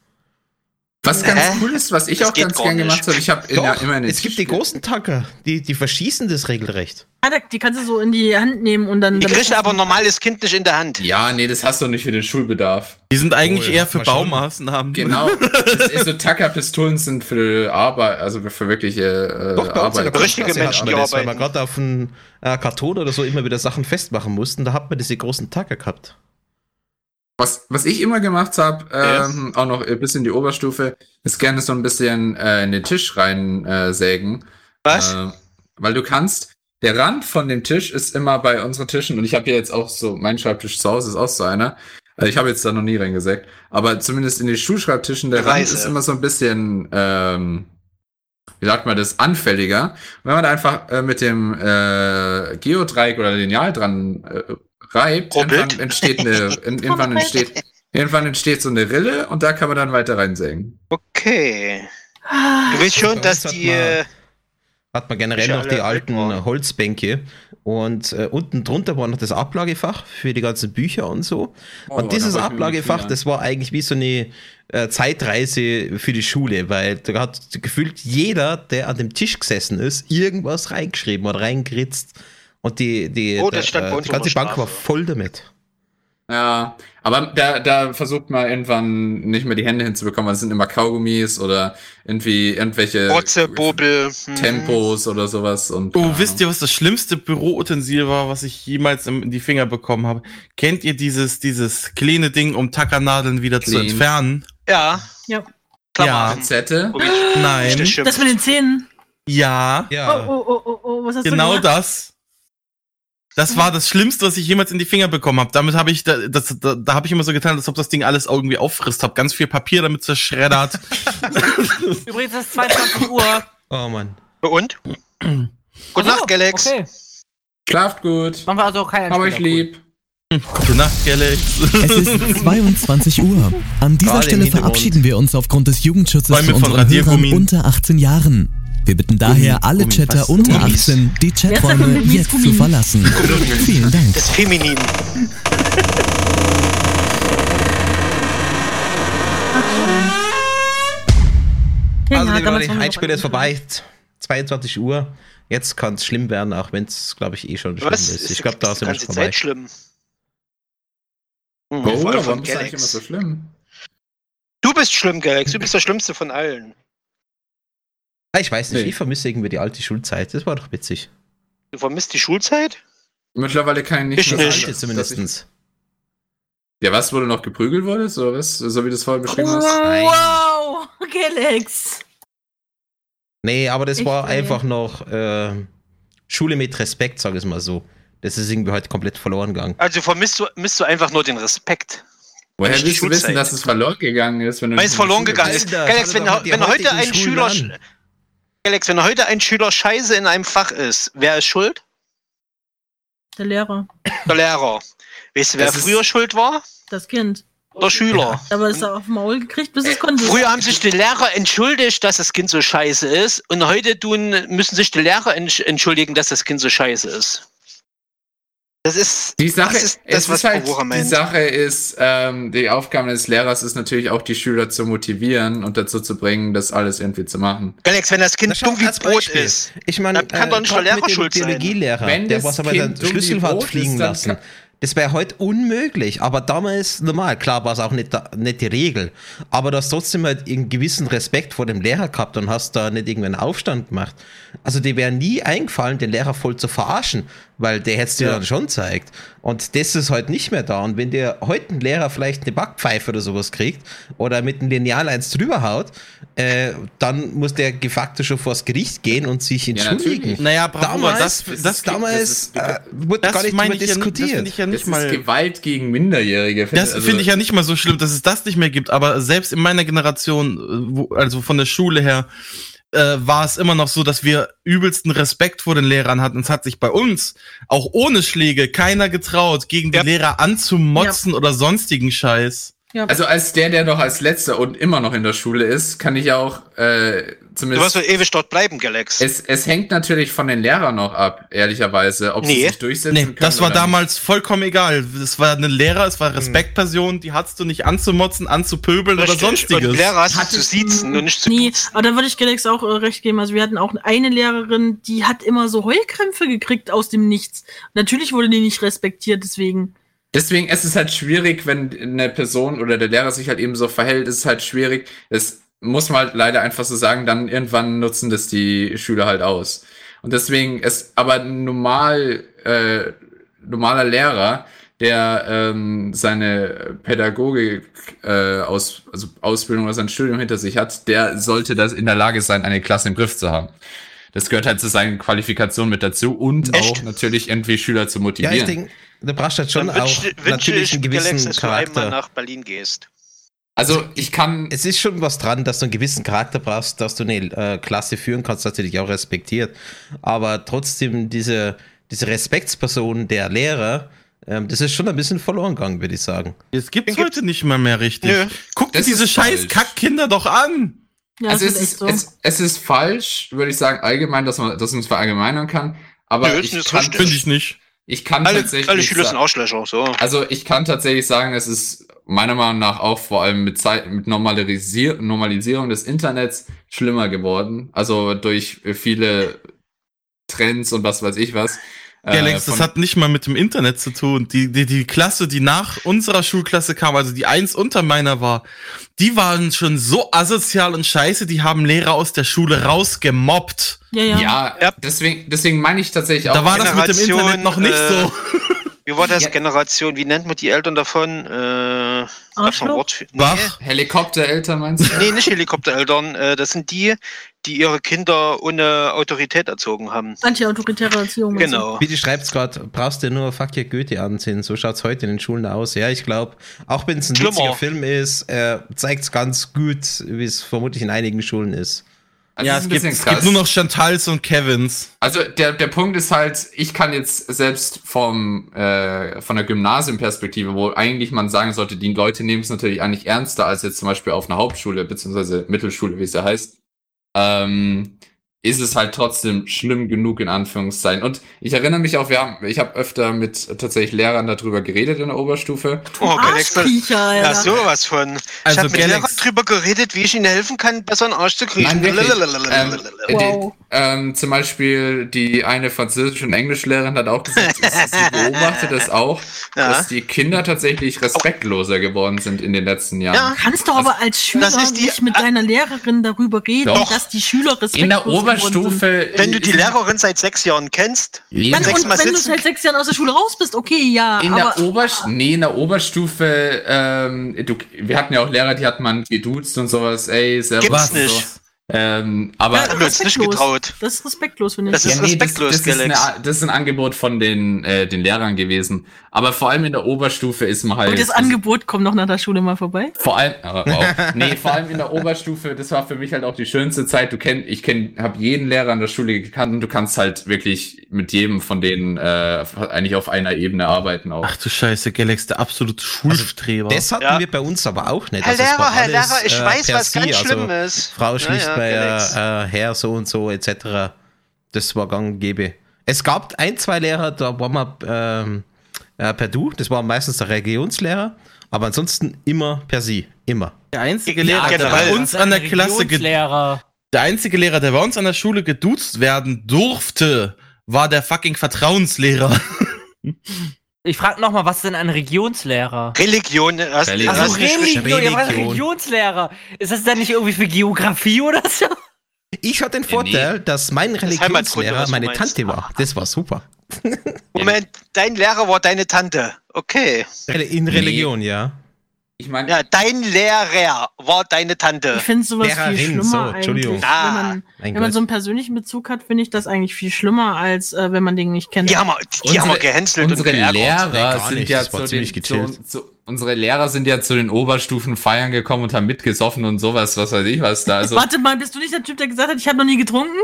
Was ganz Hä? cool ist, was ich Das auch ganz gern gemacht habe, ich habe Doch, ja immer eine es gibt die großen Tacker, die, die verschießen das regelrecht. Ah, die kannst du so in die Hand nehmen und dann. Die dann kriegt aber ein normales Kind nicht in der Hand. Ja, nee, das hast du nicht für den Schulbedarf. Die sind eigentlich Oh, ja, eher für. Baumaßnahmen. Genau. [laughs] so Tucker-Pistolen sind für Arbeit, also für wirkliche äh, Doch, Arbeit. Richtige Klasse Menschen, die das, weil wir arbeiten. gerade auf einen äh, Karton oder so immer wieder Sachen festmachen mussten. Da hat man diese großen Tacker gehabt. Was, was ich immer gemacht habe, ähm, auch noch bis in die Oberstufe, ist gerne so ein bisschen äh, in den Tisch rein äh, sägen. Was? Äh, weil du kannst, der Rand von dem Tisch ist immer bei unseren Tischen, und ich habe hier jetzt auch so, mein Schreibtisch zu Hause ist auch so einer. Also ich habe jetzt da noch nie reingesägt, aber zumindest in den Schulschreibtischen, der Rand Weiße. ist immer so ein bisschen, ähm, wie sagt man das, anfälliger. Wenn man da einfach äh, mit dem äh, Geodreieck oder Lineal dran äh, reibt, irgendwann entsteht eine, in, [laughs] irgendwann entsteht, irgendwann entsteht so eine Rille und da kann man dann weiter reinsägen. Okay. Ah, Du willst Bei schon, dass hat die. man- äh, Hat man generell noch die alten waren. Holzbänke. Und äh, unten drunter war noch das Ablagefach für die ganzen Bücher und so. Oh, und dieses war Ablagefach, das war eigentlich wie so eine äh, Zeitreise für die Schule, weil da hat gefühlt jeder, der an dem Tisch gesessen ist, irgendwas reingeschrieben oder reingeritzt. Und die, die, Oh, stand bei äh, uns die ganze Bank war voll damit. Ja, aber da, da versucht man irgendwann nicht mehr die Hände hinzubekommen, weil es sind immer Kaugummis oder irgendwie irgendwelche Bobel. hm. Tempos oder sowas. Und, Oh, wisst ihr, was das schlimmste Büroutensil war, was ich jemals in die Finger bekommen habe? Kennt ihr dieses, dieses kleine Ding, um Tackernadeln wieder zu Clean. entfernen? Ja. Ja. Klammer. Pinzette? Guck ich. Nein. Das mit den Zähnen. Ja, Ja. Oh, oh, oh, oh, oh, was hast genau du gemacht? das. Das war das Schlimmste, was ich jemals in die Finger bekommen habe. Damit habe ich, da, das, da, da habe ich immer so getan, als ob das Ding alles irgendwie auffrisst. Hab ganz viel Papier damit zerschreddert. [laughs] Übrigens ist es 22 Uhr. Oh Mann. Und? Gute Nacht, Galax. Okay. Schlaft gut. Machen wir also keinen Hab euch lieb. Gute Nacht, Galax. Es ist [laughs] 22 Uhr. An dieser Stelle verabschieden wir uns aufgrund des Jugendschutzes von unseren Hörern unter 18 Jahren. Wir bitten daher alle Chatter unter Gummis? 18, die Chaträume jetzt zu verlassen. Vielen Dank. Das Feminin. Also, ja, liebe Leute, ein Spiel ist vorbei. 22 Uhr. Jetzt kann es schlimm werden, auch wenn es, glaube ich, eh schon schlimm Was? ist. Ich glaube, da ist sind wir schon vorbei. Zeit schlimm. Hm, Oh, warum ist das eigentlich immer so schlimm? Du bist schlimm, Galax. Du bist der Schlimmste von allen. Ah, Ich weiß nicht, Nee. ich vermisse irgendwie die alte Schulzeit. Das war doch witzig. Du vermisst die Schulzeit? Mittlerweile kann ich nicht Ich mehr nicht. Alte ich- zumindest. Ja, was, wo du noch geprügelt wurdest, oder was? So wie du es vorhin beschrieben hast? Nein. Wow, Galax. Nee, aber das Echt, war ey. einfach noch äh, Schule mit Respekt, sag ich mal so. Das ist irgendwie heute komplett verloren gegangen. Also vermisst du, misst du einfach nur den Respekt. Woher willst du wissen, dass es verloren gegangen ist, wenn du Weil es verloren gegangen ist. Galax, wenn, wenn heute ein Schüler. an. Galax, wenn heute ein Schüler scheiße in einem Fach ist, wer ist schuld? Der Lehrer. Der Lehrer. Weißt du, wer Das früher schuld war? Das Kind. Der Schüler. Aber ist er auf den Maul gekriegt, bis es konnte. Früher haben sich die Lehrer entschuldigt, dass das Kind so scheiße ist. Und heute tun, müssen sich die Lehrer entsch- entschuldigen, dass das Kind so scheiße ist. Das ist Die Sache, das, ist das was ist halt, die. Sache ist, ähm, die Aufgabe des Lehrers ist natürlich auch, die Schüler zu motivieren und dazu zu bringen, das alles irgendwie zu machen. Galax, wenn das Kind schau, dumm wie als Brot Beispiel. ist. Ich meine, Dann kann doch nicht der Lehrer mit dem schuld sein. Biologielehrer, Wenn der das was aber Kind seinen dumm wie Schlüssel hat Brot fliegen ist, dann lassen. Das wäre heute unmöglich, aber damals normal. Klar war es auch nicht, nicht die Regel. Aber du hast trotzdem halt einen gewissen Respekt vor dem Lehrer gehabt und hast da nicht irgendeinen Aufstand gemacht. Also dir wäre nie eingefallen, den Lehrer voll zu verarschen, weil der hätte es dir Ja. dann schon zeigt. Und das ist heute nicht mehr da. Und wenn dir heute ein Lehrer vielleicht eine Backpfeife oder sowas kriegt oder mit einem Lineal eins drüber haut, äh, dann muss der de facto schon vors Gericht gehen und sich entschuldigen. natürlich. Naja, Bravura, damals, das, das das, ist- damals das ist- äh, wurde das gar nicht drüber ich ja, das diskutiert. ich ja Das nicht ist mal. Gewalt gegen Minderjährige. Das Also- finde ich ja nicht mal so schlimm, dass es das nicht mehr gibt. Aber selbst in meiner Generation, äh, wo, also von der Schule her, äh, war es immer noch so, dass wir übelsten Respekt vor den Lehrern hatten. Es hat sich bei uns, auch ohne Schläge, keiner getraut, gegen die Ja. Lehrer anzumotzen oder sonstigen Scheiß. Ja. Also als der, der noch als letzter und immer noch in der Schule ist, kann ich auch äh, Du wirst zumindest. wohl ewig dort bleiben, Galax. Es, es hängt natürlich von den Lehrern noch ab, ehrlicherweise, ob sie Nee. sich durchsetzen Nee, können. das war oder damals vollkommen egal. Es war eine Lehrer, es war Respektperson, die hattest du nicht anzumotzen, anzupöbeln oder Richtig. sonstiges. Und Lehrer hast du zu siezen und nicht zu Nee, duzen. aber da würde ich Galax auch äh, recht geben. Also wir hatten auch eine Lehrerin, die hat immer so Heulkrämpfe gekriegt aus dem Nichts. Natürlich wurde die nicht respektiert, deswegen. Deswegen es ist halt schwierig, wenn eine Person oder der Lehrer sich halt eben so verhält, ist es halt schwierig. Das muss man halt leider einfach so sagen, dann irgendwann nutzen das die Schüler halt aus. Und deswegen ist aber ein normal, äh, normaler Lehrer, der ähm, seine Pädagogik äh, aus, also Ausbildung oder sein Studium hinter sich hat, der sollte das in der Lage sein, eine Klasse im Griff zu haben. Das gehört halt zu seinen Qualifikationen mit dazu und Echt? auch natürlich irgendwie Schüler zu Ja, motivieren. ich denke, du brauchst halt schon Dann auch wünsche, wünsche natürlich ich, einen Galax, gewissen dass du einmal Charakter. nach Berlin gehst. Also ich kann. Es ist schon was dran, dass du einen gewissen Charakter brauchst, dass du eine äh, Klasse führen kannst, natürlich auch respektiert. Aber trotzdem diese, diese Respektsperson der Lehrer, ähm, das ist schon ein bisschen verloren gegangen, würde ich sagen. Das gibt's Den gibt's- heute nicht mal mehr richtig. Nö. Guckt Das diese scheiß. Kackkinder doch an. Ja, also das es ist so. es, es ist falsch, würde ich sagen, allgemein, dass man, dass man es verallgemeinern kann. Aber Nö, ich, kann. Finde ich nicht. ich kann Alle, tatsächlich alle Schüler sind Arschlöcher, so. Also ich kann tatsächlich sagen, es ist meiner Meinung nach auch vor allem mit Zeit, mit Normalisier Normalisierung des Internets schlimmer geworden. Also durch viele Trends und was weiß ich was. Äh, Galax, das hat nicht mal mit dem Internet zu tun. Die, die, die Klasse, die nach unserer Schulklasse kam, also die eins unter meiner war, die waren schon so asozial und scheiße, die haben Lehrer aus der Schule rausgemobbt. Ja, ja. ja, Ja. deswegen, deswegen meine ich tatsächlich auch. Da war das mit dem Internet noch nicht äh, so. [laughs] Wie war das? Ja. Generation, wie nennt man die Eltern davon? Äh? Wort? Nee, Wach. Helikoptereltern meinst du? nee, nicht Helikoptereltern. Äh, das sind die, die ihre Kinder ohne Autorität erzogen haben. Anti-autoritäre Erziehung. meinst du? Genau. Bitte schreibt's gerade, brauchst du nur Fuck your Goethe ansehen. So schaut's heute in den Schulen aus. Ja, ich glaube, auch wenn es ein Schlimmer. witziger Film ist, äh, zeigt's ganz gut, wie es vermutlich in einigen Schulen ist. Also Ja, es gibt, es gibt nur noch Chantals und Kevins. Also der, der Punkt ist halt, ich kann jetzt selbst vom äh, von der Gymnasiumperspektive, wo eigentlich man sagen sollte, die Leute nehmen es natürlich eigentlich ernster als jetzt zum Beispiel auf einer Hauptschule beziehungsweise Mittelschule, wie es ja heißt, ähm, ist es halt trotzdem schlimm genug in Anführungszeichen. Und ich erinnere mich auch, wir haben, ich habe öfter mit tatsächlich Lehrern darüber geredet in der Oberstufe. Oh, Galax, ja, sowas von. Also ich habe mit Lehrern drüber geredet, wie ich ihnen helfen kann, besser einen Arsch zu kriegen. Nein, ähm. Wow. die, ähm, zum Beispiel die eine Französisch- und Englischlehrerin hat auch gesagt, sie [laughs] beobachtet das auch, Ja. dass die Kinder tatsächlich respektloser geworden sind in den letzten Jahren. Ja. Du kannst doch aber als Schüler die- nicht mit deiner Lehrerin darüber reden, Doch. dass die Schüler respektlos Oberstufe. Wenn du die Lehrerin seit sechs Jahren kennst, In, Dann, sechs und wenn du seit sechs Jahren aus der Schule raus bist, okay, ja. in aber der Oberstufe, nee, in der Oberstufe, ähm, du, wir hatten ja auch Lehrer, die hat man geduzt und sowas, ey, servus. Gibt's und so. Ähm, aber Ja, haben wir uns nicht getraut. Das ist respektlos, finde ich. Das ist respektlos, das, das, ist Galax. eine, das ist ein Angebot von den, äh, den Lehrern gewesen. Aber vor allem in der Oberstufe ist man halt. und das Angebot kommt noch nach der Schule mal vorbei. Vor allem, aber [laughs] wow. nee, vor allem in der Oberstufe, das war für mich halt auch die schönste Zeit. Du kennst, ich kenn, habe jeden Lehrer an der Schule gekannt und du kannst halt wirklich mit jedem von denen äh, eigentlich auf einer Ebene arbeiten auch. Ach du Scheiße, Galax, der absolute Schulstreber. Das hatten Ja. wir bei uns aber auch nicht. Herr Also Lehrer, Herr alles, Lehrer, ich äh, weiß, was Sie, ganz also schlimm ist. Frau Ja, ja, Galax. Schlichtmeier, äh, Herr so und so etc. Das war gang und gäbe. Es gab ein, zwei Lehrer, da war man ähm, äh, per Du, das war meistens der Religionslehrer, aber ansonsten immer per Sie, immer. der einzige Ja, Lehrer, der generell. bei uns an der Klasse der einzige Lehrer, der bei uns an der Schule geduzt werden durfte, war der fucking Vertrauenslehrer. [laughs] Ich frage nochmal, was ist denn ein Regionslehrer? Religion, hast, Religion. Also richtig- Religion, ja, was ist Religion. Religionslehrer? Ist das dann nicht irgendwie für Geografie oder so? Ich hatte den Vorteil, dass mein Religionslehrer was meine. Tante war. Das war super. Moment, dein Lehrer war deine Tante. Okay. In Religion, ja. Ich meine, Ja, dein Lehrer war deine Tante. Ich finde sowas Lehrerin, viel schlimmer so, eigentlich. Entschuldigung. Ah, wenn man, wenn man so einen persönlichen Bezug hat, finde ich das eigentlich viel schlimmer, als äh, wenn man den nicht kennt. Die haben wir, die haben wir gehänselt unsere und. Lehrer sind ja ziemlich den, zu, gechillt. Unsere Lehrer sind ja zu den Oberstufen feiern gekommen und haben mitgesoffen und sowas, was weiß ich was da. Also, [laughs] Warte mal, bist du nicht der Typ, der gesagt hat, ich habe noch nie getrunken?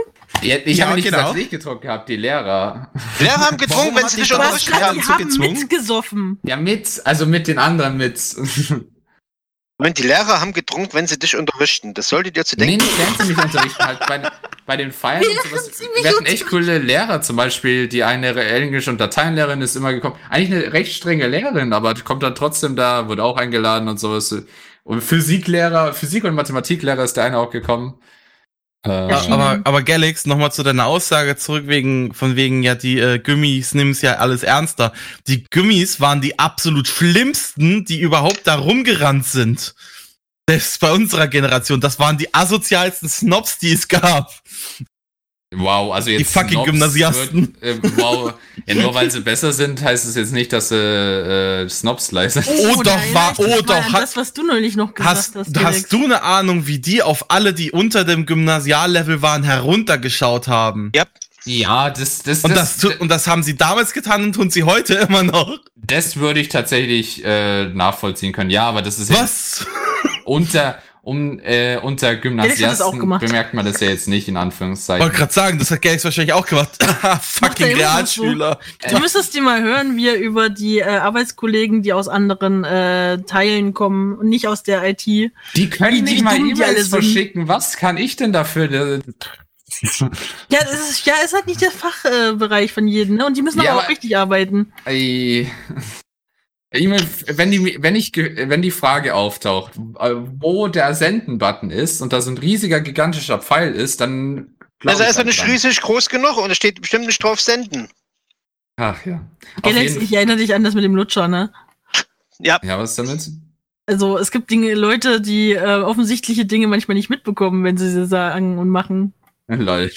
Ja, ich Ja, habe nicht genau. gesagt, dass ich getrunken gehabt, die Lehrer. Lehrer haben getrunken, wenn sie hast unterrichtet haben. die haben mitgesoffen. Ja, mit, also mit den anderen mit. Moment, die Lehrer haben getrunken, wenn sie dich unterrichten. Das solltet ihr zu Nee, denken. nicht während sie mich unterrichten, halt bei, bei den Feiern und sowas. sie mich Wir hatten echt coole Lehrer, zum Beispiel die eine Englisch- und Lateinlehrerin ist immer gekommen. Eigentlich eine recht strenge Lehrerin, aber kommt dann trotzdem da, wurde auch eingeladen und sowas. Und Physiklehrer, Physik- und Mathematiklehrer ist der eine auch gekommen. Äh, Ja, aber, aber Galax, nochmal zu deiner Aussage zurück wegen, von wegen, ja, die äh, Gummis nimmen's ja alles ernster. Die Gummis waren die absolut schlimmsten, die überhaupt da rumgerannt sind. Selbst bei unserer Generation. Das waren die asozialsten Snobs, die es gab. Wow, also jetzt Die fucking Snobs Gymnasiasten. Wird, äh, wow, ja, nur weil sie besser sind, heißt es jetzt nicht, dass sie äh, Snobs leisten. Oh, da doch, war- oh, doch, hat- Das, was du neulich noch gesagt Hast, hast. hast du eine Ahnung, wie die auf alle, die unter dem Gymnasiallevel waren, heruntergeschaut haben? Ja, Ja, das, das, Und das, das, und das haben sie damals getan und tun sie heute [laughs] immer noch. das würde ich tatsächlich äh, nachvollziehen können. Ja, aber das ist ja Was? unter um äh, unter Gymnasiasten bemerkt man das ja jetzt nicht in Anführungszeichen. Wollte gerade sagen, das hat Galax wahrscheinlich auch gemacht. [laughs] Fucking. Realschüler. Du müsstest dir mal hören, wie er über die äh, Arbeitskollegen, die aus anderen äh, Teilen kommen und nicht aus der IT. Die können wie nicht mal die alle E-Mails sind. verschicken. Was kann ich denn dafür? Ja, das ist, ja, ist halt nicht der Fachbereich von jedem, ne? Und die müssen Ja, aber auch richtig arbeiten. Ey. Ich meine, wenn die, wenn ich, wenn die Frage auftaucht, äh, wo der Senden-Button ist und da so ein riesiger, gigantischer Pfeil ist, dann. Also er ist er halt nicht riesig groß genug und es steht bestimmt nicht drauf senden. Ach ja. Jeden, ich erinnere dich an das mit dem Lutscher, ne? Ja, ja, was damit? Also es gibt Dinge, Leute, die äh, offensichtliche Dinge manchmal nicht mitbekommen, wenn sie sie sagen und machen. [laughs] Lol.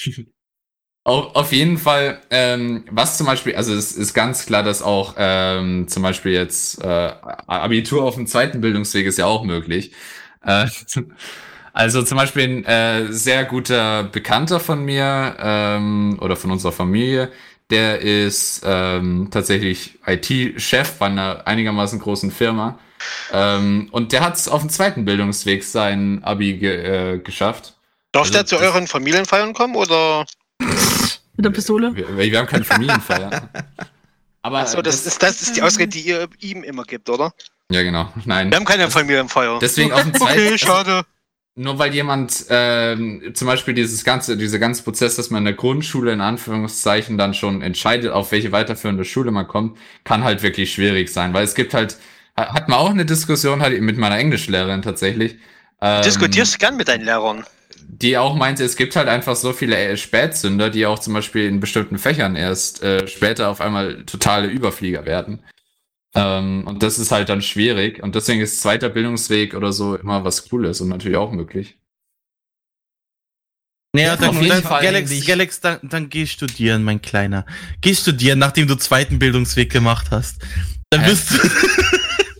Auf, auf jeden Fall, ähm, was zum Beispiel, also es ist ganz klar, dass auch ähm, zum Beispiel jetzt äh, Abitur auf dem zweiten Bildungsweg ist ja auch möglich. Äh, [laughs] also zum Beispiel ein äh, sehr guter Bekannter von mir ähm, oder von unserer Familie, der ist ähm, tatsächlich IT-Chef bei einer einigermaßen großen Firma. Ähm, und der hat es auf dem zweiten Bildungsweg sein Abi ge äh, geschafft. darf Also der zu euren Familienfeiern kommen oder? [laughs] Mit der Pistole. Wir, wir haben keine Familienfeier. [laughs] Aber Achso, das, ist, das ist die Ausrede, die ihr ihm immer gibt, oder? Ja, genau. Nein. Wir haben keine Familienfeier. Deswegen auf dem zweiten. okay, also, schade. nur weil jemand ähm, zum Beispiel dieses ganze, dieser ganze Prozess, dass man in der Grundschule in Anführungszeichen dann schon entscheidet, auf welche weiterführende Schule man kommt, kann halt wirklich schwierig sein, weil es gibt halt, hat man auch eine Diskussion halt mit meiner Englischlehrerin tatsächlich. Ähm, Diskutierst du gern mit deinen Lehrern? Die auch meinte, es gibt halt einfach so viele äh, Spätzünder, die auch zum Beispiel in bestimmten Fächern erst äh, später auf einmal totale Überflieger werden. Ähm, und das ist halt dann schwierig. Und deswegen ist zweiter Bildungsweg oder so immer was Cooles und natürlich auch möglich. Naja, dann, auf jeden Fall Galax. Galax dann, dann geh studieren, mein Kleiner. Geh studieren, nachdem du zweiten Bildungsweg gemacht hast. Dann Hä? wirst du. [laughs]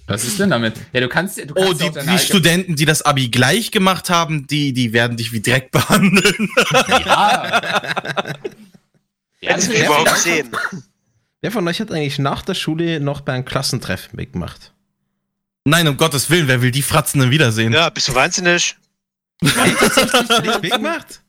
Was ist denn damit? Ja, du kannst, du Oh, kannst die, deine die Allge- Studenten, die das Abi gleich gemacht haben, die, die werden dich wie Dreck behandeln. Ja. [laughs] ja, das wär überhaupt gesehen. [laughs] Wer von euch hat eigentlich nach der Schule noch bei einem Klassentreffen mitgemacht? Nein, um Gottes Willen, wer will die Fratzen denn wiedersehen? Ja, bist du wahnsinnig? Nicht mitgemacht?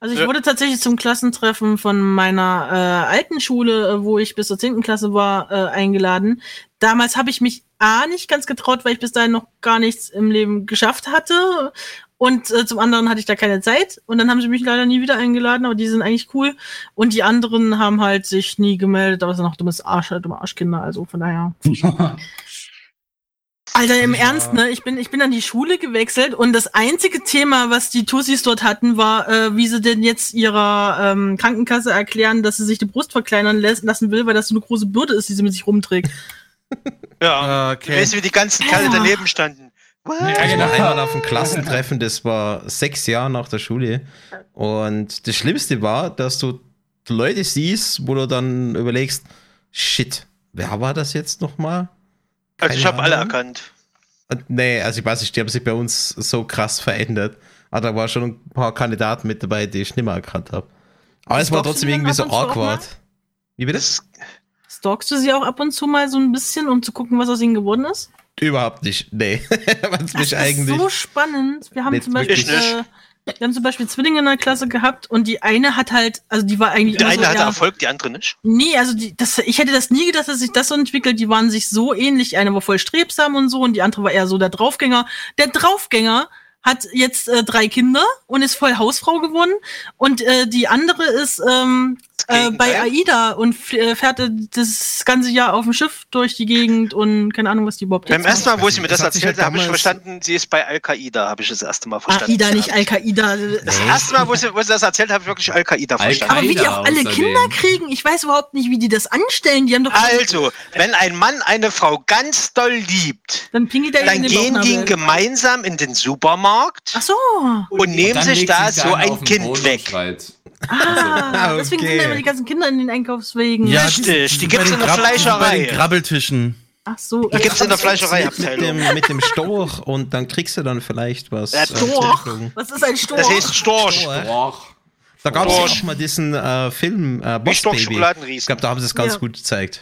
Also ich Ja. wurde tatsächlich zum Klassentreffen von meiner äh, alten Schule, äh, wo ich bis zur 10. Klasse war, äh, eingeladen. Damals habe ich mich A nicht ganz getraut, weil ich bis dahin noch gar nichts im Leben geschafft hatte. Und äh, zum anderen hatte ich da keine Zeit. Und dann haben sie mich leider nie wieder eingeladen, aber die sind eigentlich cool. Und die anderen haben halt sich nie gemeldet, aber es sind auch dummes Arsch, äh, dumme Arschkinder, also von daher. [laughs] Alter, im Ja. Ernst, ne? Ich bin, ich bin an die Schule gewechselt und das einzige Thema, was die Tussis dort hatten, war, äh, wie sie denn jetzt ihrer ähm, Krankenkasse erklären, dass sie sich die Brust verkleinern lassen will, weil das so eine große Bürde ist, die sie mit sich rumträgt. Ja. Ah, Du weißt, wie die ganzen Kerle Ja. daneben standen. Ja, Ich genau. war einmal auf einem Klassentreffen, das war sechs Jahre nach der Schule. Und das Schlimmste war, dass du Leute siehst, wo du dann überlegst, shit, wer war das jetzt nochmal? Also ich habe alle erkannt. Und Nee, also ich weiß nicht, die haben sich bei uns so krass verändert. Aber da war schon ein paar Kandidaten mit dabei, die ich nicht mehr erkannt habe. Aber es war du trotzdem irgendwie so awkward. Wie bitte? Das, Stalkst du sie auch ab und zu mal so ein bisschen, um zu gucken, was aus ihnen geworden ist? Überhaupt nicht. Nee. [laughs] Was Das mich ist eigentlich. so spannend. Wir haben zum Beispiel, äh, wir haben zum Beispiel Zwillinge in der Klasse gehabt und die eine hat halt, also die war eigentlich der immer eine so hatte eher- Erfolg, die andere nicht. Nee, also die, das, ich hätte das nie gedacht, dass sich das so entwickelt. Die waren sich so ähnlich. Die eine war voll strebsam und so und die andere war eher so der Draufgänger. Der Draufgänger hat jetzt äh, drei Kinder und ist voll Hausfrau geworden. Und äh, die andere ist ähm, äh, bei. AIDA und äh, fährt äh, das ganze Jahr auf dem Schiff durch die Gegend und keine Ahnung, was die überhaupt Beim ersten Mal, wo sie mir Das das hat sich erzählt halt habe ich verstanden, sie ist bei Al-Qaida, habe ich das erste Mal macht. verstanden. AIDA, nicht Al-Qaida. Das erste Mal, wo sie, wo sie das erzählt habe ich wirklich Al-Qaida verstanden. Aber wie die auch alle außerdem. Kinder kriegen, ich weiß überhaupt nicht, wie die das anstellen. Die haben doch Also, wenn ein Mann eine Frau ganz doll liebt, dann dann gehen die gemeinsam in den Supermarkt Ach so. und nehmen Dann sich da so ein Kind und weg. schreit. Ah, Okay. [laughs] deswegen sind da immer die ganzen Kinder in den Einkaufswegen. Ja, Richtig, die gibt's den in der Grab- Bei Fleischerei. den Grabbeltischen. Ach so. Die gibt's in der mit Fleischereiabteilung. dem, mit dem Storch und dann kriegst du dann vielleicht was. Ja, äh, Storch. zurückgeflogen. Was ist ein Storch? Das heißt Storch. Storch. Da gab es Storch. auch mal diesen äh, Film äh, Boss Storch Baby. Ich glaube, da haben sie es ganz Ja. gut gezeigt.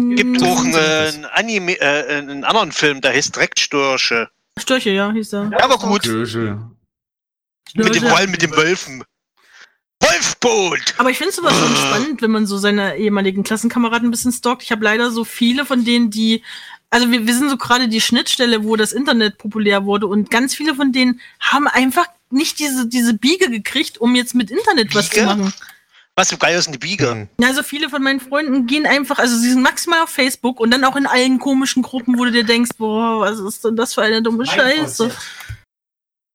gibt auch einen Anime, äh, einen anderen Film, der heißt Dreckstörche. Störche, ja, hieß er. Aber gut, Döschel. mit dem, Störche. vor allem mit dem Wölfen. Wolfboot! Aber ich finde sowas schon spannend, wenn man so seine ehemaligen Klassenkameraden ein bisschen stalkt. Ich habe leider so viele von denen, die. Also wir, wir sind so gerade die Schnittstelle, wo das Internet populär wurde und ganz viele von denen haben einfach nicht diese, diese Biege gekriegt, um jetzt mit Internet was zu Biege? machen. Was für geil ist denn die Biege? Also viele von meinen Freunden gehen einfach, also sie sind maximal auf Facebook und dann auch in allen komischen Gruppen, wo du dir denkst, boah, was ist denn das für eine dumme Scheiße.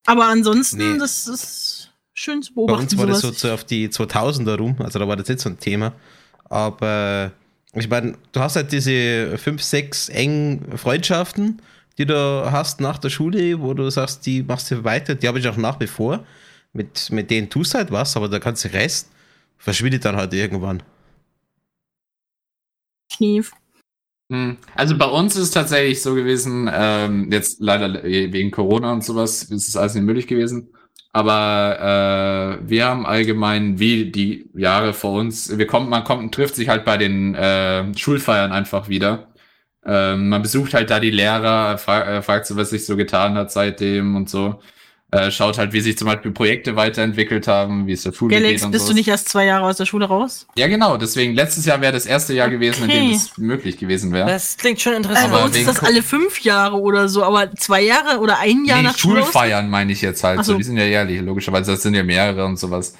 Aber ansonsten, Nee. das ist schön zu Bei beobachten. uns war das so sowas. zu- auf die 2000er rum, also da war das nicht so ein Thema. Aber ich meine, du hast halt diese fünf, sechs engen Freundschaften, die du hast nach der Schule, wo du sagst, die machst du weiter, die habe ich auch nach wie vor. Mit, mit denen tust du halt was, aber der ganze Rest verschwindet dann halt irgendwann. Knief. Hm. Also bei uns ist es tatsächlich so gewesen, ähm, jetzt leider wegen Corona und sowas ist es alles nicht möglich gewesen. Aber äh, wir haben allgemein, wie die Jahre vor uns, wir kommen, man kommt und trifft sich halt bei den äh, Schulfeiern einfach wieder. Ähm, man besucht halt da die Lehrer, fra äh, fragt so, was sich so getan hat seitdem und so. Äh, schaut halt, wie sich zum Beispiel Projekte weiterentwickelt haben, wie es der Schule Galax, geht und bist so. du nicht erst zwei Jahre aus der Schule raus? Ja, genau. Deswegen, letztes Jahr wäre das erste Jahr gewesen, in dem Okay. es möglich gewesen wäre. Das klingt schon Äh, interessant. bei Aber uns ist das alle fünf Jahre oder so, aber zwei Jahre oder ein Jahr nee, nach Schule Schulfeiern meine ich jetzt halt. Ach So. so. Die sind ja jährlich, logischerweise. Das sind ja mehrere und sowas.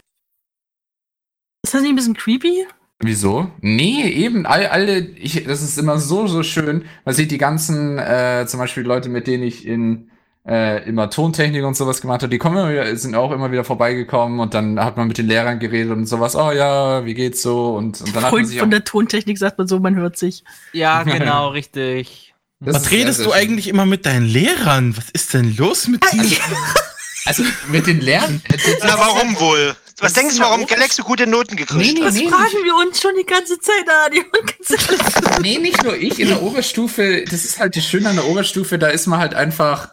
Ist das nicht ein bisschen creepy? Wieso? Nee, eben, all, alle, ich, das ist immer so, so schön. Man sieht die ganzen, äh, zum Beispiel Leute, mit denen ich in äh, immer Tontechnik und sowas gemacht habe, die kommen immer wieder, sind auch immer wieder vorbeigekommen und dann hat man mit den Lehrern geredet und sowas, oh ja, wie geht's so? Und, und dann hat man Freund sich von der Tontechnik sagt man so, man hört sich. ja, [laughs] genau, richtig. Das Was redest sehr du schön. eigentlich immer mit deinen Lehrern? Was ist denn los mit dir? Also mit den Lehrern. das- [laughs] Na, warum wohl? Was das denkst du, warum Galax so gute Noten gekriegt Nee, hat? Das nee, fragen wir uns schon die ganze Zeit, Adi. [laughs] Und ganz ehrlich. Nee, nicht nur ich. In der Oberstufe, das ist halt das Schöne an der Oberstufe, da ist man halt einfach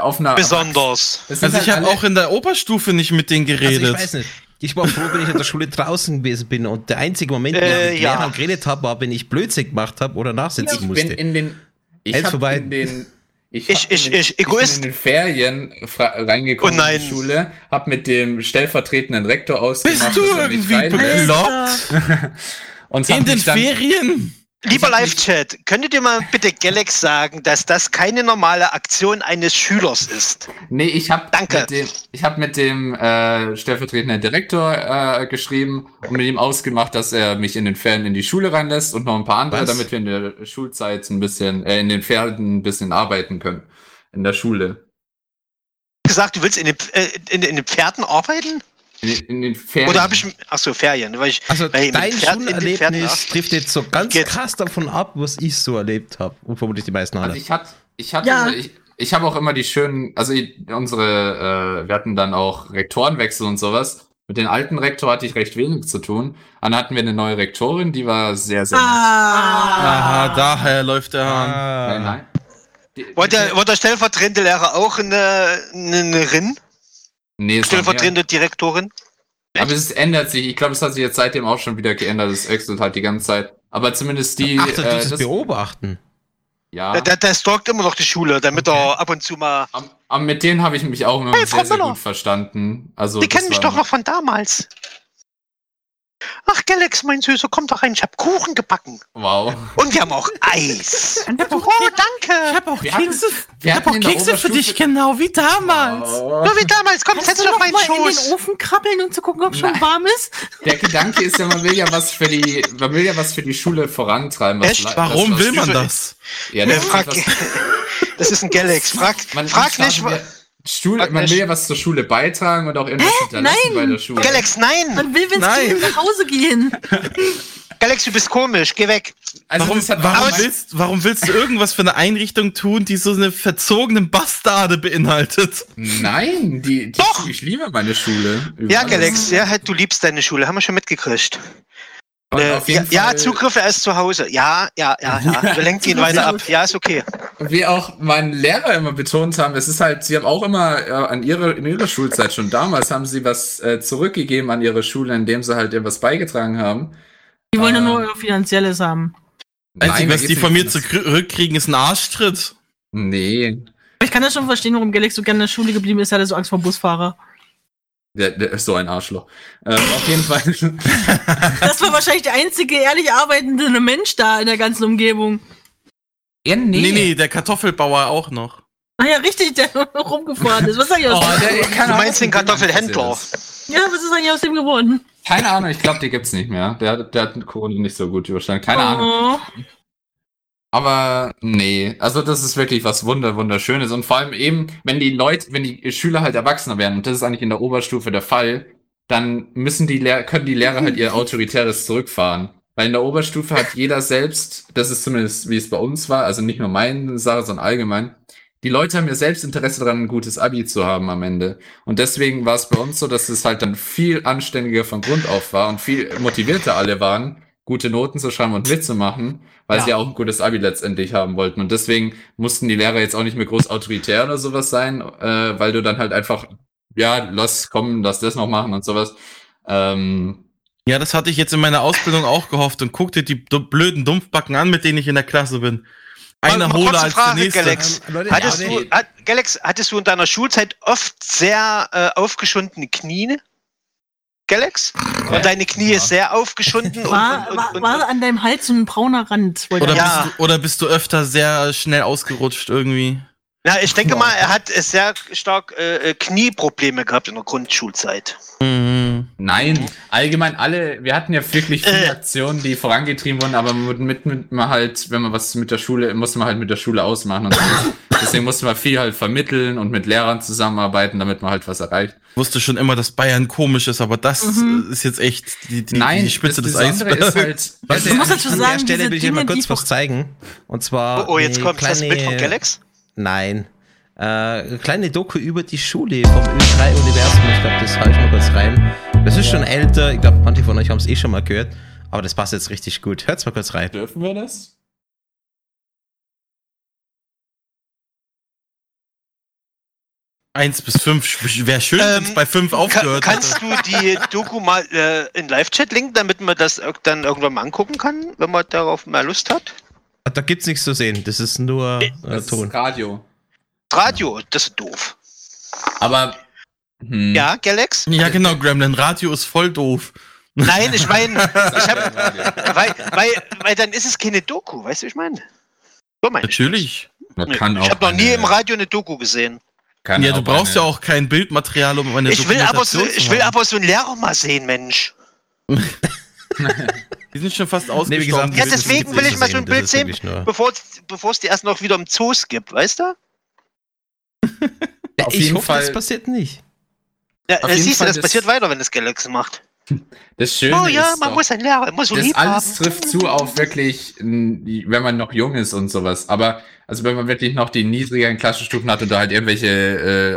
auf einer. Besonders. Also ich halt habe alle- auch in der Oberstufe nicht mit denen Also geredet. ich weiß nicht. Ich war froh, wenn ich in der Schule draußen gewesen bin und der einzige Moment, wo Äh, ich mit ja. Lehrern geredet habe, war, wenn ich Blödsinn gemacht habe oder nachsitzen Ich bin musste. in den. Ich hab vorbei. in den. Ich, Ich- ich- in den, ich, Egoist. bin in den Ferien reingekommen Oh in die Schule, hab mit dem stellvertretenden Rektor ausgemacht, Bist du irgendwie bekloppt? [laughs] und In den dann, Ferien? Lieber Live-Chat, könntet ihr mal bitte Galax sagen, dass das keine normale Aktion eines Schülers ist? Nee, ich habe Danke. mit dem, ich hab mit dem äh, stellvertretenden Direktor äh, geschrieben und mit ihm ausgemacht, dass er mich in den Ferien in die Schule reinlässt und noch ein paar andere, Was? damit wir in der Schulzeit ein bisschen, äh, in den Ferien ein bisschen arbeiten können. In der Schule. Gesagt, du willst in den, äh, in, in den Pferden arbeiten? In, in den Ferien. Oder habe ich. Ach so, Ferien. Weil ich, Also weil dein Schulerlebnis trifft jetzt so ganz Geht. krass davon ab, was ich so erlebt habe. Und vermutlich die meisten Also alle. ich hatte, ich hatte, Ja. ich, ich habe auch immer die schönen, also ich- unsere, äh, wir hatten dann auch Rektorenwechsel und sowas. Mit den alten Rektor hatte ich recht wenig zu tun. Dann hatten wir eine neue Rektorin, die war sehr, sehr nett. Ah. Aha, daher läuft der Hahn. Nein, nein. Die, War die- der, war der stellvertretende Lehrer auch eine, eine, eine Rin? Nee, Stellvertretende Direktorin? Aber es ändert sich. Ich glaube, es hat sich jetzt seitdem auch schon wieder geändert. Es wechselt halt die ganze Zeit. Aber zumindest die. Ach, äh, dieses das, Beobachten. ja. Der, der, der stalkt immer noch die Schule, damit er ab und zu mal. Am, am, mit denen habe ich mich auch immer Hey, sehr, sehr gut verstanden. Also, Die kennen mich doch noch von damals. Ach, Galax, mein Süßer, komm doch rein. Ich hab Kuchen gebacken. Wow. Und wir haben auch Eis. Oh, danke. ich hab auch Wir hatten- Kekse, wir ich hab hatten auch der Kekse für dich, genau wie damals. Oh. Nur wie damals. Komm, setz dich du auf meinen mal in den Schoß. Ofen krabbeln, um zu gucken, ob schon Nein. warm ist? Der Gedanke ist ja, man will ja was für die, man will ja was für die Schule vorantreiben. Was Echt? Warum was, will man das? Ja, Äh, das ist frag, was, [laughs] das ist ein Galax. Frag, man, frag nicht. wir- Schule, man will ja was zur Schule beitragen und auch irgendwas hinterlassen Nein. bei der Schule. Galax, nein. Man will, Nein. geht, nach Hause gehen. [laughs] Galax, du bist komisch. Geh weg. Also Warum, warum, willst, warum willst du irgendwas für eine Einrichtung tun, die so eine verzogene Bastarde beinhaltet? Nein, die, die Doch. ich liebe meine Schule. Ja, alles. Galax, ja, halt, du liebst deine Schule. Haben wir schon mitgekriegt. Äh, ja, ja, Fall- Zugriffe erst zu Hause. Ja, ja, ja, ja. [laughs] Wir lenken ihn weiter ab. Ja, ist okay. Wie auch meine Lehrer immer betont haben, es ist halt, sie haben auch immer äh, an ihrer, in ihrer Schulzeit schon damals haben sie was äh, zurückgegeben an ihre Schule, indem sie halt etwas beigetragen haben. Die wollen ja Ah. nur euer Finanzielles haben. Einzig, da was die von mir zurückkriegen, ist ein Arschtritt. Nee, Aber ich kann das schon verstehen, warum Galax so gerne in der Schule geblieben ist. Er hatte so Angst vor Busfahrer. der, der ist so ein Arschloch. Ähm, auf jeden Fall. [laughs] Das war wahrscheinlich der einzige ehrlich arbeitende Mensch da in der ganzen Umgebung. Ja, Nee. nee, der Kartoffelbauer auch noch. Ah ja, richtig, der rumgefahren ist. Was ist eigentlich aus, Oh, der, keine Du meinst den Ahnung, Kartoffelhändler? ja, was ist eigentlich aus dem geworden? Keine Ahnung, ich glaube, die gibt's nicht mehr. Der, der hat Corona nicht so gut überstanden. Keine Ahnung. Oh. Aber nee, also das ist wirklich was wunder wunderschönes und vor allem eben, wenn die Leute, wenn die Schüler halt erwachsener werden und das ist eigentlich in der Oberstufe der Fall, dann müssen die Lehr können die Lehrer halt ihr [laughs] autoritäres zurückfahren. Weil in der Oberstufe hat jeder selbst, das ist zumindest wie es bei uns war, also nicht nur meine Sache, sondern allgemein, die Leute haben ja selbst Interesse daran, ein gutes Abi zu haben am Ende. Und deswegen war es bei uns so, dass es halt dann viel anständiger von Grund auf war und viel motivierter alle waren, gute Noten zu schreiben und mitzumachen, weil Ja. sie ja auch ein gutes Abi letztendlich haben wollten. Und deswegen mussten die Lehrer jetzt auch nicht mehr groß autoritär oder sowas sein, äh, weil du dann halt einfach, ja, lass kommen, lass das noch machen und sowas. Ähm, Ja, das hatte ich jetzt in meiner Ausbildung auch gehofft und guck dir die blöden Dumpfbacken an, mit denen ich in der Klasse bin. Einer kurze als Frage, der nächste. Galax. Ähm, Hattest du, hat, Galax, hattest du in deiner Schulzeit oft sehr äh, aufgeschundene Knie? Galax? Und deine Knie Ja. sehr aufgeschunden und, War, und, war, und, war und, an deinem Hals so ein brauner Rand? Oder, Ja. bist du, oder bist du öfter sehr schnell ausgerutscht irgendwie? Na, ich denke mal, er hat äh, sehr stark äh, äh, Knieprobleme gehabt in der Grundschulzeit. Mhm. Nein, allgemein alle, wir hatten ja wirklich viele Äh. Aktionen, die vorangetrieben wurden, aber mit, mit, mit man halt, wenn man was mit der Schule, musste man halt mit der Schule ausmachen und so. [laughs] deswegen musste man viel halt vermitteln und mit Lehrern zusammenarbeiten, damit man halt was erreicht. Wusste schon immer, dass Bayern komisch ist, aber das Mhm. ist jetzt echt die, die, Nein, die Spitze das des Eisbergs. halt, Leute, Ich muss an- dazu an sagen, der Stelle will ich euch mal kurz was zeigen. Und zwar. Oh, oh jetzt kommt das Bild von kleine- Galax. Nein. Äh, eine kleine Doku über die Schule vom Ö3-Universum. Ich glaube, das haue ich mal kurz rein. Das ist schon älter. Ich glaube, manche von euch haben es eh schon mal gehört. Aber das passt jetzt richtig gut. Hört's mal kurz rein. dürfen wir das? Eins bis fünf. Wäre schön, wenn es Ähm, bei fünf aufgehört kannst hätte. du die Doku mal äh, in Live-Chat linken, damit man das dann irgendwann mal angucken kann, wenn man darauf mehr Lust hat? Da gibt's nichts zu sehen. Das ist nur äh, Das Ton. ist Radio. Radio, das ist doof. Aber, hm, Ja, Galax? Ja, genau, Gremlin. Radio ist voll doof. Nein, ich meine, [laughs] ich hab, weil, weil, weil dann ist es keine Doku, weißt du, wie ich meine? So meine ich Natürlich. man kann auch Ich habe noch nie im Radio eine Doku gesehen. kann Ja, du auch brauchst ja eine- auch kein Bildmaterial, um eine Ich will aber so, zu ich will aber so einen Lehrer mal sehen, Mensch. [laughs] [laughs] Die sind schon fast Nee, ausgestorben. wie gesagt, Ja, deswegen will ich mal so ein Bild sehen, bevor es- bevor es die erst noch wieder im Zoos gibt, weißt du? Ja, Auf ich jeden hoffe, Fall- das passiert nicht. Ja, Auf äh, jeden siehst du, Fall das das- passiert weiter, wenn das Galaxy macht. Das Schöne Oh ja, ist man doch- muss einen Lehrer immer so das lieb alles haben. trifft zu auf wirklich, wenn man noch jung ist und sowas. Aber also wenn man wirklich noch die niedrigeren Klassenstufen hat und da halt irgendwelche äh,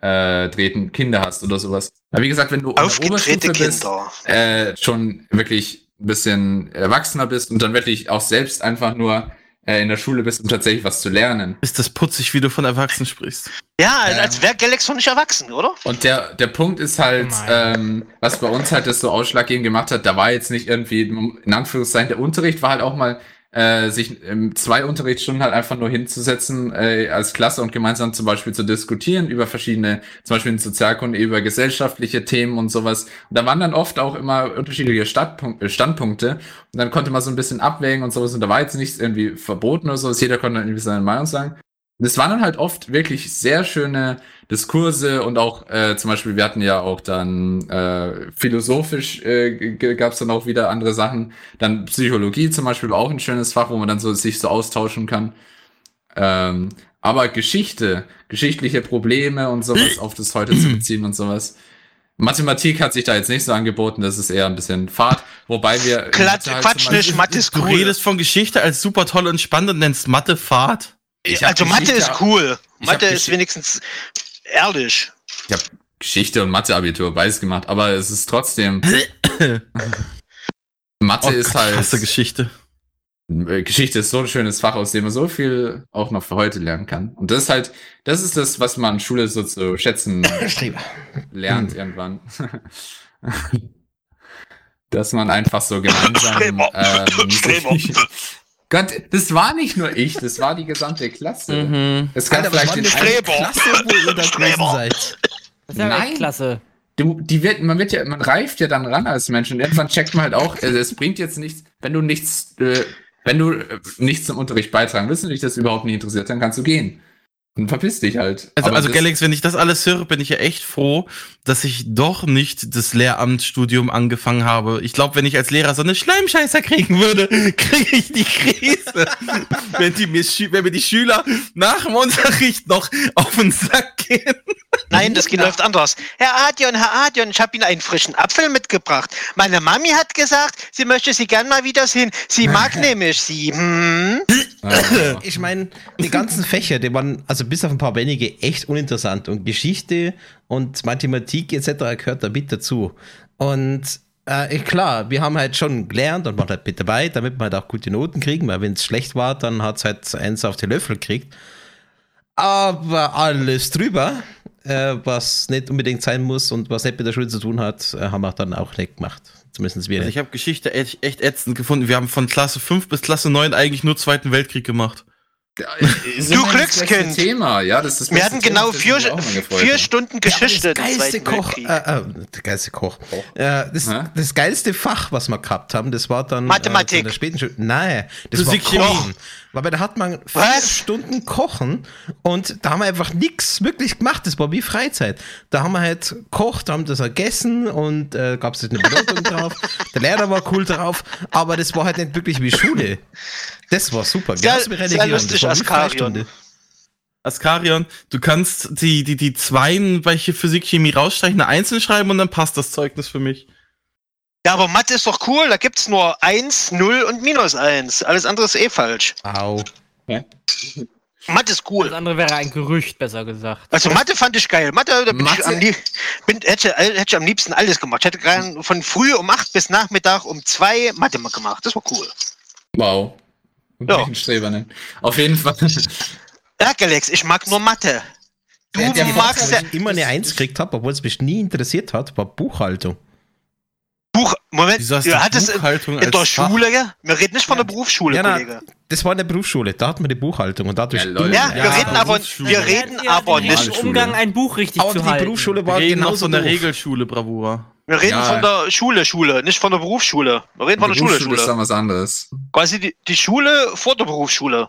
aufgedrehten Kinder hast oder sowas. Aber wie gesagt, wenn du Oberstufe bist, Kinder. äh, schon wirklich ein bisschen erwachsener bist und dann wirklich auch selbst einfach nur äh, in der Schule bist, um tatsächlich was zu lernen. Ist das putzig, wie du von Erwachsenen sprichst? Ja, Ähm. als wäre Galaxy noch nicht erwachsen, oder? Und der, der Punkt ist halt, ähm, was bei uns halt das so ausschlaggebend gemacht hat, da war jetzt nicht irgendwie, in Anführungszeichen, der Unterricht war halt auch mal, äh, sich ähm, zwei Unterrichtsstunden halt einfach nur hinzusetzen äh, als Klasse und gemeinsam zum Beispiel zu diskutieren über verschiedene, zum Beispiel in Sozialkunde, über gesellschaftliche Themen und sowas. Und da waren dann oft auch immer unterschiedliche Stadtpunk äh, Standpunkte und dann konnte man so ein bisschen abwägen und sowas und da war jetzt nichts irgendwie verboten oder sowas, jeder konnte irgendwie seine Meinung sagen. Und es waren dann halt oft wirklich sehr schöne Diskurse und auch äh, zum Beispiel, wir hatten ja auch dann äh, philosophisch äh, gab es dann auch wieder andere Sachen. Dann Psychologie zum Beispiel war auch ein schönes Fach, wo man dann so sich so austauschen kann. Ähm, aber Geschichte, geschichtliche Probleme und sowas auf das heute zu beziehen und sowas. Mathematik hat sich da jetzt nicht so angeboten, das ist eher ein bisschen Fad, wobei wir Klatsch, halt Quatsch Beispiel- nicht, Mathe ist Du cool. redest von Geschichte als super toll und spannend und nennst Mathe Fahrt. Also Mathe ist cool. Mathe ist wenigstens ehrlich. Ich habe Geschichte und Mathe-Abitur beides gemacht, aber es ist trotzdem. [coughs] Mathe Oh ist Gott, halt. krasse Geschichte. äh, Geschichte ist so ein schönes Fach, aus dem man so viel auch noch für heute lernen kann. Und das ist halt, das ist das, was man in Schule so zu schätzen [coughs] Streber. lernt irgendwann. [laughs] Dass man einfach so gemeinsam. Streber. Ähm, Streber. Gott, das war nicht nur ich, das war die gesamte Klasse. Mhm. Es kann Alter, vielleicht das eine Streber. Klasse, wo ihr da [laughs] gewesen seid? Das ist ja Nein. klasse. Du, die wird, man wird ja, man reift ja dann ran als Mensch und irgendwann checkt man halt auch, äh, es bringt jetzt nichts, wenn du nichts, äh, wenn du äh, nichts zum Unterricht beitragen willst und dich das überhaupt nicht interessiert, dann kannst du gehen. Dann verpiss dich halt. Also, Aber also Galax, wenn ich das alles höre, bin ich ja echt froh, dass ich doch nicht das Lehramtsstudium angefangen habe. Ich glaube, wenn ich als Lehrer so eine Schleimscheißer kriegen würde, [laughs] kriege ich die Krise. [laughs] wenn, die mir, wenn mir die Schüler nach dem Unterricht noch auf den Sack gehen. [laughs] Nein, das geht läuft anders. Herr Adion, Herr Adion, ich habe Ihnen einen frischen Apfel mitgebracht. Meine Mami hat gesagt, sie möchte Sie gern mal wieder sehen. Sie mag nämlich Sie. Hm? Ah. Ich meine, die ganzen Fächer, die waren, also bis auf ein paar wenige, echt uninteressant. Und Geschichte und Mathematik etc. gehört da mit dazu. Und äh, klar, wir haben halt schon gelernt und waren halt mit dabei, damit wir halt auch gute Noten kriegen, weil wenn es schlecht war, dann hat es halt eins auf die Löffel gekriegt. Aber alles drüber, äh, was nicht unbedingt sein muss und was nicht mit der Schule zu tun hat, äh, haben wir dann auch nicht gemacht. Zumindest wir Also ich habe Geschichte echt, echt ätzend gefunden. Wir haben von Klasse 5 bis Klasse 9 eigentlich nur Zweiten Weltkrieg gemacht. Ist Du Glückskind. Thema, ja, das ist das Wir hatten Thema, genau das vier, vier. Stunden Geschichte. Ja, des aber das geilste Koch, äh, äh, der geilste Koch. Äh, das, das geilste Fach, was wir gehabt haben, das war dann Mathematik. Äh, in der späten Schule. Nein, das Physik, war. Kochen. Weil da hat man vier Was? Stunden Kochen und da haben wir einfach nichts wirklich gemacht. Das war wie Freizeit. Da haben wir halt kocht, haben das gegessen und äh, gab es eine Benotung drauf. Der Lehrer war cool drauf, aber das war halt nicht wirklich wie Schule. Das war super. Sehr- Genauso wie sehr Religion. lustig, Das Askarion. Askarion, du kannst die, die, die Zweien bei Physik, Chemie rausstreichen, eine Einzeln schreiben und dann passt das Zeugnis für mich. Ja, aber Mathe ist doch cool. Da gibt's nur 1, 0 und minus 1. Alles andere ist eh falsch. Au. Mathe ist Das cool. andere wäre ein Gerücht, besser gesagt. Also Mathe fand ich geil. Mathe, da bin ich Mathe? am, lieb- bin, hätte, hätte ich am liebsten alles gemacht. Ich hätte gern von früh um 8 bis Nachmittag um 2 Mathe mal gemacht. Das war cool. Wow. Ja. Ja. Streber nennen. Auf jeden Fall. Ja, Galax, ich mag nur Mathe. Du Der- der magst ja Was ich immer eine Eins gekriegt habe, obwohl es mich nie interessiert hat, war Buchhaltung. Buch. Moment, Wieso hast du hattest in, Buchhaltung in der als Fach? Schule, ja? Wir reden nicht von der Berufsschule, Ja, na, Kollege. das war in der Berufsschule, da hatten wir die Buchhaltung und dadurch. Ja, Leute. Ja, wir reden aber, Berufsschule. wir reden aber nicht. Umgang, ein Buch richtig aber zu die halten. Berufsschule Wir war reden noch genauso von der. Regelschule, Bravura. Wir reden Ja. von der Schule, Schule, nicht von der Berufsschule. Wir reden von der Die Schule, Berufsschule ist Schule. dann was anderes. Quasi die, die Schule vor der Berufsschule.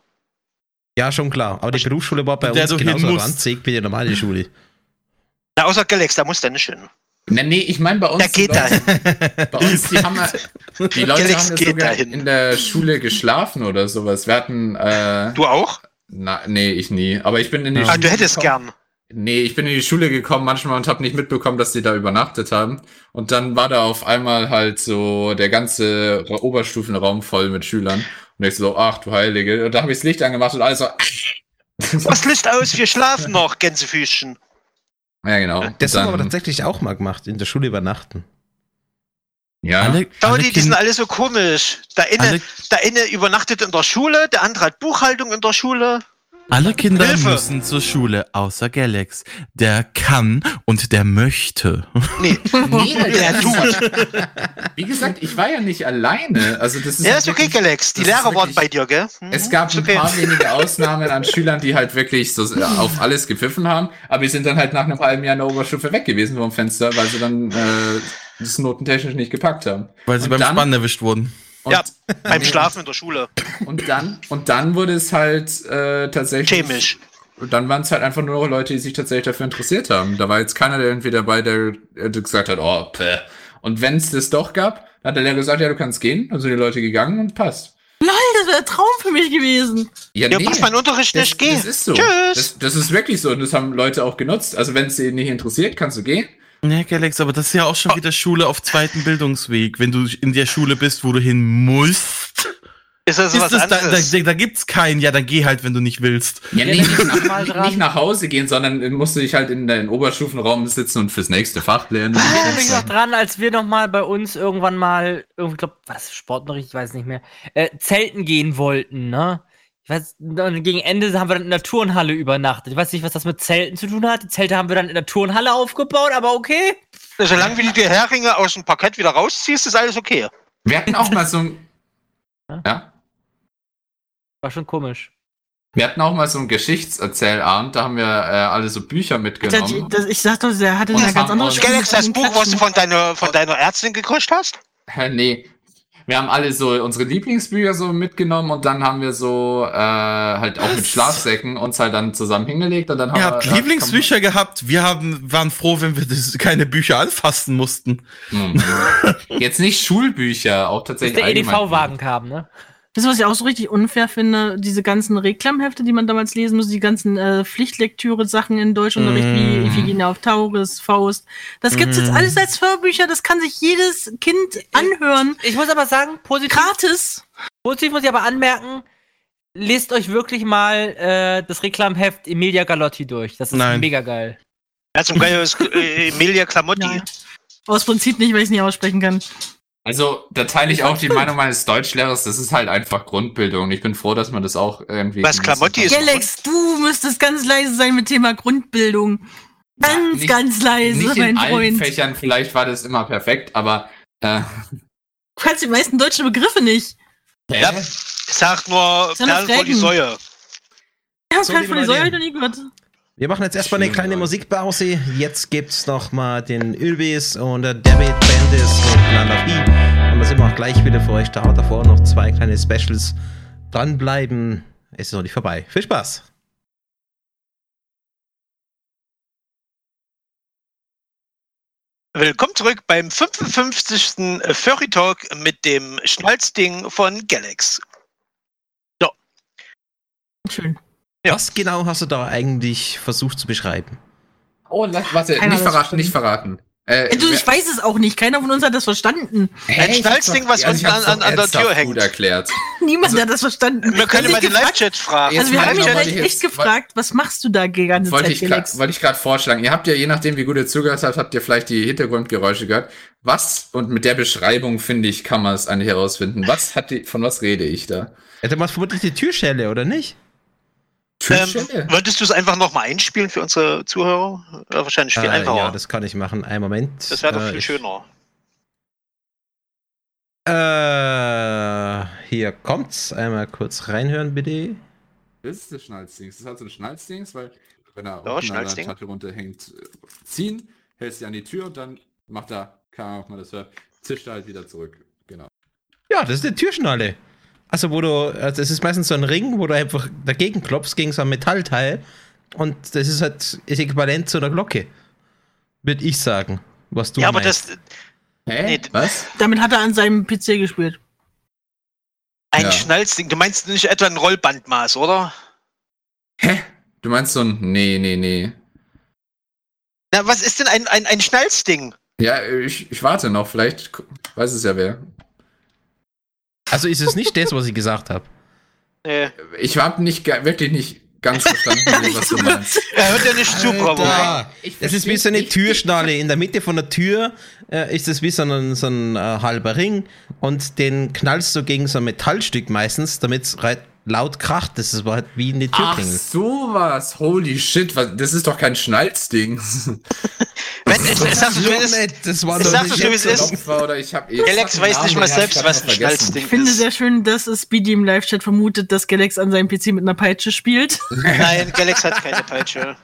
Ja, schon klar. Aber die Berufsschule war bei Der uns hin genauso ranzig wie die normale Schule. Na, außer Galax, da muss der nicht hin. Nee, nee, ich meine bei uns. Der geht Leute, dahin. Bei uns, die haben ja, die Leute Galax haben ja geht sogar dahin. in der Schule geschlafen oder sowas. Wir hatten, äh, Du auch? na, nee, ich nie. Aber ich bin in die Ah, Schule du hättest gekommen. gern. Nee, ich bin in die Schule gekommen manchmal und habe nicht mitbekommen, dass die da übernachtet haben. Und dann war da auf einmal halt so der ganze Ra- Oberstufenraum voll mit Schülern. Und ich so, ach du Heilige. Und da habe ich das Licht angemacht und alles so, [laughs] Was Licht aus, wir schlafen noch, Gänsefüßchen. ja genau. Das haben wir dann- tatsächlich auch mal gemacht, in der Schule übernachten. Ja. Alle, Schau, alle die, die sind alle so komisch. Der eine, alle, der eine übernachtet in der Schule, der andere hat Buchhaltung in der Schule. Alle Kinder Hilfe. müssen zur Schule, außer Galax. Der kann und der möchte. Nee, [laughs] Nee, der tut. Wie gesagt, ich war ja nicht alleine. Also das ist Ja, ist okay, wirklich- Galax. Die Lehrer waren bei dir, gell? Hm, Es gab ein okay. paar wenige [laughs] Ausnahmen an Schülern, die halt wirklich so äh, auf alles gepfiffen haben, aber die sind dann halt nach einem halben Jahr in der Oberstufe weg gewesen vom Fenster, weil sie dann äh, das notentechnisch nicht gepackt haben. Weil sie Und beim dann- Spannen erwischt wurden. Und, Ja, beim Schlafen in der Schule. und dann und dann wurde es halt äh, tatsächlich Chemisch. Und dann waren es halt einfach nur Leute, die sich tatsächlich dafür interessiert haben. Da war jetzt keiner, der irgendwie dabei, der, der gesagt hat, oh, päh. Und wenn es das doch gab, hat der Lehrer gesagt, ja, du kannst gehen. Also die Leute gegangen und passt. Lol, das wäre ein Traum für mich gewesen. Ja, Ja, was mein Unterricht das, nicht geht. das ist so. Tschüss. Das, das ist wirklich so und das haben Leute auch genutzt. Also wenn es sie nicht interessiert, kannst du gehen. Nee, Galax, aber das ist ja auch schon wieder Schule auf zweiten Bildungsweg. Wenn du in der Schule bist, wo du hin musst, ist das ist was das, da, da, anderes? da gibt's keinen. Ja, dann geh halt, wenn du nicht willst. Ja, Ja, nee, nicht, nach, nicht, nach Hause gehen, sondern musst du dich halt in deinen Oberstufenraum sitzen und fürs nächste Fach lernen. Ich erinnere mich noch dran, als wir noch mal bei uns irgendwann mal, irgendwie, glaub, was, Sportunterricht, ich weiß nicht mehr, äh, Zelten gehen wollten, ne? Dann gegen Ende haben wir dann in der Turnhalle übernachtet. Ich weiß nicht, was das mit Zelten zu tun hat. Die Zelte haben wir dann in der Turnhalle aufgebaut, aber okay. Solange wie du die Heringe aus dem Parkett wieder rausziehst, ist alles okay. Wir hatten auch mal so ein, [laughs] ja, War schon komisch. wir hatten auch mal so einen Geschichtserzählabend, da haben wir äh, alle so Bücher mitgenommen. Das, ich sag doch, der hatte eine ganz andere Galax, das Buch, was du von deiner, von deiner Ärztin gekriegt hast? Hä, nee. Wir haben alle so unsere Lieblingsbücher so mitgenommen und dann haben wir so äh, halt auch mit Schlafsäcken uns halt dann zusammen hingelegt und dann haben Ihr wir habt ja, Lieblingsbücher gehabt. Wir haben, waren froh, wenn wir das, keine Bücher anfassen mussten. Hm. Jetzt nicht Schulbücher, auch tatsächlich der allgemein. EDV-Wagen kam, ne? Das ist, was ich auch so richtig unfair finde, diese ganzen Reklamhefte, die man damals lesen musste, die ganzen äh, Pflichtlektüre-Sachen in Deutschunterricht, Mm. wie Iphigenie auf Tauris, Faust. Das gibt's jetzt Mm. alles als Hörbücher, das kann sich jedes Kind anhören. Ich muss aber sagen, positiv, Gratis. positiv muss ich aber anmerken, lest euch wirklich mal äh, das Reklamheft Emilia Galotti durch. Das ist Nein. mega geil. Ja, zum Beispiel ist, äh, Emilia Clamotti. Nein. Aus Prinzip nicht, weil ich es nicht aussprechen kann. Also, da teile ich auch die Meinung meines Deutschlehrers, das ist halt einfach Grundbildung. Ich bin froh, dass man das auch irgendwie. Was Klamotti ist- Galax, du müsstest ganz leise sein mit Thema Grundbildung. Ganz, nicht- ganz leise, Nicht mein in allen Freund. Fächern, vielleicht war das immer perfekt, aber äh, Du kannst die meisten deutschen Begriffe nicht. Ja, sag nur ja Perlen vor die. Säue. Ja, So, von der Säule Leute. hab ich noch nie gehört. Wir machen jetzt erstmal eine kleine. Musikpause. Jetzt gibt's noch mal den Ylvis und der David Bandis mit Lanapi. Und da sind wir auch gleich wieder für euch da. Davor noch zwei kleine Specials. Dranbleiben. Es ist noch nicht vorbei. Viel Spaß. Willkommen zurück beim 55. Furry Talk mit dem Schnalzding von Galax. Schön. Ja. Was genau hast du da eigentlich versucht zu beschreiben? Oh, lass, warte, Keiner nicht verraten, nicht verraten. Äh, Du, ich weiß es auch nicht. Keiner von uns hat das verstanden. Ein Schnalzding, was unten an- an- an der Tür hängt. Gut erklärt. [laughs] Niemand hat das verstanden. Wir können Also mal den Live-Chat fragen. Also wir haben ihn noch, vielleicht wollte ich echt jetzt- gefragt, was machst du da die ganze Wollte Zeit, ich, grad- wollte ich gerade vorschlagen. Ihr habt ja, je nachdem, wie gut ihr zugehört habt, habt ihr vielleicht die Hintergrundgeräusche gehört. Was, und mit der Beschreibung, finde ich, kann man es eigentlich herausfinden. Was hat die, von was rede ich da? Ja, dann war vermutlich die Türschelle, oder nicht? Ähm, würdest du es einfach nochmal einspielen für unsere Zuhörer? Ja, wahrscheinlich viel Äh, einfacher. ja, das das kann ich machen. Einen Moment. wäre doch Äh, viel schöner. Äh, hier kommt's. Einmal kurz reinhören, bitte. Das ist das Schnalzdings. Das ist halt so ein Schnalzdings, weil wenn er Ja, unten an der. Tasche runterhängt, äh, ziehen, hältst du an die Tür und dann macht er, keine Ahnung, ob man das hört, zischt er halt wieder zurück. Genau. Ja, das ist eine Türschnalle. Also, wo du, also es ist meistens so ein Ring, wo du einfach dagegen klopfst gegen so ein Metallteil. Und das ist halt ist äquivalent zu einer Glocke. Würde ich sagen. Was du Ja, aber meinst. das, Hä? Nee, Was? Damit hat er an seinem PC gespielt. ein Ja. Schnalzding, du meinst nicht etwa ein Rollbandmaß, oder? Hä? Du meinst so ein, nee, nee, nee. Na, was ist denn ein, ein, ein Schnalzding? Ja, ich, ich warte noch, vielleicht weiß es ja wer. Also ist es nicht das, was ich gesagt habe. Nee. Ich habe nicht wirklich nicht ganz verstanden, [laughs] was du meinst. Er hört ja nicht zu, Bravo. Das ist wie so eine Türschnalle. In der Mitte von der Tür äh, ist es wie so ein, so ein äh, halber Ring und den knallst du gegen so ein Metallstück meistens, damit es laut kracht. Das ist halt wie eine Ach, Türklingel. sowas. Holy shit, was, das ist doch kein Schnalzding. Wenn, ich, ich sag's, So es ist. nett, das war ich doch sag's nicht so, wie es ist. Opfer oder ich hab, Galax weiß nicht mal selbst, was ein Schnalzding Ich finde ist. sehr schön, dass es Speedy im Live-Chat vermutet, dass Galax an seinem PC mit einer Peitsche spielt. [laughs] Nein, Galax hat keine Peitsche.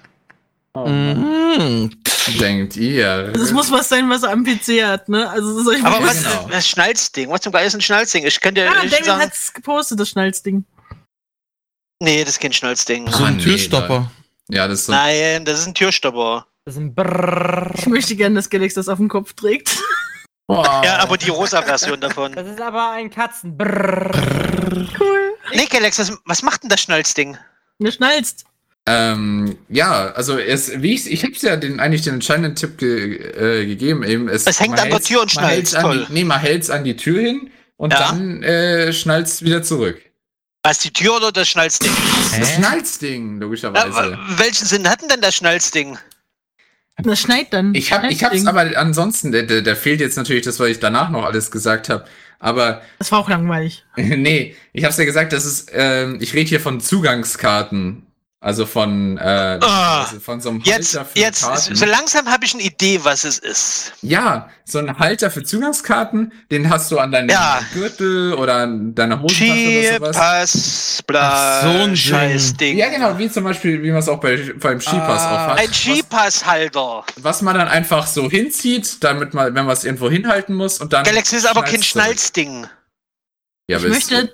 Mhm. Denkt ihr? Das muss was sein, was er am PC hat, ne? Also das ist euch Aber was Genau. das Schnalzding? Was zum Geil ist ein Schnalzding? Ich könnte Ja, ich David sagen, hat's gepostet, das Schnalzding. Nee, das ist kein Schnalzding. So Ah, ein nee, Türstopper. Ja, das ist so. Nein, das ist ein Türstopper. Das ist ein Brrrr. Ich möchte gerne, dass Galax das auf dem Kopf trägt. [laughs] Boah. Ja, aber die rosa Version davon. Das ist aber ein Katzenbrrrr. Cool. Nee, Galax, was, was macht denn das Schnalzding? Du schnallst. Ähm, ja, also es, wie ich, ich habe ja den eigentlich den entscheidenden Tipp ge, äh, gegeben eben. Es, Es hängt an der Tür und toll. Nee, man hält's an die Tür hin und Ja. dann äh, schnallt's wieder zurück. Was, die Tür oder das Schnalzding? Das Schnalzding, Na, logischerweise. w- welchen Sinn hat denn denn das Schnalzding? Das schneit dann. Ich hab, ich hab's aber ansonsten, der, der, der fehlt jetzt natürlich das, was ich danach noch alles gesagt habe. Aber Das war auch langweilig. [laughs] nee, ich hab's ja gesagt, das ist, ähm, ich rede hier von Zugangskarten. Also von, äh, Ah, also von so einem Jetzt, Halter für jetzt, Karten. so langsam habe ich eine Idee, was es ist. Ja, so ein Halter für Zugangskarten, den hast du an deinem Ja. Gürtel oder an deiner Hosentasche oder sowas. Skipass, bla, so ein Ding. Scheißding. Ja, genau, wie zum Beispiel, wie man es auch bei, beim Skipass Ah. auch hat. Ein Skipasshalter. was, was man dann einfach so hinzieht, damit man, wenn man es irgendwo hinhalten muss und dann. Galaxy ist aber kein. Schnalzding. Ja, ich möchte,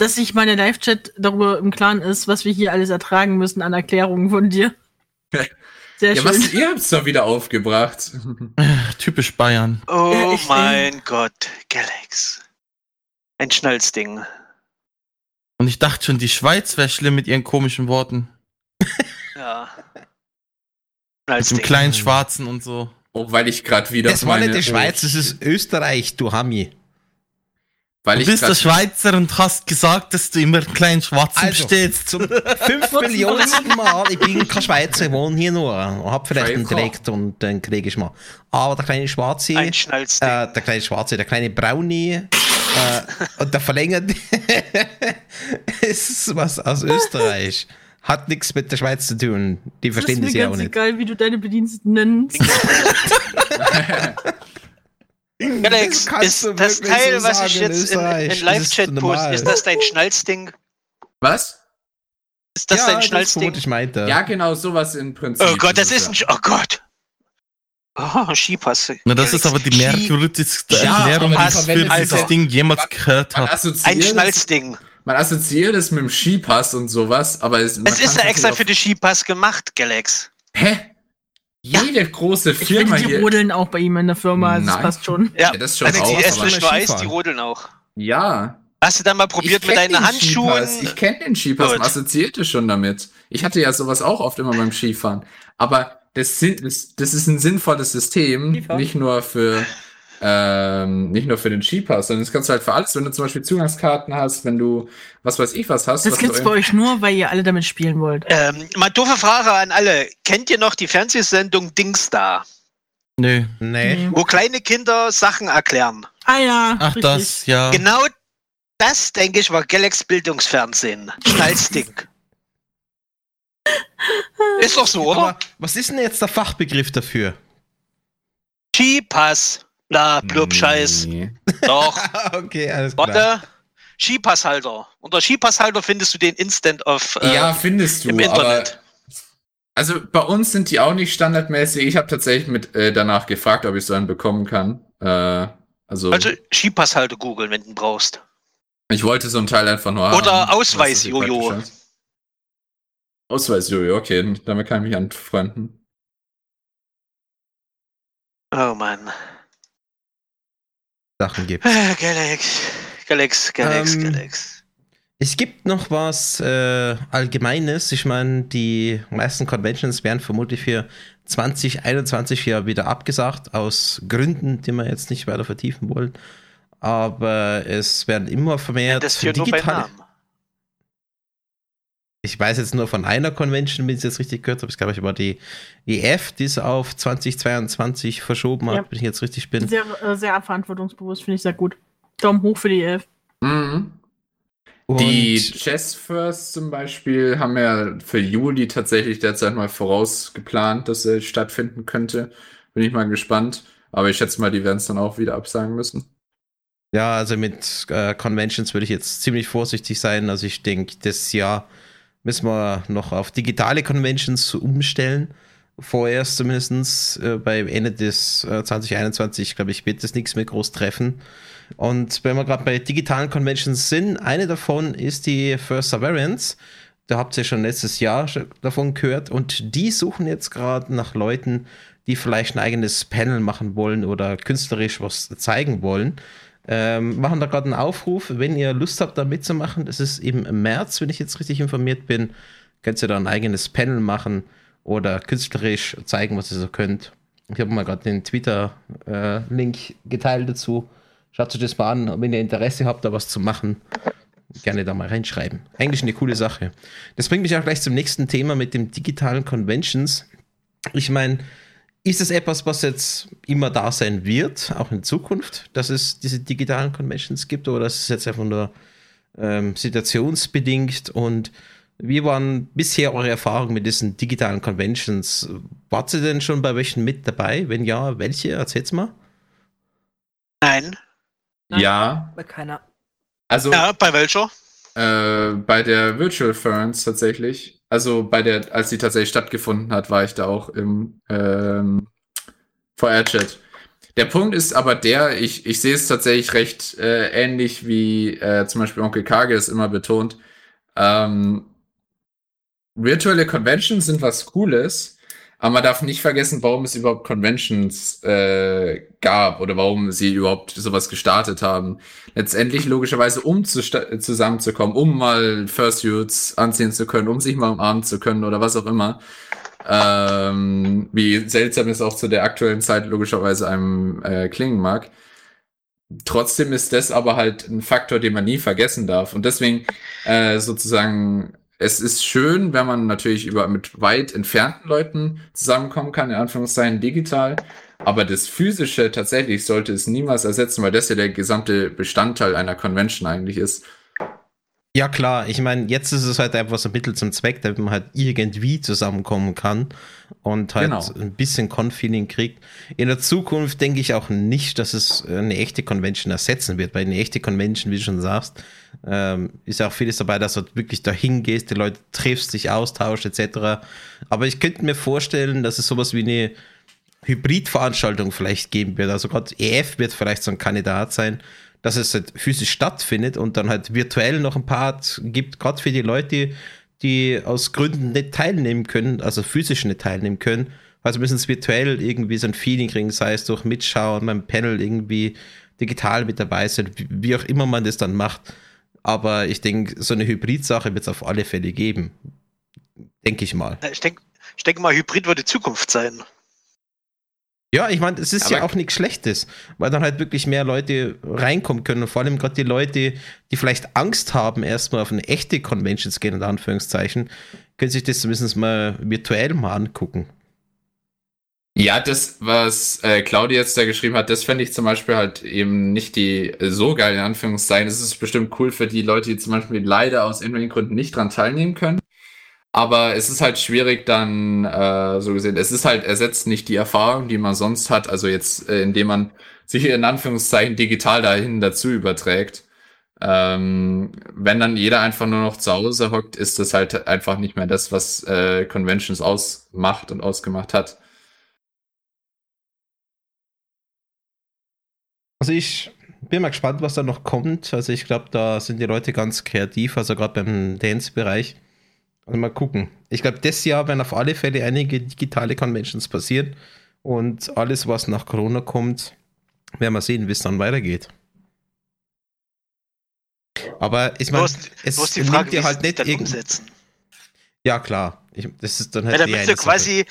dass sich meine Live-Chat darüber im Klaren ist, was wir hier alles ertragen müssen an Erklärungen von dir. Sehr [laughs] ja, schön. was, ihr habt's doch wieder aufgebracht. [laughs] Typisch Bayern. Oh ich mein Gott, Galax. Ein Schnalzding. Und ich dachte schon, die Schweiz wäre schlimm mit ihren komischen Worten. Ja. Mit dem Schnalzding. kleinen Schwarzen und so. Oh, weil ich gerade wieder. Das war nicht meine- die Schweiz, das ist Österreich, du Hami. Weil Du ich bist der Schweizer und hast gesagt, dass du immer einen kleinen Schwarzen Also, bestellst. Zum fünf Millionensten Mal, ich bin kein Schweizer, ich wohne hier nur. Hab vielleicht einen. Direkt und dann kriege ich mal. Aber der kleine Schwarze, Ein äh, der kleine Schwarze, der kleine Brownie äh, und der Verlängerte [laughs] ist was aus Österreich. Hat nichts mit der Schweiz zu tun. Die ist verstehen mir das ja auch ganz nicht. egal, wie du deine Bediensteten nennst. [laughs] [laughs] Galax, Das kannst ist du das Teil, so was ich jetzt in, in Das Live-Chat poste, ist das dein Schnalzding? Was? Ist das ja, dein das Schnalzding? vermute ich meinte. Ja, genau, sowas im Prinzip. Oh Gott, das ist ein. Sch Oh Gott. Oh, Skipass. Na, das ist aber die merkwürdigste Ja, Erklärung, die ich für dieses Ding jemals gehört habe. Ein Schnalzding. man assoziiert es mit dem Skipass und sowas, aber es, Es ist ja extra für den Skipass gemacht, Galax. Hä? Jede große Ich Firma finde, die hier. rodeln auch bei ihm in der Firma, also das passt schon. Ja, Ja, das ist schon Alex, auch, die Eis, Skifahren. die rodeln auch. Ja. Hast du dann mal probiert Ich mit deinen Handschuhen? Skipass. Ich kenne den Skipass, man assoziierte schon damit. Ich hatte ja sowas auch oft immer beim Skifahren. Aber das, sind, das, das ist ein sinnvolles System, Skifahren? nicht nur für ähm, nicht nur für den Skipass, sondern das kannst du halt für alles, wenn du zum Beispiel Zugangskarten hast, wenn du was weiß ich was hast. Das was gibt's bei euch nur, weil ihr alle damit spielen wollt. Ähm, mal doofe Frage an alle. Kennt ihr noch die Fernsehsendung Dingsda, Nö. Nee. wo kleine Kinder Sachen erklären? Ah ja, Ach, richtig. das, ja. Genau das, denke ich, war Galax Bildungsfernsehen. Schnalzding. Ist doch so, oder? Aber was ist denn jetzt der Fachbegriff dafür? Skipass. Bla, blub, Scheiß. Nee. Doch. [laughs] okay, alles klar. Warte. Skipasshalter. Unter Skipasshalter findest du den Instant of äh, ja, findest du, im Internet. also bei uns sind die auch nicht standardmäßig. Ich habe tatsächlich mit äh, danach gefragt, ob ich so einen bekommen kann. Äh, also, Also Skipasshalter googeln, wenn du ihn brauchst. ich wollte so ein Teil einfach nur Oder haben, Ausweis, Jojo. Ausweis, Jojo, okay, damit kann ich mich anfreunden. Oh Mann. Sachen gibt. Äh, Galax. Galax, Galax, Ähm, Galax. Es gibt noch was äh, Allgemeines. Ich meine, die meisten Conventions werden vermutlich für 2021 ja wieder abgesagt, aus Gründen, die wir jetzt nicht weiter vertiefen wollen. Aber es werden immer vermehrt Das nur bei digitale. Ich weiß jetzt nur von einer Convention, wenn ich es jetzt richtig gehört habe. Ich glaube, ich war die EF, die es auf 2022 verschoben hat, Ja. wenn ich jetzt richtig bin. Sehr, äh, sehr verantwortungsbewusst, finde ich sehr gut. Daumen hoch für die Elf. Mhm. Die Chess First zum Beispiel haben ja für Juli tatsächlich derzeit mal vorausgeplant, dass er stattfinden könnte. Bin ich mal gespannt. Aber ich schätze mal, die werden es dann auch wieder absagen müssen. Ja, also mit äh, Conventions würde ich jetzt ziemlich vorsichtig sein. Also ich denke, das Jahr müssen wir noch auf digitale Conventions umstellen. Vorerst zumindest äh, bei Ende des äh, 2021, glaube ich, wird das nichts mehr groß treffen. Und wenn wir gerade bei digitalen Conventions sind, eine davon ist die First Variance. Da habt ihr schon letztes Jahr davon gehört. Und die suchen jetzt gerade nach Leuten, die vielleicht ein eigenes Panel machen wollen oder künstlerisch was zeigen wollen. Ähm, machen da gerade einen Aufruf, wenn ihr Lust habt, da mitzumachen. Das ist im März, wenn ich jetzt richtig informiert bin. Könnt ihr da ein eigenes Panel machen oder künstlerisch zeigen, was ihr so könnt. Ich habe mal gerade den Twitter-Link geteilt dazu. Schaut euch das mal an, wenn ihr Interesse habt, da was zu machen, gerne da mal reinschreiben. Eigentlich eine coole Sache. Das bringt mich auch gleich zum nächsten Thema mit den digitalen Conventions. Ich meine, ist es etwas, was jetzt immer da sein wird, auch in Zukunft, dass es diese digitalen Conventions gibt, oder ist es jetzt einfach nur ähm, situationsbedingt? Und wie waren bisher eure Erfahrungen mit diesen digitalen Conventions? Wart ihr denn schon bei welchen mit dabei? Wenn ja, welche? Erzähl's mal. Nein. Nein. Ja, Bei keiner. also Ja, bei welcher? äh, bei der Virtual Ferns tatsächlich. Also bei der, als die tatsächlich stattgefunden hat, war ich da auch im ähm, VR-Chat. Der Punkt ist aber der, ich, ich sehe es tatsächlich recht äh, ähnlich wie äh, zum Beispiel Onkel Kage es immer betont. Ähm, virtuelle Conventions sind was Cooles, aber man darf nicht vergessen, warum es überhaupt Conventions äh, gab oder warum sie überhaupt sowas gestartet haben. Letztendlich logischerweise, um zu zusammenzukommen, um mal Fursuits anziehen zu können, um sich mal umarmen zu können oder was auch immer. Ähm, wie seltsam es auch zu der aktuellen Zeit logischerweise einem äh, klingen mag. Trotzdem ist das aber halt ein Faktor, den man nie vergessen darf. Und deswegen äh, sozusagen, es ist schön, wenn man natürlich über mit weit entfernten Leuten zusammenkommen kann, in Anführungszeichen digital. Aber das Physische tatsächlich sollte es niemals ersetzen, weil das ja der gesamte Bestandteil einer Convention eigentlich ist. Ja, klar. Ich meine, jetzt ist es halt einfach so ein Mittel zum Zweck, damit man halt irgendwie zusammenkommen kann und halt Genau. ein bisschen Con-Feeling kriegt. In der Zukunft denke ich auch nicht, dass es eine echte Convention ersetzen wird, weil eine echte Convention, wie du schon sagst, ähm, ist ja auch vieles dabei, dass du wirklich dahin gehst, die Leute triffst, dich austauscht, etc. Aber ich könnte mir vorstellen, dass es sowas wie eine Hybridveranstaltung vielleicht geben wird. Also gerade EF wird vielleicht so ein Kandidat sein, dass es halt physisch stattfindet und dann halt virtuell noch ein Part gibt, gerade für die Leute, die aus Gründen nicht teilnehmen können, also physisch nicht teilnehmen können. Also müssen es virtuell irgendwie so ein Feeling kriegen, sei es durch Mitschauen beim Panel irgendwie digital mit dabei sein, wie- wie auch immer man das dann macht. Aber ich denke, so eine Hybrid-Sache wird es auf alle Fälle geben. Denke ich mal. Ich denke ich denk mal, Hybrid wird die Zukunft sein. Ja, ich meine, es ist ja Aber- auch nichts Schlechtes, weil dann halt wirklich mehr Leute reinkommen können und vor allem gerade die Leute, die vielleicht Angst haben, erstmal auf eine echte Convention zu gehen, in Anführungszeichen, können sich das zumindest mal virtuell mal angucken. Ja, das, was äh, Claudia jetzt da geschrieben hat, das fände ich zum Beispiel halt eben nicht die äh, so geil in Anführungszeichen. Es ist bestimmt cool für die Leute, die zum Beispiel leider aus irgendwelchen Gründen nicht dran teilnehmen können. Aber es ist halt schwierig dann, äh, so gesehen, es ist halt, ersetzt nicht die Erfahrung, die man sonst hat, also jetzt, äh, indem man sich in Anführungszeichen digital dahin dazu überträgt. Ähm, wenn dann jeder einfach nur noch zu Hause hockt, ist das halt einfach nicht mehr das, was äh, Conventions ausmacht und ausgemacht hat. Also ich bin mal gespannt, was da noch kommt. Also ich glaube, da sind die Leute ganz kreativ, also gerade beim Dance-Bereich. Also mal gucken. Ich glaube, das Jahr werden auf alle Fälle einige digitale Conventions passieren. Und alles, was nach Corona kommt, werden wir sehen, wie es dann weitergeht. Aber ich meine, es die Frage, dir halt nicht dann umsetzen. Ja, klar. Ich, das ist dann Ja, halt da eher müsste eine Sache. quasi,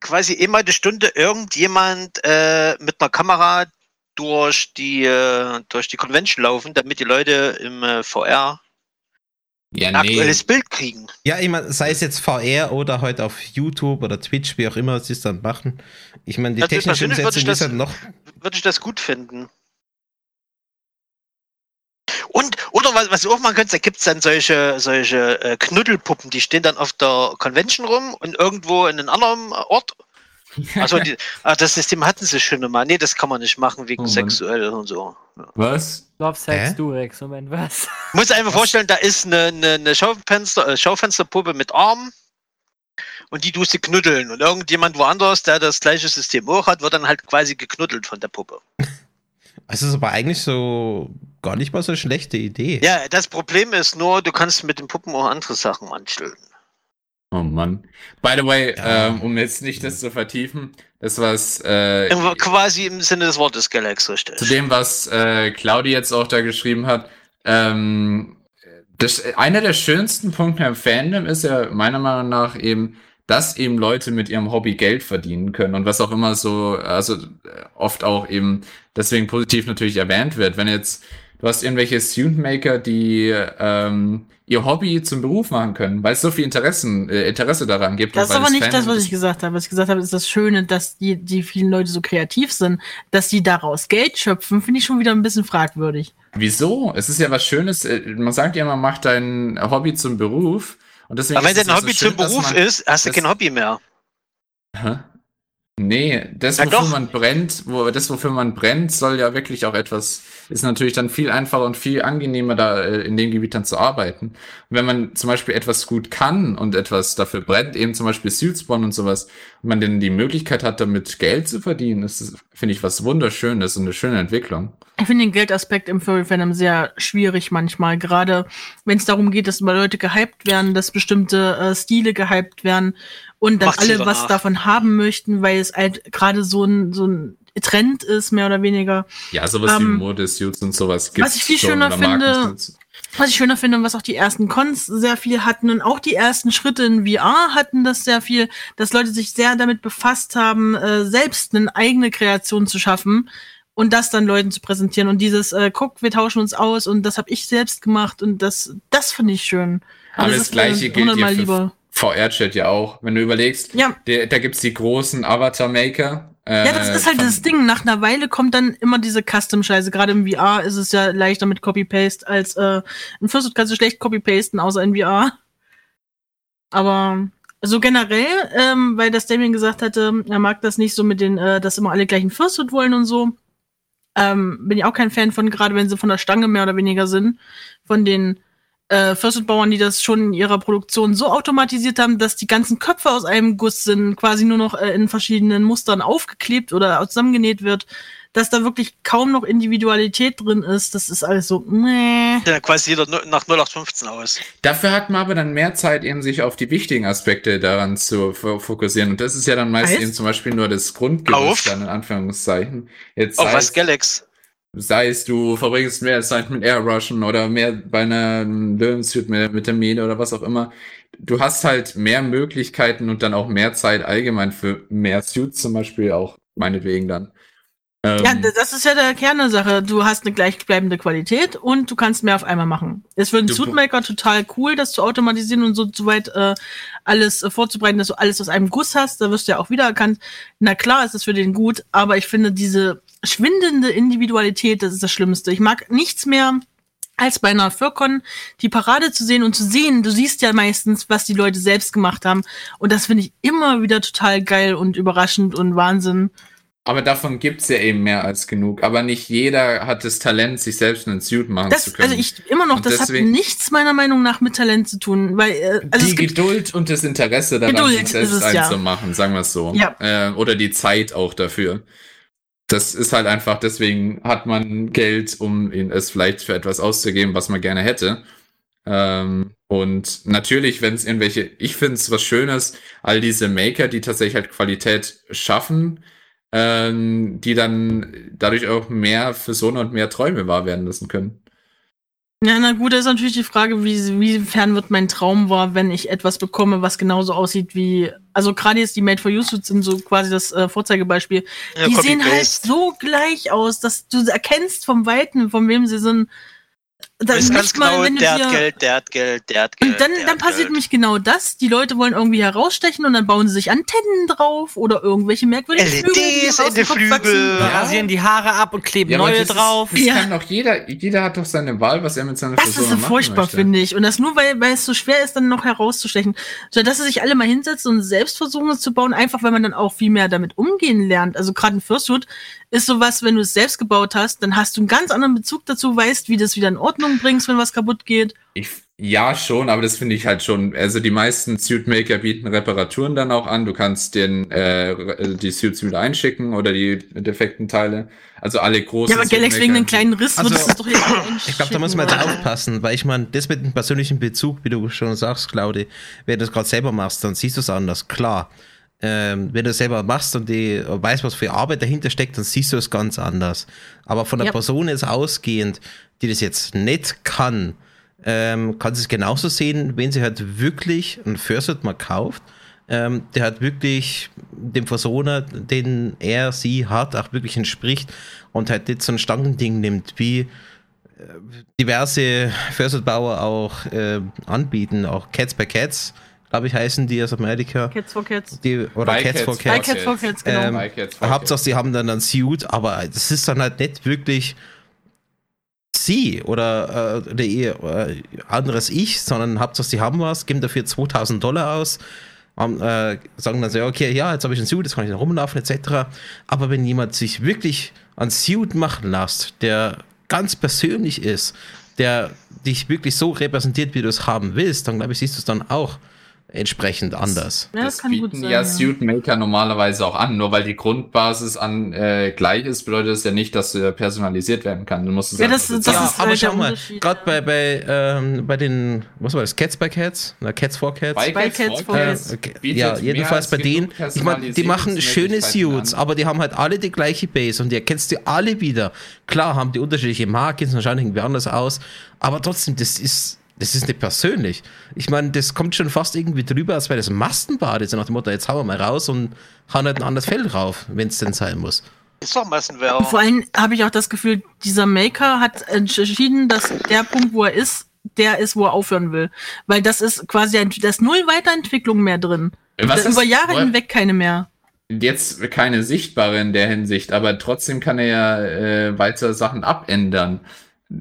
quasi immer eine Stunde irgendjemand äh, mit einer Kamera durch die, äh, durch die Convention laufen, damit die Leute im äh, VR Ja, ein aktuelles Bild kriegen. Ja, ich meine, sei es jetzt VR oder halt auf YouTube oder Twitch, wie auch immer sie es dann machen. Ich meine, die Also technische Umsetzung ist das- halt noch. Würde ich das gut finden. Und, oder was, was du auch machen könntest, da gibt's dann solche, solche äh, Knuddelpuppen, die stehen dann auf der Convention rum und irgendwo in einem anderen Ort. [laughs] Also die, ah, das System hatten sie schon mal. Nee, das kann man nicht machen wegen Oh sexuell und so. Was? Love Sex Hä? Durex, Moment, was? Muss einfach vorstellen, da ist eine, eine, eine Schaufenster, äh, Schaufensterpuppe mit Arm und die tust du knuddeln. Und irgendjemand woanders, der das gleiche System auch hat, wird dann halt quasi geknuddelt von der Puppe. [laughs] Es ist aber eigentlich so gar nicht mal so eine schlechte Idee. Ja, das Problem ist nur, du kannst mit den Puppen auch andere Sachen anstellen. Oh Mann. By the way, Ja. ähm, um jetzt nicht das zu vertiefen, das was äh, Quasi im Sinne des Wortes Galax, richtig. zu dem, was äh, Claudi jetzt auch da geschrieben hat, ähm, das, einer der schönsten Punkte im Fandom ist ja meiner Meinung nach eben, dass eben Leute mit ihrem Hobby Geld verdienen können und was auch immer so, also äh, oft auch eben deswegen positiv natürlich erwähnt wird. Wenn jetzt, du hast irgendwelche Student-Maker, die ähm, ihr Hobby zum Beruf machen können, weil es so viel Interessen, äh, Interesse daran gibt. Das ist aber nicht das, Fandom was ich gesagt habe. Was ich gesagt habe, ist das Schöne, dass die, die vielen Leute so kreativ sind, dass die daraus Geld schöpfen, finde ich schon wieder ein bisschen fragwürdig. Wieso? Es ist ja was Schönes. äh, Man sagt ja, man macht dein Hobby zum Beruf. Und deswegen Aber wenn dein Hobby so schön, zum Beruf man- ist, hast du das- kein Hobby mehr. Hä? Nee, das, Ja, wofür doch. man brennt, wo, das, wofür man brennt, soll ja wirklich auch etwas, ist natürlich dann viel einfacher und viel angenehmer, da äh, in dem Gebiet dann zu arbeiten. Und wenn man zum Beispiel etwas gut kann und etwas dafür brennt, eben zum Beispiel Suitspawn und sowas, und man denn die Möglichkeit hat, damit Geld zu verdienen, ist das, finde ich, was Wunderschönes und eine schöne Entwicklung. Ich finde den Geldaspekt im Furry-Fandom sehr schwierig manchmal, gerade wenn es darum geht, dass Leute gehypt werden, dass bestimmte äh, Stile gehypt werden und dann Macht alle was nach. davon haben möchten, weil es halt gerade so ein, so ein Trend ist, mehr oder weniger. Ja, sowas wie Ähm, Modesuits und sowas gibt was ich viel schöner finde- Was ich schöner finde und was auch die ersten Cons sehr viel hatten und auch die ersten Schritte in VR hatten das sehr viel, dass Leute sich sehr damit befasst haben, äh, selbst eine eigene Kreation zu schaffen und das dann Leuten zu präsentieren und dieses äh, guck, wir tauschen uns aus und das habe ich selbst gemacht und das das finde ich schön. Aber Und das, Gleiche mir gilt ja für VR-Chat ja auch. Wenn du überlegst, Ja. der, da gibt's die großen Avatar-Maker. Äh, Ja, das ist halt das Ding. Nach einer Weile kommt dann immer diese Custom-Scheiße. Gerade im VR ist es ja leichter mit Copy-Paste als äh, in Fursuit kannst du schlecht Copy-Pasten, außer in VR. Aber so generell, ähm, weil das Damien gesagt hatte, er mag das nicht so mit den, äh, dass immer alle gleichen Fursuit wollen und so. Ähm, bin ich auch kein Fan von, gerade wenn sie von der Stange mehr oder weniger sind. Von den äh, Fursuit-Bauern, die das schon in ihrer Produktion so automatisiert haben, dass die ganzen Köpfe aus einem Guss sind, quasi nur noch äh, in verschiedenen Mustern aufgeklebt oder zusammengenäht wird, dass da wirklich kaum noch Individualität drin ist. Das ist alles so, meh. Ja, quasi jeder nach 0815 aus. Dafür hat man aber dann mehr Zeit, eben sich auf die wichtigen Aspekte daran zu fo- fokussieren. Und das ist ja dann meist Heißt? eben zum Beispiel nur das Auf? Grundgerüst, dann in Anführungszeichen. Jetzt Auf was, Galax? Sei es, du verbringst mehr Zeit mit Airrushen oder mehr bei einer Löwensuit mit, mit der Mine oder was auch immer. Du hast halt mehr Möglichkeiten und dann auch mehr Zeit allgemein für mehr Suits zum Beispiel auch, meinetwegen dann. Ähm, Ja, das ist ja der Kern der Sache. Du hast eine gleichbleibende Qualität und du kannst mehr auf einmal machen. Es wird ein Suitmaker total cool, das zu automatisieren und so, so weit äh, alles äh, vorzubereiten, dass du alles aus einem Guss hast. Da wirst du ja auch wiedererkannt. Na klar, ist es für den gut, aber ich finde diese schwindende Individualität, das ist das Schlimmste. Ich mag nichts mehr als bei einer Furcon die Parade zu sehen und zu sehen, du siehst ja meistens, was die Leute selbst gemacht haben. Und das finde ich immer wieder total geil und überraschend und Wahnsinn. Aber davon gibt's ja eben mehr als genug. Aber nicht jeder hat das Talent, sich selbst einen Suit machen zu Das, können. also ich immer noch, Und das deswegen- hat nichts meiner Meinung nach mit Talent zu tun, weil äh, also die Geduld und das Interesse daran, Geduld sich selbst es, ja. einzumachen, sagen wir es so. Ja. Äh, oder die Zeit auch dafür. Das ist halt einfach, deswegen hat man Geld, um es vielleicht für etwas auszugeben, was man gerne hätte. Ähm, und natürlich, wenn es irgendwelche, ich finde es was Schönes, all diese Maker, die tatsächlich halt Qualität schaffen, ähm, die dann dadurch auch mehr Visionen und mehr Träume wahr werden lassen können. Ja na gut, da ist natürlich die Frage, wie wiefern wird mein Traum wahr, wenn ich etwas bekomme, was genauso aussieht wie also gerade jetzt die Made for You Suits sind so quasi das äh, Vorzeigebeispiel. Ja, die sehen halt so gleich aus, dass du erkennst vom Weiten, von wem sie sind. Du Da weißt nicht ganz genau, du der hat Geld, der hat Geld, der hat Geld. Und dann, dann hat passiert Geld. nämlich genau das. Die Leute wollen irgendwie herausstechen und dann bauen sie sich Antennen drauf oder irgendwelche merkwürdigen Flügel, die LEDs in Kopf Flügel. wachsen. Die rasieren die Haare ab und kleben aber neue das ist- drauf. Das Ja. kann doch jeder, jeder hat doch seine Wahl, was er mit seiner Das Person ist so furchtbar, finde ich. Und das nur, weil, weil es so schwer ist, dann noch herauszustechen. So, dass sie sich alle mal hinsetzen und selbst versuchen, es zu bauen, einfach weil man dann auch viel mehr damit umgehen lernt. Also gerade ein Fursuit ist sowas, wenn du es selbst gebaut hast, dann hast du einen ganz anderen Bezug dazu, weißt, wie du es wieder in Ordnung bringst, wenn was kaputt geht. Ich, ja, schon, aber das finde ich halt schon. Also die meisten Suitmaker bieten Reparaturen dann auch an. Du kannst den äh, die Suits wieder einschicken oder die defekten Teile. Also alle großen. Ja, aber Galax wegen einem kleinen Riss Also, wird es doch jetzt Ich glaube, da muss man jetzt aufpassen, weil ich meine, das mit dem persönlichen Bezug, wie du schon sagst, Claudi, wenn du das gerade selber machst, dann siehst du es anders, klar. Ähm, wenn du es selber machst und die weißt, was für Arbeit dahinter steckt, dann siehst du es ganz anders. Aber von der Ja. Person jetzt ausgehend, die das jetzt nicht kann, ähm, kann sie es genauso sehen, wenn sie halt wirklich einen Fursuit mal kauft, ähm, der halt wirklich dem Persona, den er, sie hat, auch wirklich entspricht und halt nicht so ein Stangending nimmt, wie diverse Fursuit-Bauer auch äh, anbieten, auch Cats by Cats, glaube ich, heißen die aus Amerika. Cats for Cats. Die, oder By Cats for By Cats. Cats for Cats, genau. Ähm, Cats for Hauptsache, Cats. sie haben dann ein Suit, aber das ist dann halt nicht wirklich sie oder äh, oder ihr äh, anderes Ich, sondern Hauptsache, sie haben was, geben dafür 2000 Dollar aus, haben, äh, sagen dann so, okay, ja, jetzt habe ich einen Suit, jetzt kann ich noch rumlaufen, etc. Aber wenn jemand sich wirklich einen Suit machen lässt, der ganz persönlich ist, der dich wirklich so repräsentiert, wie du es haben willst, dann glaube ich, siehst du es dann auch entsprechend anders. Ja, das, kann gut bieten sein. ja ja. Suit Maker normalerweise auch an. Nur weil die Grundbasis an äh, gleich ist, bedeutet das ja nicht, dass er personalisiert werden kann. Du musst es Ja, das- das bezahlen. ja, ist aber halt schau mal, gerade bei, bei, ähm, bei den, was war das, Cats by Cats? Oder Cats for Cats? Bei Bei Cats Cats for Äh, Cats. okay. bietet Ja, jedenfalls bei denen, ich meine, die machen schöne Suits, an. aber die haben halt alle die gleiche Base und die erkennst du alle wieder. Klar haben die unterschiedliche Marken, sehen wahrscheinlich irgendwie anders aus, aber trotzdem, das ist, das ist nicht persönlich. Ich meine, das kommt schon fast irgendwie drüber, als wäre das ein Maskenbad, so nach dem Motto, jetzt hauen wir mal raus und hauen halt ein anderes Fell drauf, wenn es denn sein muss. Ist doch Massenwerbung. Vor allem habe ich auch das Gefühl, dieser Maker hat entschieden, dass der Punkt, wo er ist, der ist, wo er aufhören will. Weil das ist quasi ein, da ist null Weiterentwicklung mehr drin. Was Da- ist- Über Jahre woher- hinweg keine mehr. jetzt keine sichtbare in der Hinsicht, aber trotzdem kann er ja äh, weiter Sachen abändern.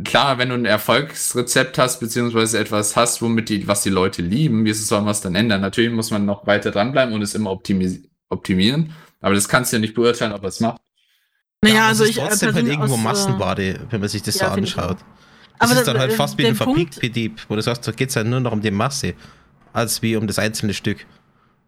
Klar, wenn du ein Erfolgsrezept hast, beziehungsweise etwas hast, womit die, was die Leute lieben, wie soll man es dann ändern? Natürlich muss man noch weiter dranbleiben und es immer optimi optimieren, aber das kannst du ja nicht beurteilen, ob er es macht. Naja, aber also es ich ist äh, trotzdem halt irgendwo aus, äh, Massenbade, wenn man sich das ja, so anschaut. Das Aber ist dann da- halt äh, fast wie ein Fabrikbetrieb, wo du sagst, da geht es ja nur noch um die Masse, als wie um das einzelne Stück.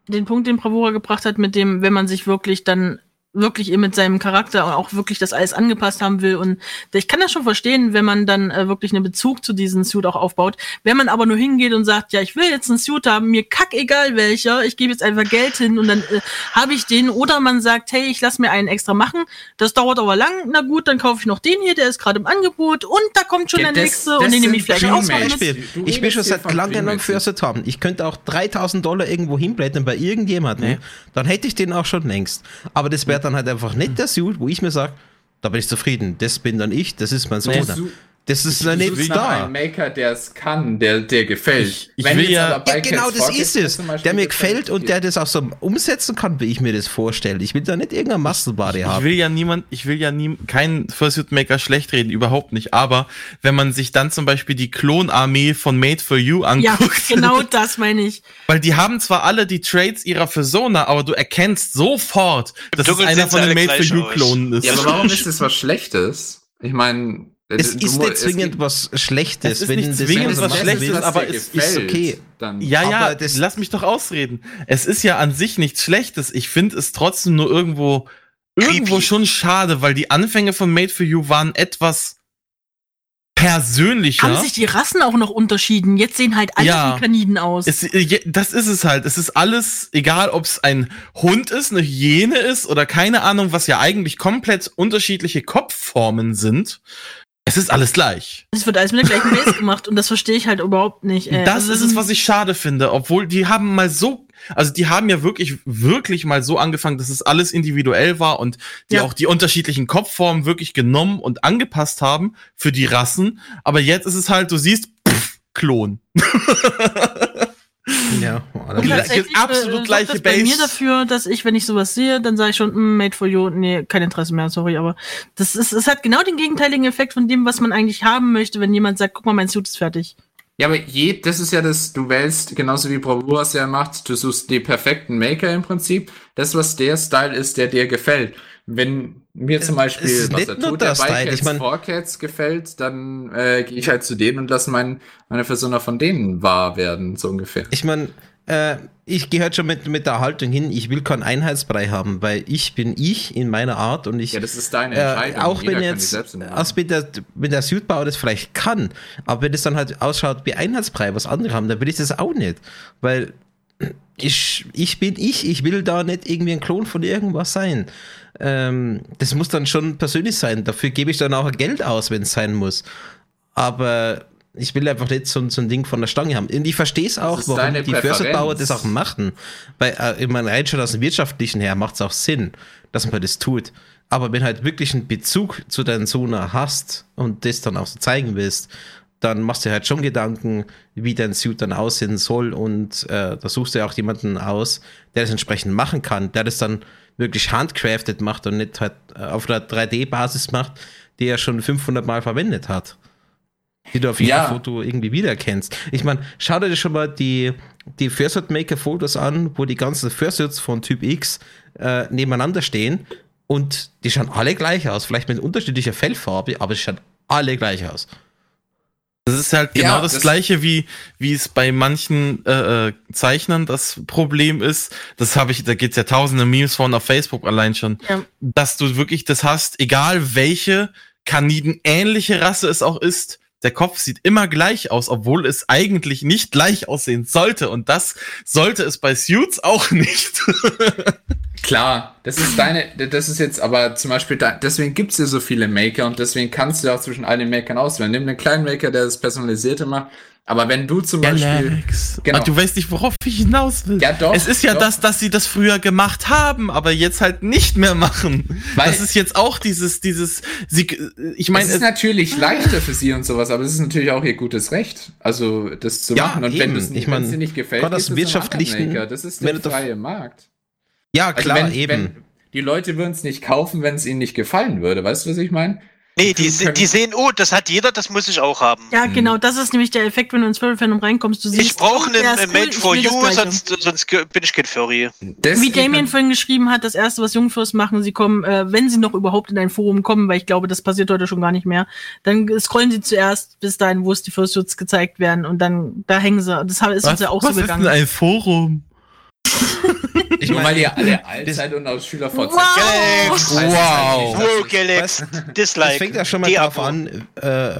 den Punkt, den Bravura gebracht hat, mit dem, wenn man sich wirklich dann wirklich eben mit seinem Charakter und auch wirklich das alles angepasst haben will. Und ich kann das schon verstehen, wenn man dann äh, wirklich einen Bezug zu diesem Suit auch aufbaut. Wenn man aber nur hingeht und sagt, ja, ich will jetzt einen Suit haben, mir kack egal welcher, ich gebe jetzt einfach Geld hin und dann äh, habe ich den. Oder man sagt, hey, ich lass mir einen extra machen, das dauert aber lang, na gut, dann kaufe ich noch den hier, der ist gerade im Angebot und da kommt schon Ja, der das- nächste das und den nehme ich vielleicht auch mal mit. Beispiel. Ich will redest schon seit langem Premates. Fürstet haben. Ich könnte auch 3000 Dollar irgendwo hinblättern bei irgendjemandem. Nee. Dann hätte ich den auch schon längst. Aber das wäre dann halt einfach nicht der Suit, wo ich mir sage, da bin ich zufrieden. Das bin dann ich, das ist mein Sohn. Du- Das ist nach da. einem Maker, der es kann, der, der gefällt. Ich- ich Wenn will ja- Ja, genau, das ist es. Der mir gefällt, und der das auch so umsetzen kann, wie ich mir das vorstelle. Ich will da nicht irgendein Mastelbade Ich haben. will ja niemand, ich will ja nie, keinen Fursuit Maker schlecht reden, überhaupt nicht. Aber wenn man sich dann zum Beispiel die Klonarmee von Made for You Ja, anguckt, genau [laughs] das meine ich. weil die haben zwar alle die Traits ihrer Persona, aber du erkennst sofort, dass es einer von den Made for You. Klonen ist. Ja, aber warum ist [laughs] das was Schlechtes? Ich meine, es ist nicht zwingend was Schlechtes. Es ist wenn nicht zwingend was Schlechtes, will. aber es ist okay. Dann Ja, ja, das- lass mich doch ausreden. Es ist ja an sich nichts Schlechtes. Ich finde es trotzdem nur irgendwo, irgendwo schon schade, weil die Anfänge von Made for You waren etwas persönlicher. Haben sich die Rassen auch noch unterschieden? Jetzt sehen halt alle Ja. wie Kaniden aus. Es, äh, das ist es halt. Es ist alles, egal ob es ein Hund ist, eine Hyäne ist oder keine Ahnung, was ja eigentlich komplett unterschiedliche Kopfformen sind. Es ist alles gleich. Es wird alles mit der gleichen Base gemacht und das verstehe ich halt überhaupt nicht. Ey. das Also ist es, was ich schade finde. Obwohl die haben mal so, also die haben ja wirklich, wirklich mal so angefangen, dass es alles individuell war und die Ja. auch die unterschiedlichen Kopfformen wirklich genommen und angepasst haben für die Rassen. Aber jetzt ist es halt, du siehst, pff, Klon. [laughs] Ja, Und Gla- tatsächlich, absolut äh, gleiche das bei Base. mir dafür, dass ich, wenn ich sowas sehe, dann sage ich schon, mm, made for you, nee, kein Interesse mehr, sorry, aber das ist, es hat genau den gegenteiligen Effekt von dem, was man eigentlich haben möchte, wenn jemand sagt, guck mal, mein Suit ist fertig. Ja, aber je, das ist ja das, du wählst, genauso wie Bravura es ja macht, du suchst die perfekten Maker im Prinzip. Das, was der Style ist, der dir gefällt. Wenn mir zum Beispiel, es was er tut, der Cats, ich mein- Cats gefällt, dann äh, gehe ich halt zu denen und lasse mein, meine Persona von denen wahr werden, so ungefähr. Ich meine, äh, ich gehe halt schon mit, mit der Haltung hin, ich will keinen Einheitsbrei haben, weil ich bin ich in meiner Art und ich. Ja, das ist deine äh, Entscheidung. auch Jeder wenn jetzt, als mit der, mit der Südbau das vielleicht kann, aber wenn es dann halt ausschaut wie Einheitsbrei, was andere haben, dann will ich das auch nicht. Weil ich, ich bin ich, ich will da nicht irgendwie ein Klon von irgendwas sein. Ähm, das muss dann schon persönlich sein. Dafür gebe ich dann auch Geld aus, wenn es sein muss. Aber ich will einfach nicht so, so ein Ding von der Stange haben. Und ich verstehe es auch, warum die. Försterbauer das auch machen. Weil, äh, ich meine, rein schon aus dem Wirtschaftlichen her macht es auch Sinn, dass man das tut. Aber wenn halt wirklich einen Bezug zu deinem Sohn hast und das dann auch so zeigen willst, dann machst du halt schon Gedanken, wie dein Suit dann aussehen soll und äh, da suchst du ja auch jemanden aus, der das entsprechend machen kann, der das dann wirklich handcrafted macht und nicht halt äh, auf einer 3D-Basis macht, die er schon 500 Mal verwendet hat. die du auf jedem Ja. Foto irgendwie wiedererkennst. Ich meine, schau dir schon mal die, die Fursuit Maker Fotos an, wo die ganzen Fursuits von Typ X äh, nebeneinander stehen und die schauen alle gleich aus. Vielleicht mit unterschiedlicher Fellfarbe, aber sie schauen alle gleich aus. Das ist halt Ja, genau das, das- gleiche, wie, wie es bei manchen äh, äh, Zeichnern das Problem ist. Das habe ich, da gibt's ja tausende Memes von auf Facebook allein schon, Ja. dass du wirklich das hast, egal welche Kaniden-ähnliche Rasse es auch ist, der Kopf sieht immer gleich aus, obwohl es eigentlich nicht gleich aussehen sollte. Und das sollte es bei Suits auch nicht. [laughs] Klar, das ist deine, das ist jetzt aber zum Beispiel, da, deswegen gibt's ja so viele Maker und deswegen kannst du auch zwischen all den Makern auswählen. Nimm einen kleinen Maker, der das Personalisierte macht, aber wenn du zum Beispiel, Galax. Genau. Du weißt nicht, worauf ich hinaus will. Ja, doch, Es ist ja doch. das, dass sie das früher gemacht haben, aber jetzt halt nicht mehr machen. Weil- das ist jetzt auch dieses, dieses, sie, ich meine, es ist natürlich leichter für sie und sowas, aber es ist natürlich auch ihr gutes Recht, also das zu Ja, machen. Und wenn eben. Ich wenn mein, es dir nicht gefällt, einem anderen wirtschaftlichen- Maker. das ist der freie Markt. Ja, Also klar, wenn, eben. Wenn, die Leute würden es nicht kaufen, wenn es ihnen nicht gefallen würde. Weißt du, was ich meine? Nee, die, die sehen, oh, das hat jeder, das muss ich auch haben. Ja, genau, das ist nämlich der Effekt, wenn du ins Furry-Fandom reinkommst. Du siehst, Ich brauche oh, einen cool, ich for das You, sonst, sonst bin ich kein Furry. Wie Deswegen- Damien vorhin geschrieben hat, das erste, was Jungfurs machen, sie kommen, äh, wenn sie noch überhaupt in ein Forum kommen, weil ich glaube, das passiert heute schon gar nicht mehr, dann scrollen sie zuerst bis dahin, wo es die Fursuits gezeigt werden und dann, da hängen sie. Das ist uns ja auch so was ist gegangen. denn ein Forum? Ich meine, weil ihr alle alt seid und aus Schüler Wow. Wow. Wow, Galax, Dislike. Das fängt ja schon mal darauf an, äh,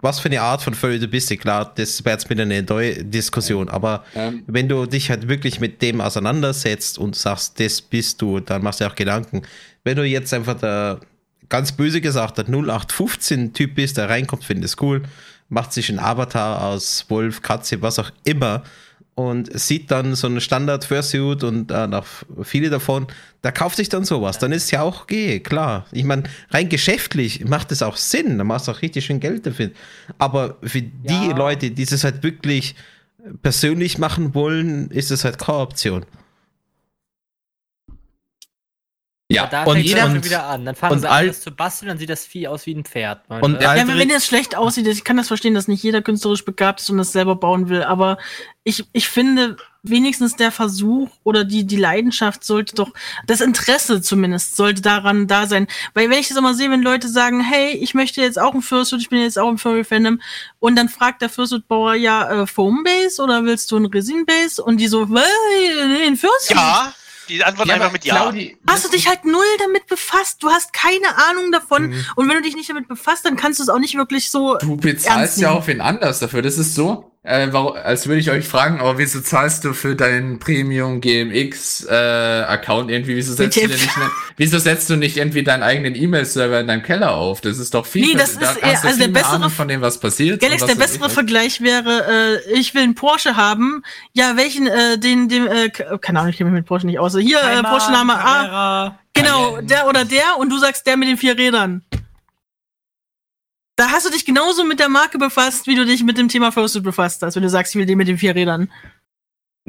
was für eine Art von Furry du bist. Klar, das wäre jetzt wieder eine neue Diskussion. Aber Ähm. wenn du dich halt wirklich mit dem auseinandersetzt und sagst, das bist du, dann machst du auch Gedanken. Wenn du jetzt einfach der, ganz böse gesagt, der 0815-Typ bist, der reinkommt, findet es cool, macht sich ein Avatar aus Wolf, Katze, was auch immer und sieht dann so einen Standard Fursuit und äh, noch viele davon, da kauft sich dann sowas. Dann ist ja auch okay, klar. Ich meine, rein geschäftlich macht es auch Sinn, da machst du auch richtig schön Geld dafür. Aber für die Ja. Leute, die es halt wirklich persönlich machen wollen, ist es halt keine Option. Ja, Aber da und fängt jeder- schon wieder an. Dann fangen und sie an, all- das zu basteln, dann sieht das Vieh aus wie ein Pferd. Und? Ja, wenn es schlecht aussieht, ich kann das verstehen, dass nicht jeder künstlerisch begabt ist und das selber bauen will, aber ich, ich finde, wenigstens der Versuch oder die, die Leidenschaft sollte doch, das Interesse zumindest sollte daran da sein. Weil wenn ich das immer sehe, wenn Leute sagen, hey, ich möchte jetzt auch ein Fursuit, ich bin jetzt auch im Furry-Fandom und dann fragt der Fursuit-Bauer, ja, äh, Foam-Base oder willst du ein Resin-Base? Und die so, "Äh, nee, ein Fursuit. Ja, die Antwort Ja, einfach mit Ja. Claudi, Hast du dich halt null damit befasst? Du hast keine Ahnung davon. Und wenn du dich nicht damit befasst, dann kannst du es auch nicht wirklich so. Du Ernst bezahlst ja auch wen anders dafür. Das ist so, äh, warum, als würde ich euch fragen, aber wieso zahlst du für deinen Premium GMX äh, Account irgendwie? Wieso setzt, du nicht, wieso setzt du nicht irgendwie deinen eigenen E-Mail-Server in deinem Keller auf? Das ist doch viel. Nee, das da ist hast eher- du also viel der bessere- Ahnung von dem, was passiert. Galax, der bessere ich. Vergleich wäre, äh, ich will einen Porsche haben. Ja, welchen, äh, den, dem, äh, k- keine Ahnung, ich kenne mich mit Porsche nicht aus. Hier, äh, Porsche Name A. Genau, der oder der und du sagst der mit den vier Rädern. Da hast du dich genauso mit der Marke befasst, wie du dich mit dem Thema Fursuit befasst hast, wenn du sagst, ich will den mit den vier Rädern.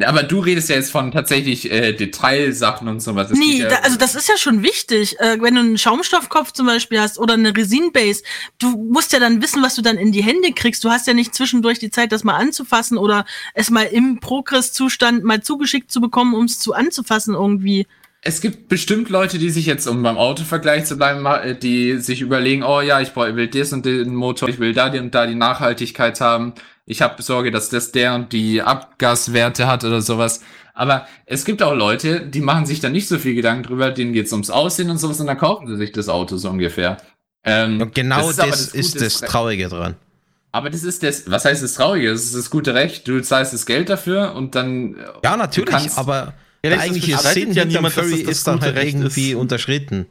Aber du redest ja jetzt von tatsächlich äh, Detailsachen und sowas. Das Nee, ja, da, also das ist ja schon wichtig. Äh, wenn du einen Schaumstoffkopf zum Beispiel hast oder eine Resin-Base, du musst ja dann wissen, was du dann in die Hände kriegst. Du hast ja nicht zwischendurch die Zeit, das mal anzufassen oder es mal im Progress-Zustand mal zugeschickt zu bekommen, um es zu anzufassen irgendwie. Es gibt bestimmt Leute, die sich jetzt, um beim Autovergleich zu bleiben, äh, die sich überlegen, oh ja, ich will das und den Motor, ich will da die und da die Nachhaltigkeit haben. Ich habe Sorge, dass das der und die Abgaswerte hat oder sowas. Aber es gibt auch Leute, die machen sich da nicht so viel Gedanken drüber, denen geht's ums Aussehen und sowas und dann kaufen sie sich das Auto so ungefähr. Ähm, Und genau das, aber ist, gute das Traurige dran. Aber das ist das, was heißt das Traurige? Das ist das gute Recht. Du zahlst das Geld dafür und dann. äh, Ja, natürlich, aber Ja, eigentliche bestreitet Sinn ja niemand, dass Furry das das ist dann gute halt Recht irgendwie ist. unterschritten.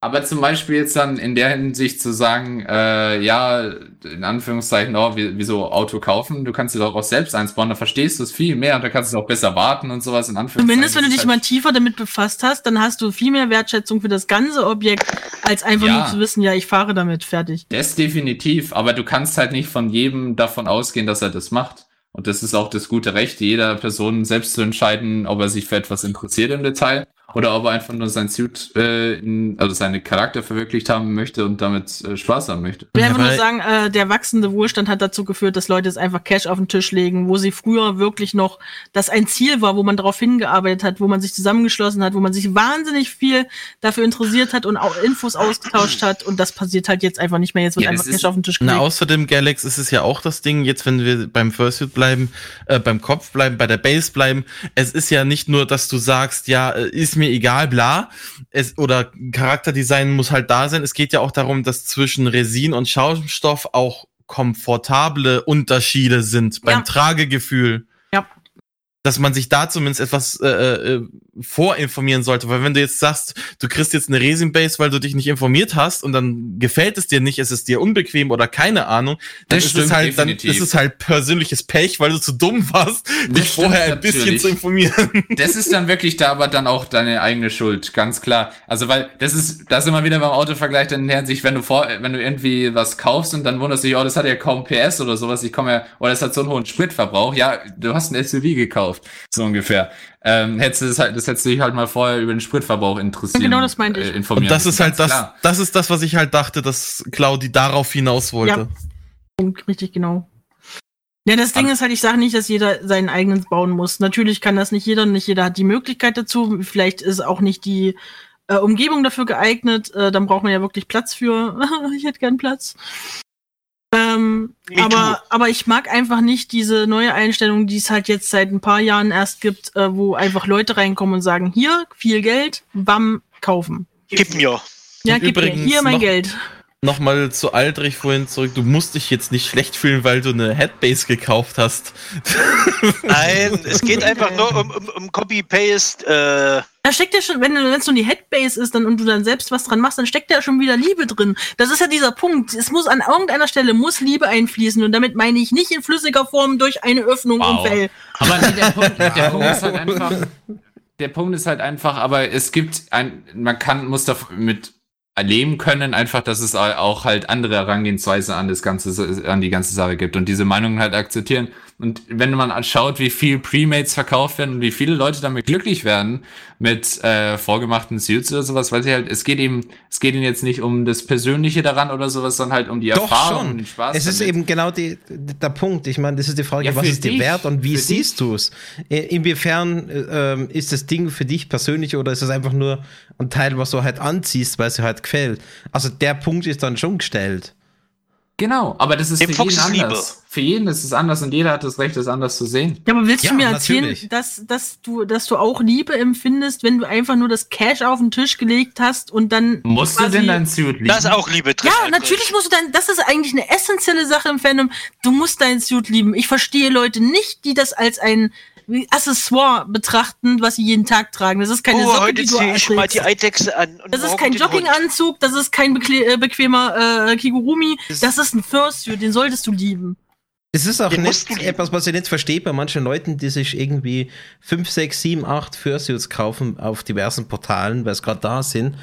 Aber zum Beispiel jetzt dann in der Hinsicht zu sagen, äh, ja, in Anführungszeichen, oh, wie- wieso Auto kaufen? Du kannst dir doch auch selbst eins bauen, da verstehst du es viel mehr und da kannst du es auch besser warten und sowas in Anführungszeichen. Zumindest wenn du dich ist mal halt- tiefer damit befasst hast, dann hast du viel mehr Wertschätzung für das ganze Objekt, als einfach Ja. nur zu wissen, ja, ich fahre damit, fertig. Das definitiv, aber du kannst halt nicht von jedem davon ausgehen, dass er das macht. Und das ist auch das gute Recht, jeder Person selbst zu entscheiden, ob er sich für etwas interessiert im Detail oder ob er einfach nur sein Suit, äh, in, also seine Charakter verwirklicht haben möchte und damit äh, Spaß haben möchte. Ich will Ja, einfach nur sagen, äh, der wachsende Wohlstand hat dazu geführt, dass Leute jetzt einfach Cash auf den Tisch legen, wo sie früher wirklich noch, das ein Ziel war, wo man darauf hingearbeitet hat, wo man sich zusammengeschlossen hat, wo man sich wahnsinnig viel dafür interessiert hat und auch Infos ausgetauscht hat und das passiert halt jetzt einfach nicht mehr. Jetzt wird Ja, einfach Cash auf den Tisch gelegt. Na, außerdem, Galax, ist es ja auch das Ding, jetzt wenn wir beim Fursuit bleiben, äh, beim Kopf bleiben, bei der Base bleiben, es ist ja nicht nur, dass du sagst, ja, äh, ist mir egal, bla, es, oder Charakterdesign muss halt da sein. Es geht ja auch darum, dass zwischen Resin und Schaumstoff auch komfortable Unterschiede sind beim Ja. Tragegefühl. Dass man sich da zumindest etwas äh, äh, vorinformieren sollte, weil wenn du jetzt sagst, du kriegst jetzt eine Resin-Base, weil du dich nicht informiert hast und dann gefällt es dir nicht, es ist dir unbequem oder keine Ahnung, dann Das ist es halt, dann definitiv. ist es halt persönliches Pech, weil du zu dumm warst, dich stimmt vorher ein bisschen natürlich. zu informieren. Das ist dann wirklich da aber dann auch deine eigene Schuld, ganz klar. Also weil das ist, das ist immer wieder beim Autovergleich dann in Hinsicht, wenn du vor, wenn du irgendwie was kaufst und dann wunderst du dich, oh, das hat ja kaum PS oder sowas, ich komme ja, oder das hat so einen hohen Spritverbrauch, ja, du hast ein SUV gekauft, so ungefähr. Ähm, hättest du das halt, das hättest du dich halt mal vorher über den Spritverbrauch interessieren. Ja, genau das meinte ich. Äh, informieren Und das ist halt das, klar. das ist das, was ich halt dachte, dass Claudi darauf hinaus wollte. Ja. Punkt, richtig genau. Ja, das Ding ist halt, ich sage nicht, dass jeder seinen eigenen bauen muss. Natürlich kann das nicht jeder, nicht jeder hat die Möglichkeit dazu. Vielleicht ist auch nicht die äh, Umgebung dafür geeignet. Äh, dann braucht man ja wirklich Platz für. [laughs] ich hätte gern Platz. Ähm, aber, aber ich mag einfach nicht diese neue Einstellung, die es halt jetzt seit ein paar Jahren erst gibt, äh, wo einfach Leute reinkommen und sagen, hier, viel Geld, bam, kaufen. Gib mir. Ja, gib mir hier mein noch- Geld. Nochmal zu Aldrich vorhin zurück. Du musst dich jetzt nicht schlecht fühlen, weil du eine Headbase gekauft hast. [laughs] Nein, es geht einfach nur um, um, um Copy-Paste. Äh, Da steckt ja schon, wenn es nur die Headbase ist dann, und du dann selbst was dran machst, dann steckt ja schon wieder Liebe drin. Das ist ja dieser Punkt. Es muss an irgendeiner Stelle muss Liebe einfließen und damit meine ich nicht in flüssiger Form durch eine Öffnung Wow. im Fell. Aber nee, der Punkt, [laughs] der Punkt ist halt einfach, der Punkt ist halt einfach, aber es gibt ein, man kann, muss damit erleben können, einfach, dass es auch halt andere Herangehensweise an das ganze, an die ganze Sache gibt und diese Meinungen halt akzeptieren. Und wenn man schaut, wie viel Premates verkauft werden und wie viele Leute damit glücklich werden mit äh, vorgemachten Suits oder sowas, weil sie halt, es geht eben, es geht ihnen jetzt nicht um das Persönliche daran oder sowas, sondern halt um die Doch Erfahrung schon. und den Spaß. es ist damit. eben genau die, der Punkt. Ich meine, das ist die Frage, Ja, was ist dir dich. wert und wie siehst du es? Inwiefern äh, ist das Ding für dich persönlich oder ist es einfach nur ein Teil, was du halt anziehst, weil es dir halt gefällt? Also der Punkt ist dann schon gestellt. Genau, aber das ist Dem für Fuchs jeden ist Liebe. anders. Für jeden ist es anders und jeder hat das Recht, das anders zu sehen. Ja, aber willst Ja, du mir erzählen, natürlich. dass, dass, du, dass du auch Liebe empfindest, wenn du einfach nur das Cash auf den Tisch gelegt hast und dann. Musst du denn dein Suit lieben? da ist auch Liebe drin. Ja, natürlich musst du dann, das ist eigentlich eine essentielle Sache im Fandom. Du musst dein Suit lieben. Ich verstehe Leute nicht, die das als ein Accessoire betrachten, was sie jeden Tag tragen. Das ist keine Oh, Socke, heute die du ziehe ich mal die Eidechse an. und Das ist kein. Jogginganzug, das ist kein bekle äh, bequemer äh, Kigurumi, das ist ein Fursuit, den solltest du lieben. Es ist auch nicht etwas, was ich nicht verstehe bei manchen Leuten, die sich irgendwie 5, 6, 7, 8 Fursuits kaufen auf diversen Portalen, weil es gerade da sind.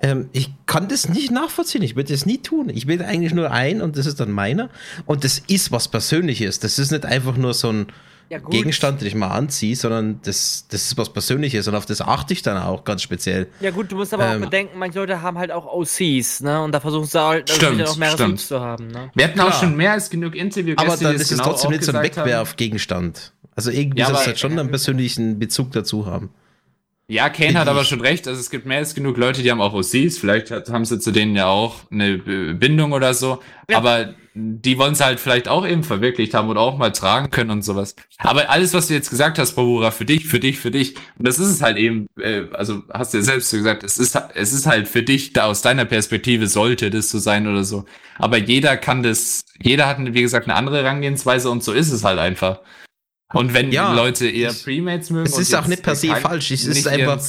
Ähm, ich kann das nicht nachvollziehen. Ich würde das nie tun. Ich will eigentlich nur ein und das ist dann meiner. Und das ist was Persönliches. Das ist nicht einfach nur so ein Ja, gut. Gegenstand, den ich mal anziehe, sondern das, das ist was Persönliches und auf das achte ich dann auch ganz speziell. Ja gut, du musst aber Ähm, auch bedenken, manche Leute haben halt auch OCs, ne? Und da versuchen sie halt Stimmt, auch mehrere stimmt. Suits zu haben, ne? Wir hatten auch Klar. schon mehr als genug Interviewgäste, Aber dann ist es genau trotzdem auch nicht so ein. Wegwerfgegenstand. Also irgendwie Ja, soll es halt schon einen persönlichen Bezug dazu haben. Ja, Kane hat aber schon recht. Also es gibt mehr als genug Leute, die haben auch OCs. Vielleicht hat, haben sie zu denen ja auch eine Bindung oder so. Ja. Aber die wollen es halt vielleicht auch eben verwirklicht haben oder auch mal tragen können und sowas. Aber alles, was du jetzt gesagt hast, Bravura, für dich, für dich, für dich. Und das ist es halt eben, äh, also hast du ja selbst gesagt, es ist, es ist halt für dich, da aus deiner Perspektive sollte das so sein oder so. Aber jeder kann das, jeder hat, wie gesagt, eine andere Herangehensweise und so ist es halt einfach. Und wenn Ja, Leute eher Premates mögen. es ist auch nicht per se kein- falsch, es ist einfach-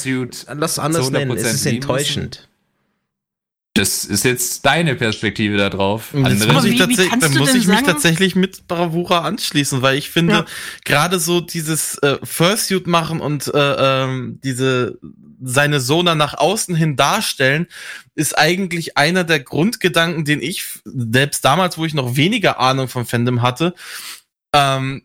Lass anders nennen, es 100% ist enttäuschend. Das ist jetzt deine Perspektive da drauf. Das Andere- muss ich, wie- wie tatsächlich, kannst da du muss ich mich sagen- tatsächlich mit Bravura anschließen, weil ich finde, Ja. gerade so dieses äh, Fursuit machen und äh, ähm, diese seine Sona nach außen hin darstellen, ist eigentlich einer der Grundgedanken, den ich, selbst damals, wo ich noch weniger Ahnung vom Fandom hatte, ähm,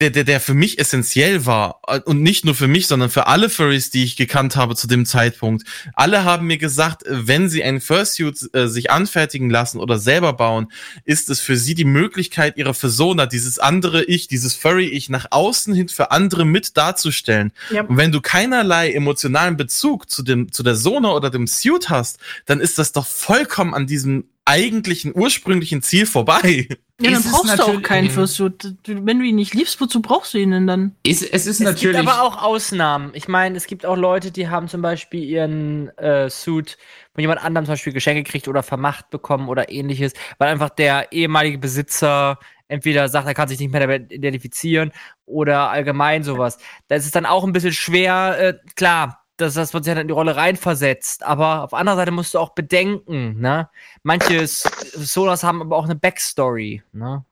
der, der, der für mich essentiell war. Und nicht nur für mich, sondern für alle Furries, die ich gekannt habe zu dem Zeitpunkt. Alle haben mir gesagt, wenn sie einen Fursuit äh, sich anfertigen lassen oder selber bauen, ist es für sie die Möglichkeit, ihre Persona, dieses andere Ich, dieses Furry-Ich nach außen hin für andere mit darzustellen. Ja. Und wenn du keinerlei emotionalen Bezug zu dem, zu der Sona oder dem Suit hast, dann ist das doch vollkommen an diesem eigentlichen, ursprünglichen Ziel vorbei. Ja, dann Ist es brauchst du auch keinen Fursuit. Du- Wenn du ihn nicht liebst, wozu brauchst du ihn denn dann? Es, es ist Es natürlich. gibt aber auch Ausnahmen. Ich meine, es gibt auch Leute, die haben zum Beispiel ihren äh, Suit von jemand anderem zum Beispiel Geschenke gekriegt oder vermacht bekommen oder ähnliches, weil einfach der ehemalige Besitzer entweder sagt, er kann sich nicht mehr damit identifizieren oder allgemein sowas. Da ist es dann auch ein bisschen schwer, äh, klar, dass das man sich dann in die Rolle reinversetzt. Aber auf anderer Seite musst du auch bedenken, ne? Manche Solas haben aber auch eine Backstory, ne?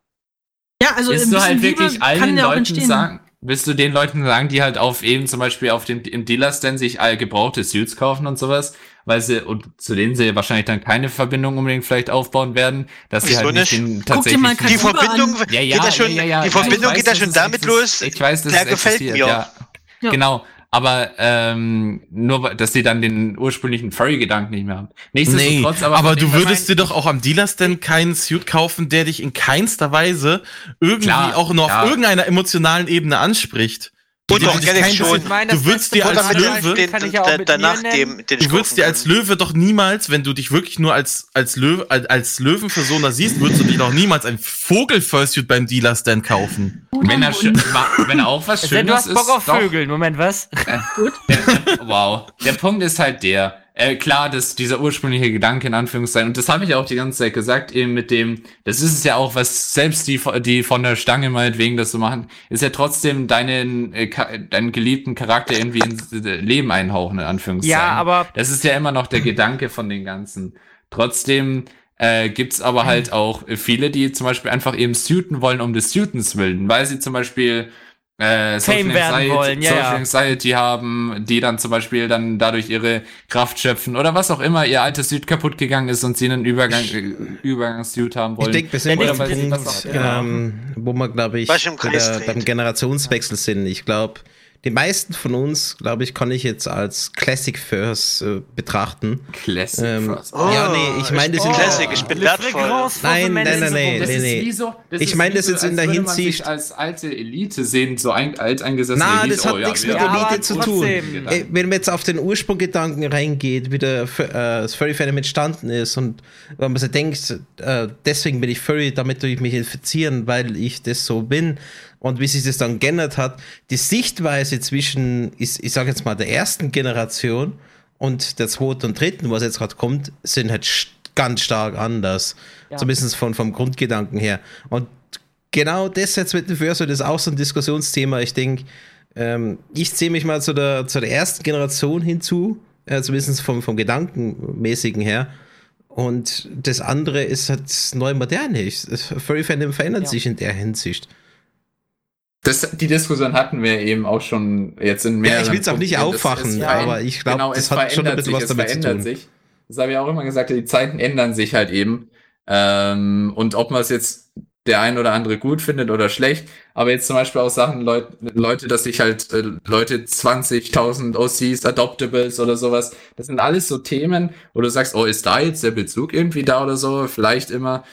Ja, also willst ein du halt Liebe wirklich allen Leuten entstehen. sagen, willst du den Leuten sagen, die halt auf eben zum Beispiel auf dem im Dealer-Stand sich all gebrauchte Suits kaufen und sowas, weil sie und zu denen sie wahrscheinlich dann keine Verbindung unbedingt vielleicht aufbauen werden, dass sie halt nicht nicht? den Guck dir tatsächlich mal Die Verbindung an. ja, ja, geht ja schon, ja, ja, ja, die Verbindung ich geht ja weiß, schon dass damit los. Ich weiß, dass der gefällt mir. Ja. Ja. Genau, aber ähm, nur, dass sie dann den ursprünglichen Furry-Gedanken nicht mehr haben. Nichtsdestotrotz, Nee, aber, aber, du würdest dir doch auch am Dealer-Stand keinen Suit kaufen, der dich in keinster Weise irgendwie Klar, auch nur auf irgendeiner emotionalen Ebene anspricht. Und dich Galaxy schon. du würdest dir als Löwe, den, auch den, danach dem, den du würdest dir als. Löwe doch niemals, wenn du dich wirklich nur als, als Löwe, als, als Löwenpersona siehst, würdest du dich doch niemals ein Vogel-Fursuit beim Dealer-Stand kaufen. wenn er, schön, wenn er auch was Schönes du hast Bock ist, auf Vögel. Moment, was? Der, der, wow. Der Punkt ist halt der, äh, klar, dass dieser ursprüngliche Gedanke in Anführungszeichen, und das habe ich auch die ganze Zeit gesagt, eben mit dem, das ist es ja auch, was selbst die, die von der Stange meinetwegen das so machen, ist ja trotzdem deinen, äh, deinen geliebten Charakter irgendwie ins äh, Leben einhauchen, in Anführungszeichen. Ja, aber Das ist ja immer noch der Gedanke von den Ganzen. Trotzdem äh, gibt's aber halt auch viele, die zum Beispiel einfach eben suiten wollen um des Suitens willen, weil sie zum Beispiel äh, Social Fame werden Anxiety, wollen, ja, Social ja. Anxiety haben, die dann zum Beispiel dann dadurch ihre Kraft schöpfen oder was auch immer, ihr altes Suit kaputt gegangen ist und sie einen Übergang, äh, Übergangssuit haben wollen. Ich denke, wir sind bei das- dem Punkt, ähm, wo wir, glaube ich, beim Generationswechsel sind. Ich glaube, die meisten von uns, glaube ich, kann ich jetzt als Classic First äh, betrachten. Classic Ähm, Frost. ja, nee, ich meine, das sind Classic, ich bin wertvoll. Nein, nein, nein, nein. Das nee, ist nee. wie so, Ich ist meine das jetzt in als der Hinsicht- als alte Elite sehen, so ein alteingesessene Na, Elite. das hat Oh, ja, nichts mit Ja, Elite zu tun. Ey, wenn man jetzt auf den Ursprunggedanken reingeht, wie der, F- äh, das Furry-Fandom entstanden ist und wenn man sich denkt, äh, deswegen bin ich Furry, damit tue ich mich infizieren, weil ich das so bin und wie sich das dann geändert hat, die Sichtweise zwischen, ich, ich sage jetzt mal, der ersten Generation und der zweiten und dritten, was jetzt gerade kommt, sind halt ganz stark anders. Ja. Zumindest von, vom Grundgedanken her. Und genau das jetzt mit dem Fursuit ist auch so ein Diskussionsthema. Ich denke, ähm, ich zähle mich mal zu der, zu der ersten Generation hinzu, äh, zumindest vom, vom Gedankenmäßigen her. Und das andere ist halt neu modern. Das Furry Fandom verändert Ja. sich in der Hinsicht. Das, die Diskussion hatten wir eben auch schon jetzt in Ja, mehreren ich will es auch nicht aufwachen, ja, aber ich glaube, genau, es hat schon ein verändert bisschen sich, was es damit zu verändert tun. Sich. Das habe ich auch immer gesagt, die Zeiten ändern sich halt eben. Ähm, und ob man es jetzt der ein oder andere gut findet oder schlecht, aber jetzt zum Beispiel auch Sachen, Leut, Leute, dass sich halt äh, Leute 20.000 OCs, Adoptables oder sowas, das sind alles so Themen, wo du sagst, oh, ist da jetzt der Bezug irgendwie da oder so, vielleicht immer.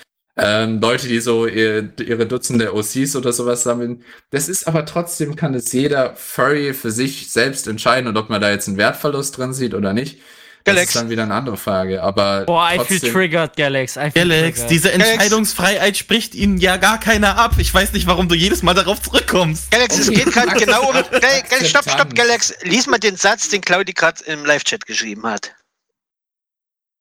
Ähm, Leute, die so ihr, ihre Dutzende OCs oder sowas sammeln. Das ist aber trotzdem, kann es jeder Furry für sich selbst entscheiden und ob man da jetzt einen Wertverlust drin sieht oder nicht. Das Galax. ist dann wieder eine andere Frage. Aber Boah, I feel triggered, Galax. I feel Galax, triggered. diese Entscheidungsfreiheit spricht ihnen ja gar keiner ab. Ich weiß nicht, warum du jedes Mal darauf zurückkommst. Galax, es geht gerade genau um. Ak- Gal- Gal- Stopp, stopp. Galax. Lies mal den Satz, den Claudi gerade im Live-Chat geschrieben hat.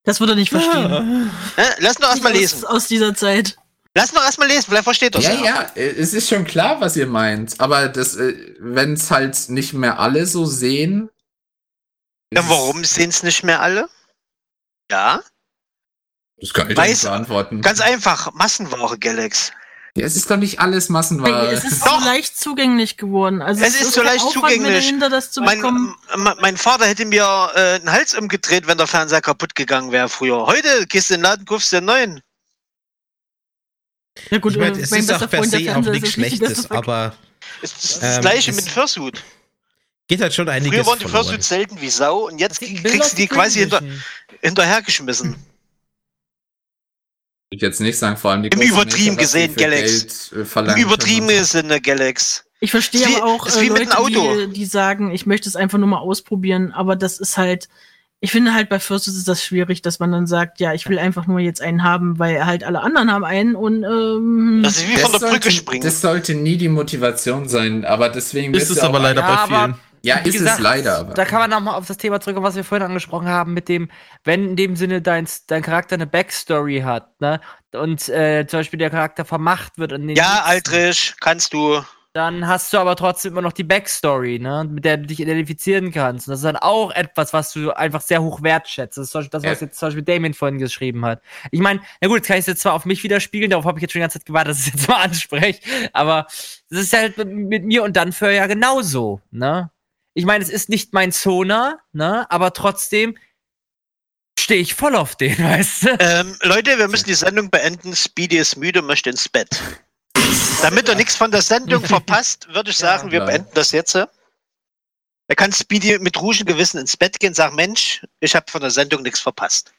Das wird er nicht verstehen. Ne? Lass noch erstmal Aus, lesen. aus dieser Zeit. Lass noch erstmal lesen, vielleicht versteht er Ja, ja, äh, es ist schon klar, was ihr meint. Aber das, wenn es halt nicht mehr alle so sehen. Ja, warum sehen es nicht mehr alle? Ja, Das kann ich Weiß- nicht beantworten. ganz einfach. Massenware, Galax. Ja, es ist doch nicht alles Massenware. Es ist Doch. so leicht zugänglich geworden. Also Es ist so leicht Aufwand zugänglich. Dahinter, das zu Mein, mein Vater hätte mir äh, den Hals umgedreht, wenn der Fernseher kaputt gegangen wäre früher. Heute gehst du in den Laden, kaufst dir einen neuen. Ja gut, ich meine, äh, es mein ist auch per se auch nichts Schlechtes, aber Es ist das Ähm, gleiche es- mit dem Fursuit. Geht halt schon einiges Früher waren die. Fursuits selten wie Sau und jetzt kriegst du die quasi hinter, hinterhergeschmissen. Ich jetzt nicht sagen, vor allem die Im Übertrieben gesehen, Galax. Geld, äh, Im übertriebenen. Sinne, Galax. Ich verstehe wie- aber auch äh, wie mit Leute. Die, die sagen, ich möchte es einfach nur mal ausprobieren, aber das ist halt, ich finde halt bei Fursuit ist das schwierig, dass man dann sagt, ja, ich will einfach nur jetzt einen haben, weil halt alle anderen haben einen und ähm, Das ist wie Das von der Brücke sollte, springen. Das sollte nie die Motivation sein, aber deswegen Ist es aber leider Ja, bei aber- vielen. Ja, Wie ist gesagt, es leider. Aber. Da kann man nochmal auf das Thema zurückkommen, was wir vorhin angesprochen haben, mit dem, wenn in dem Sinne dein, dein Charakter eine Backstory hat, ne? Und äh, zum Beispiel der Charakter vermacht wird in den Ja, Aldrich, kannst du. Dann hast du aber trotzdem immer noch die Backstory, ne? Mit der du dich identifizieren kannst. Und das ist dann auch etwas, was du einfach sehr hoch wertschätzt. Das ist zum Beispiel das, was Ja. jetzt zum Beispiel Damien vorhin geschrieben hat. Ich meine, na gut, jetzt kann ich es jetzt zwar auf mich widerspiegeln, darauf habe ich jetzt schon die ganze Zeit gewartet, dass ich es jetzt mal [laughs] anspreche. Aber das ist halt mit, mit mir und dann für ja genauso, ne? Ich meine, es ist nicht mein Zona, ne? Aber trotzdem stehe ich voll auf den, [laughs] weißt du? Ähm, Leute, wir müssen die Sendung beenden. Speedy ist müde, möchte ins Bett. Damit er nichts von der Sendung [laughs] verpasst, würde ich sagen, wir klar. beenden das jetzt. Da kann Speedy mit ruhigem Gewissen ins Bett gehen und sagen, Mensch, ich habe von der Sendung nichts verpasst.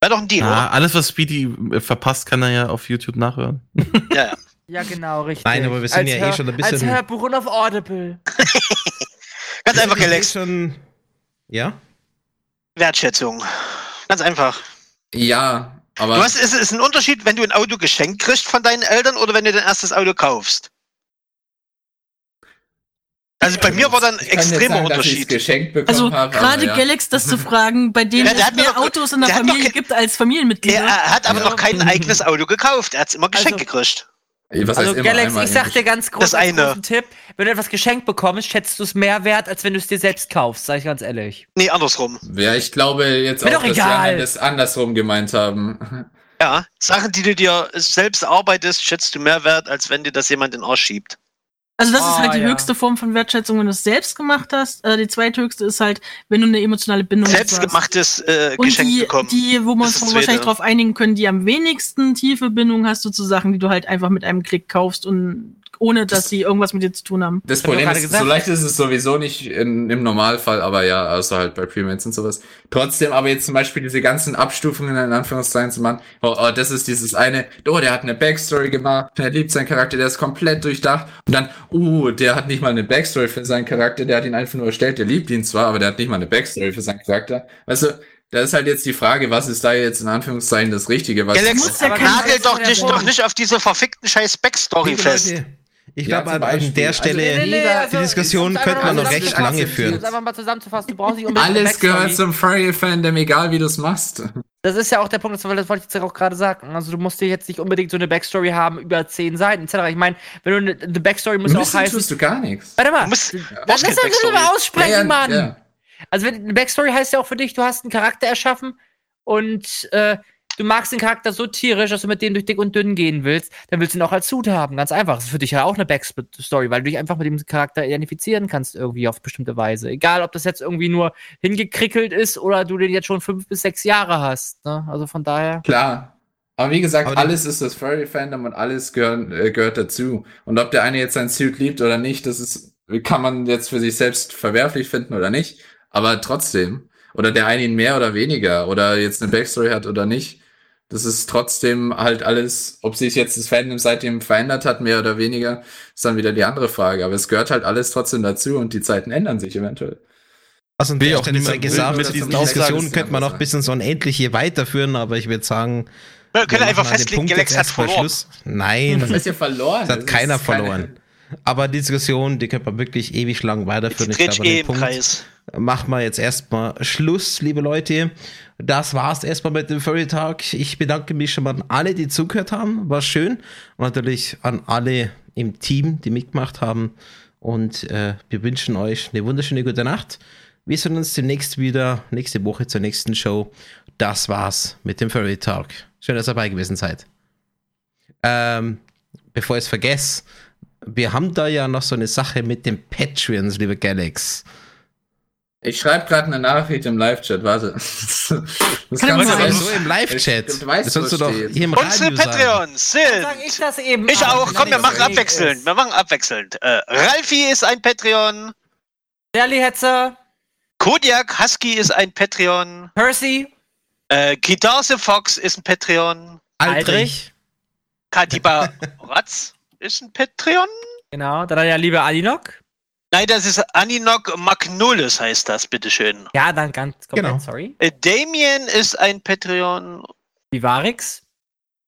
Wäre doch ein Deal, Ah, alles, was Speedy äh, verpasst, kann er ja auf YouTube nachhören. oder? Ja, ja. Ja, genau, richtig. Nein, aber wir sind Als ja eh Hör- schon ein Als bisschen- Hörbuch und auf Audible. [laughs] Ganz einfach, bin Galax. schon. Ja? Wertschätzung. Ganz einfach. ja, aber. Du hast, es ist ein Unterschied, wenn du ein Auto geschenkt kriegst von deinen Eltern oder wenn du dein erstes Auto kaufst. Also bei mir war dann ein extremer sagen, Unterschied. geschenkt bekommen also habe, gerade ja. Galax das zu [laughs] fragen, bei denen Ja, es mehr doch- Autos in der der Familie gibt als Familienmitglieder. Er hat aber Ja. noch kein eigenes Auto gekauft. Er hat es immer geschenkt Also- gekriegt. Was Also Galax, ich sag dir ganz groß Das als eine. großen Tipp, wenn du etwas geschenkt bekommst, schätzt du es mehr wert, als wenn du es dir selbst kaufst, sag ich ganz ehrlich. Nee, andersrum. Ja, ich glaube jetzt Mir auch, dass die egal. anderen das andersrum gemeint haben. Ja, Sachen, die du dir selbst arbeitest, schätzt du mehr wert, als wenn dir das jemand in den Arsch schiebt. Also das ist Oh, halt die ja. höchste Form von Wertschätzung, wenn du es selbst gemacht hast. Äh, die zweithöchste ist halt, wenn du eine emotionale Bindung hast. Selbstgemachtes äh, Und Geschenk die, bekommen. die, wo wir uns wahrscheinlich darauf einigen können, die am wenigsten tiefe Bindung hast du zu Sachen, die du halt einfach mit einem Klick kaufst und ohne dass Das- sie irgendwas mit dir zu tun haben. Das Problem ist, gesagt. so leicht ist es sowieso nicht in, im Normalfall, aber ja, außer halt bei Premates und sowas. Trotzdem aber jetzt zum Beispiel diese ganzen Abstufungen in Anführungszeichen zu machen, oh, oh, das ist dieses eine, oh, der hat eine Backstory gemacht, der liebt seinen Charakter, der ist komplett durchdacht und dann, uh, der hat nicht mal eine Backstory für seinen Charakter, der hat ihn einfach nur erstellt, der liebt ihn zwar, aber der hat nicht mal eine Backstory für seinen Charakter. Weißt du, da ist halt jetzt die Frage, was ist da jetzt in Anführungszeichen das Richtige? Was Galax, kein nagel doch der dich Form. doch nicht auf diese verfickten scheiß Backstory Liebe fest. Leute, ich Ja, glaube, an Beispiel. der Also, Stelle, Nee, nee, also, die Diskussion könnte man noch mal recht lange um führen. es einfach mal zusammenzufassen, du brauchst nicht unbedingt eine Alles gehört zum Furry-Fandom, egal wie du es machst. Das ist ja auch der Punkt, das wollte ich jetzt auch gerade sagen. Also du musst dir jetzt nicht unbedingt so eine Backstory haben über zehn Seiten etc. Ich meine, wenn du eine, eine Backstory muss ja auch heißen. tust du gar nichts. Warte mal, Du musst- lass brauchst lass das mal Backstory. aussprechen, Ja, ja, Mann. ja. Also wenn, eine Backstory heißt ja auch für dich, du hast einen Charakter erschaffen und äh, du magst den Charakter so tierisch, dass du mit dem durch dick und dünn gehen willst, dann willst du ihn auch als Suit haben. Ganz einfach. Das ist für dich ja auch eine Backstory, weil du dich einfach mit dem Charakter identifizieren kannst irgendwie auf bestimmte Weise. Egal, ob das jetzt irgendwie nur hingekrickelt ist oder du den jetzt schon fünf bis sechs Jahre hast. Ne? Also von daher. Klar. Aber wie gesagt, Aber alles ist das Furry-Fandom und alles gehört, äh, gehört dazu. Und ob der eine jetzt sein Suit liebt oder nicht, das ist, kann man jetzt für sich selbst verwerflich finden oder nicht. Aber trotzdem. Oder der eine ihn mehr oder weniger oder jetzt eine Backstory hat oder nicht. Das ist trotzdem halt alles, ob sich jetzt das Fandom seitdem verändert hat, mehr oder weniger, ist dann wieder die andere Frage. Aber es gehört halt alles trotzdem dazu und die Zeiten ändern sich eventuell. Also Will der auch niemand- gesagt, mit die diesen Diskussion Aussagen könnte man noch sein. bis ins Unendliche weiterführen, aber ich würde sagen, Wir können wir einfach festlegen, Galax hat verloren. Schluss. Nein, Das ist ja verloren. das hat Das keiner ist keine- verloren. Aber die Diskussion, die könnte man wirklich ewig lang weiterführen. Jetzt Ich glaube, eh im Punkt Kreis. Machen wir jetzt erstmal Schluss, liebe Leute. Das war's erstmal mit dem Furry Talk. Ich bedanke mich schon mal an alle, die zugehört haben. War schön. Und natürlich an alle im Team, die mitgemacht haben. Und äh, wir wünschen euch eine wunderschöne gute Nacht. Wir sehen uns demnächst wieder, nächste Woche zur nächsten Show. Das war's mit dem Furry Talk. Schön, dass ihr dabei gewesen seid. Ähm, bevor ich es vergesse, wir haben da ja noch so eine Sache mit den Patreons, liebe Galax. Ich schreibe gerade eine Nachricht im Live-Chat, warte. [laughs] Das Kann Aber nicht- so im Live-Chat. Ich- du weißt, Das sollst du doch hier im Unsere Radio sagen. Patreons sind. Sag ich das eben. Ich auch. Komm, wir machen abwechselnd. Wir machen abwechselnd. Äh, Ralfi ist ein Patreon. Charlie Hetzer, Kodiak Husky ist ein Patreon. Percy, Äh, Guitarse Fox ist ein Patreon. Aldrich. Katiba Ratz ist ein Patreon. genau. Dann der liebe Alinok. Nein, das ist Aninok Magnolis heißt das, bitteschön. Ja, dann ganz komplett, Genau. sorry. Äh, Damien ist ein Patreon. Vivarix.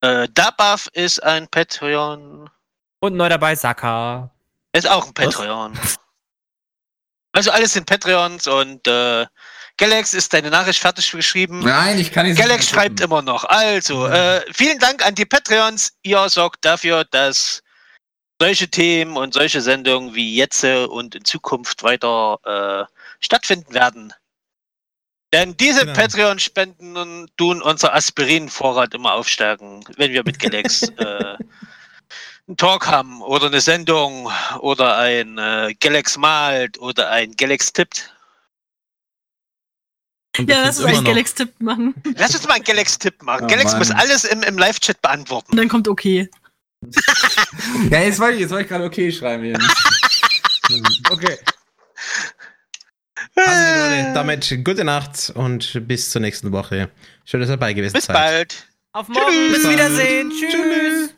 Äh, Dabaf ist ein Patreon. Und neu dabei Saka. Ist auch ein Patreon. Also alles sind Patreons und äh, Galax ist deine Nachricht fertig geschrieben. Nein, ich kann nicht. Galax schreibt immer noch. Also, äh, vielen Dank an die Patreons. Ihr sorgt dafür, dass solche Themen und solche Sendungen wie jetzt und in Zukunft weiter äh, stattfinden werden. Denn diese Genau. Patreon-Spenden tun unser Aspirin-Vorrat immer aufstärken, wenn wir mit Galax [laughs] äh, einen Talk haben oder eine Sendung oder ein äh, Galax malt oder ein Galax tippt. Ja, lass uns einen Galax-Tipp machen. Lass uns mal einen Galax-Tipp machen. Oh, Galax Mann. muss alles im, im Live-Chat beantworten. Und dann kommt okay. Ja, jetzt wollte ich, jetzt wollte ich gerade okay schreiben hier. Okay. Also, Leute, damit gute Nacht und bis zur nächsten Woche. Schön, dass ihr dabei gewesen Bis seid. bald. Auf morgen. Bis Wiedersehen. Tschüss.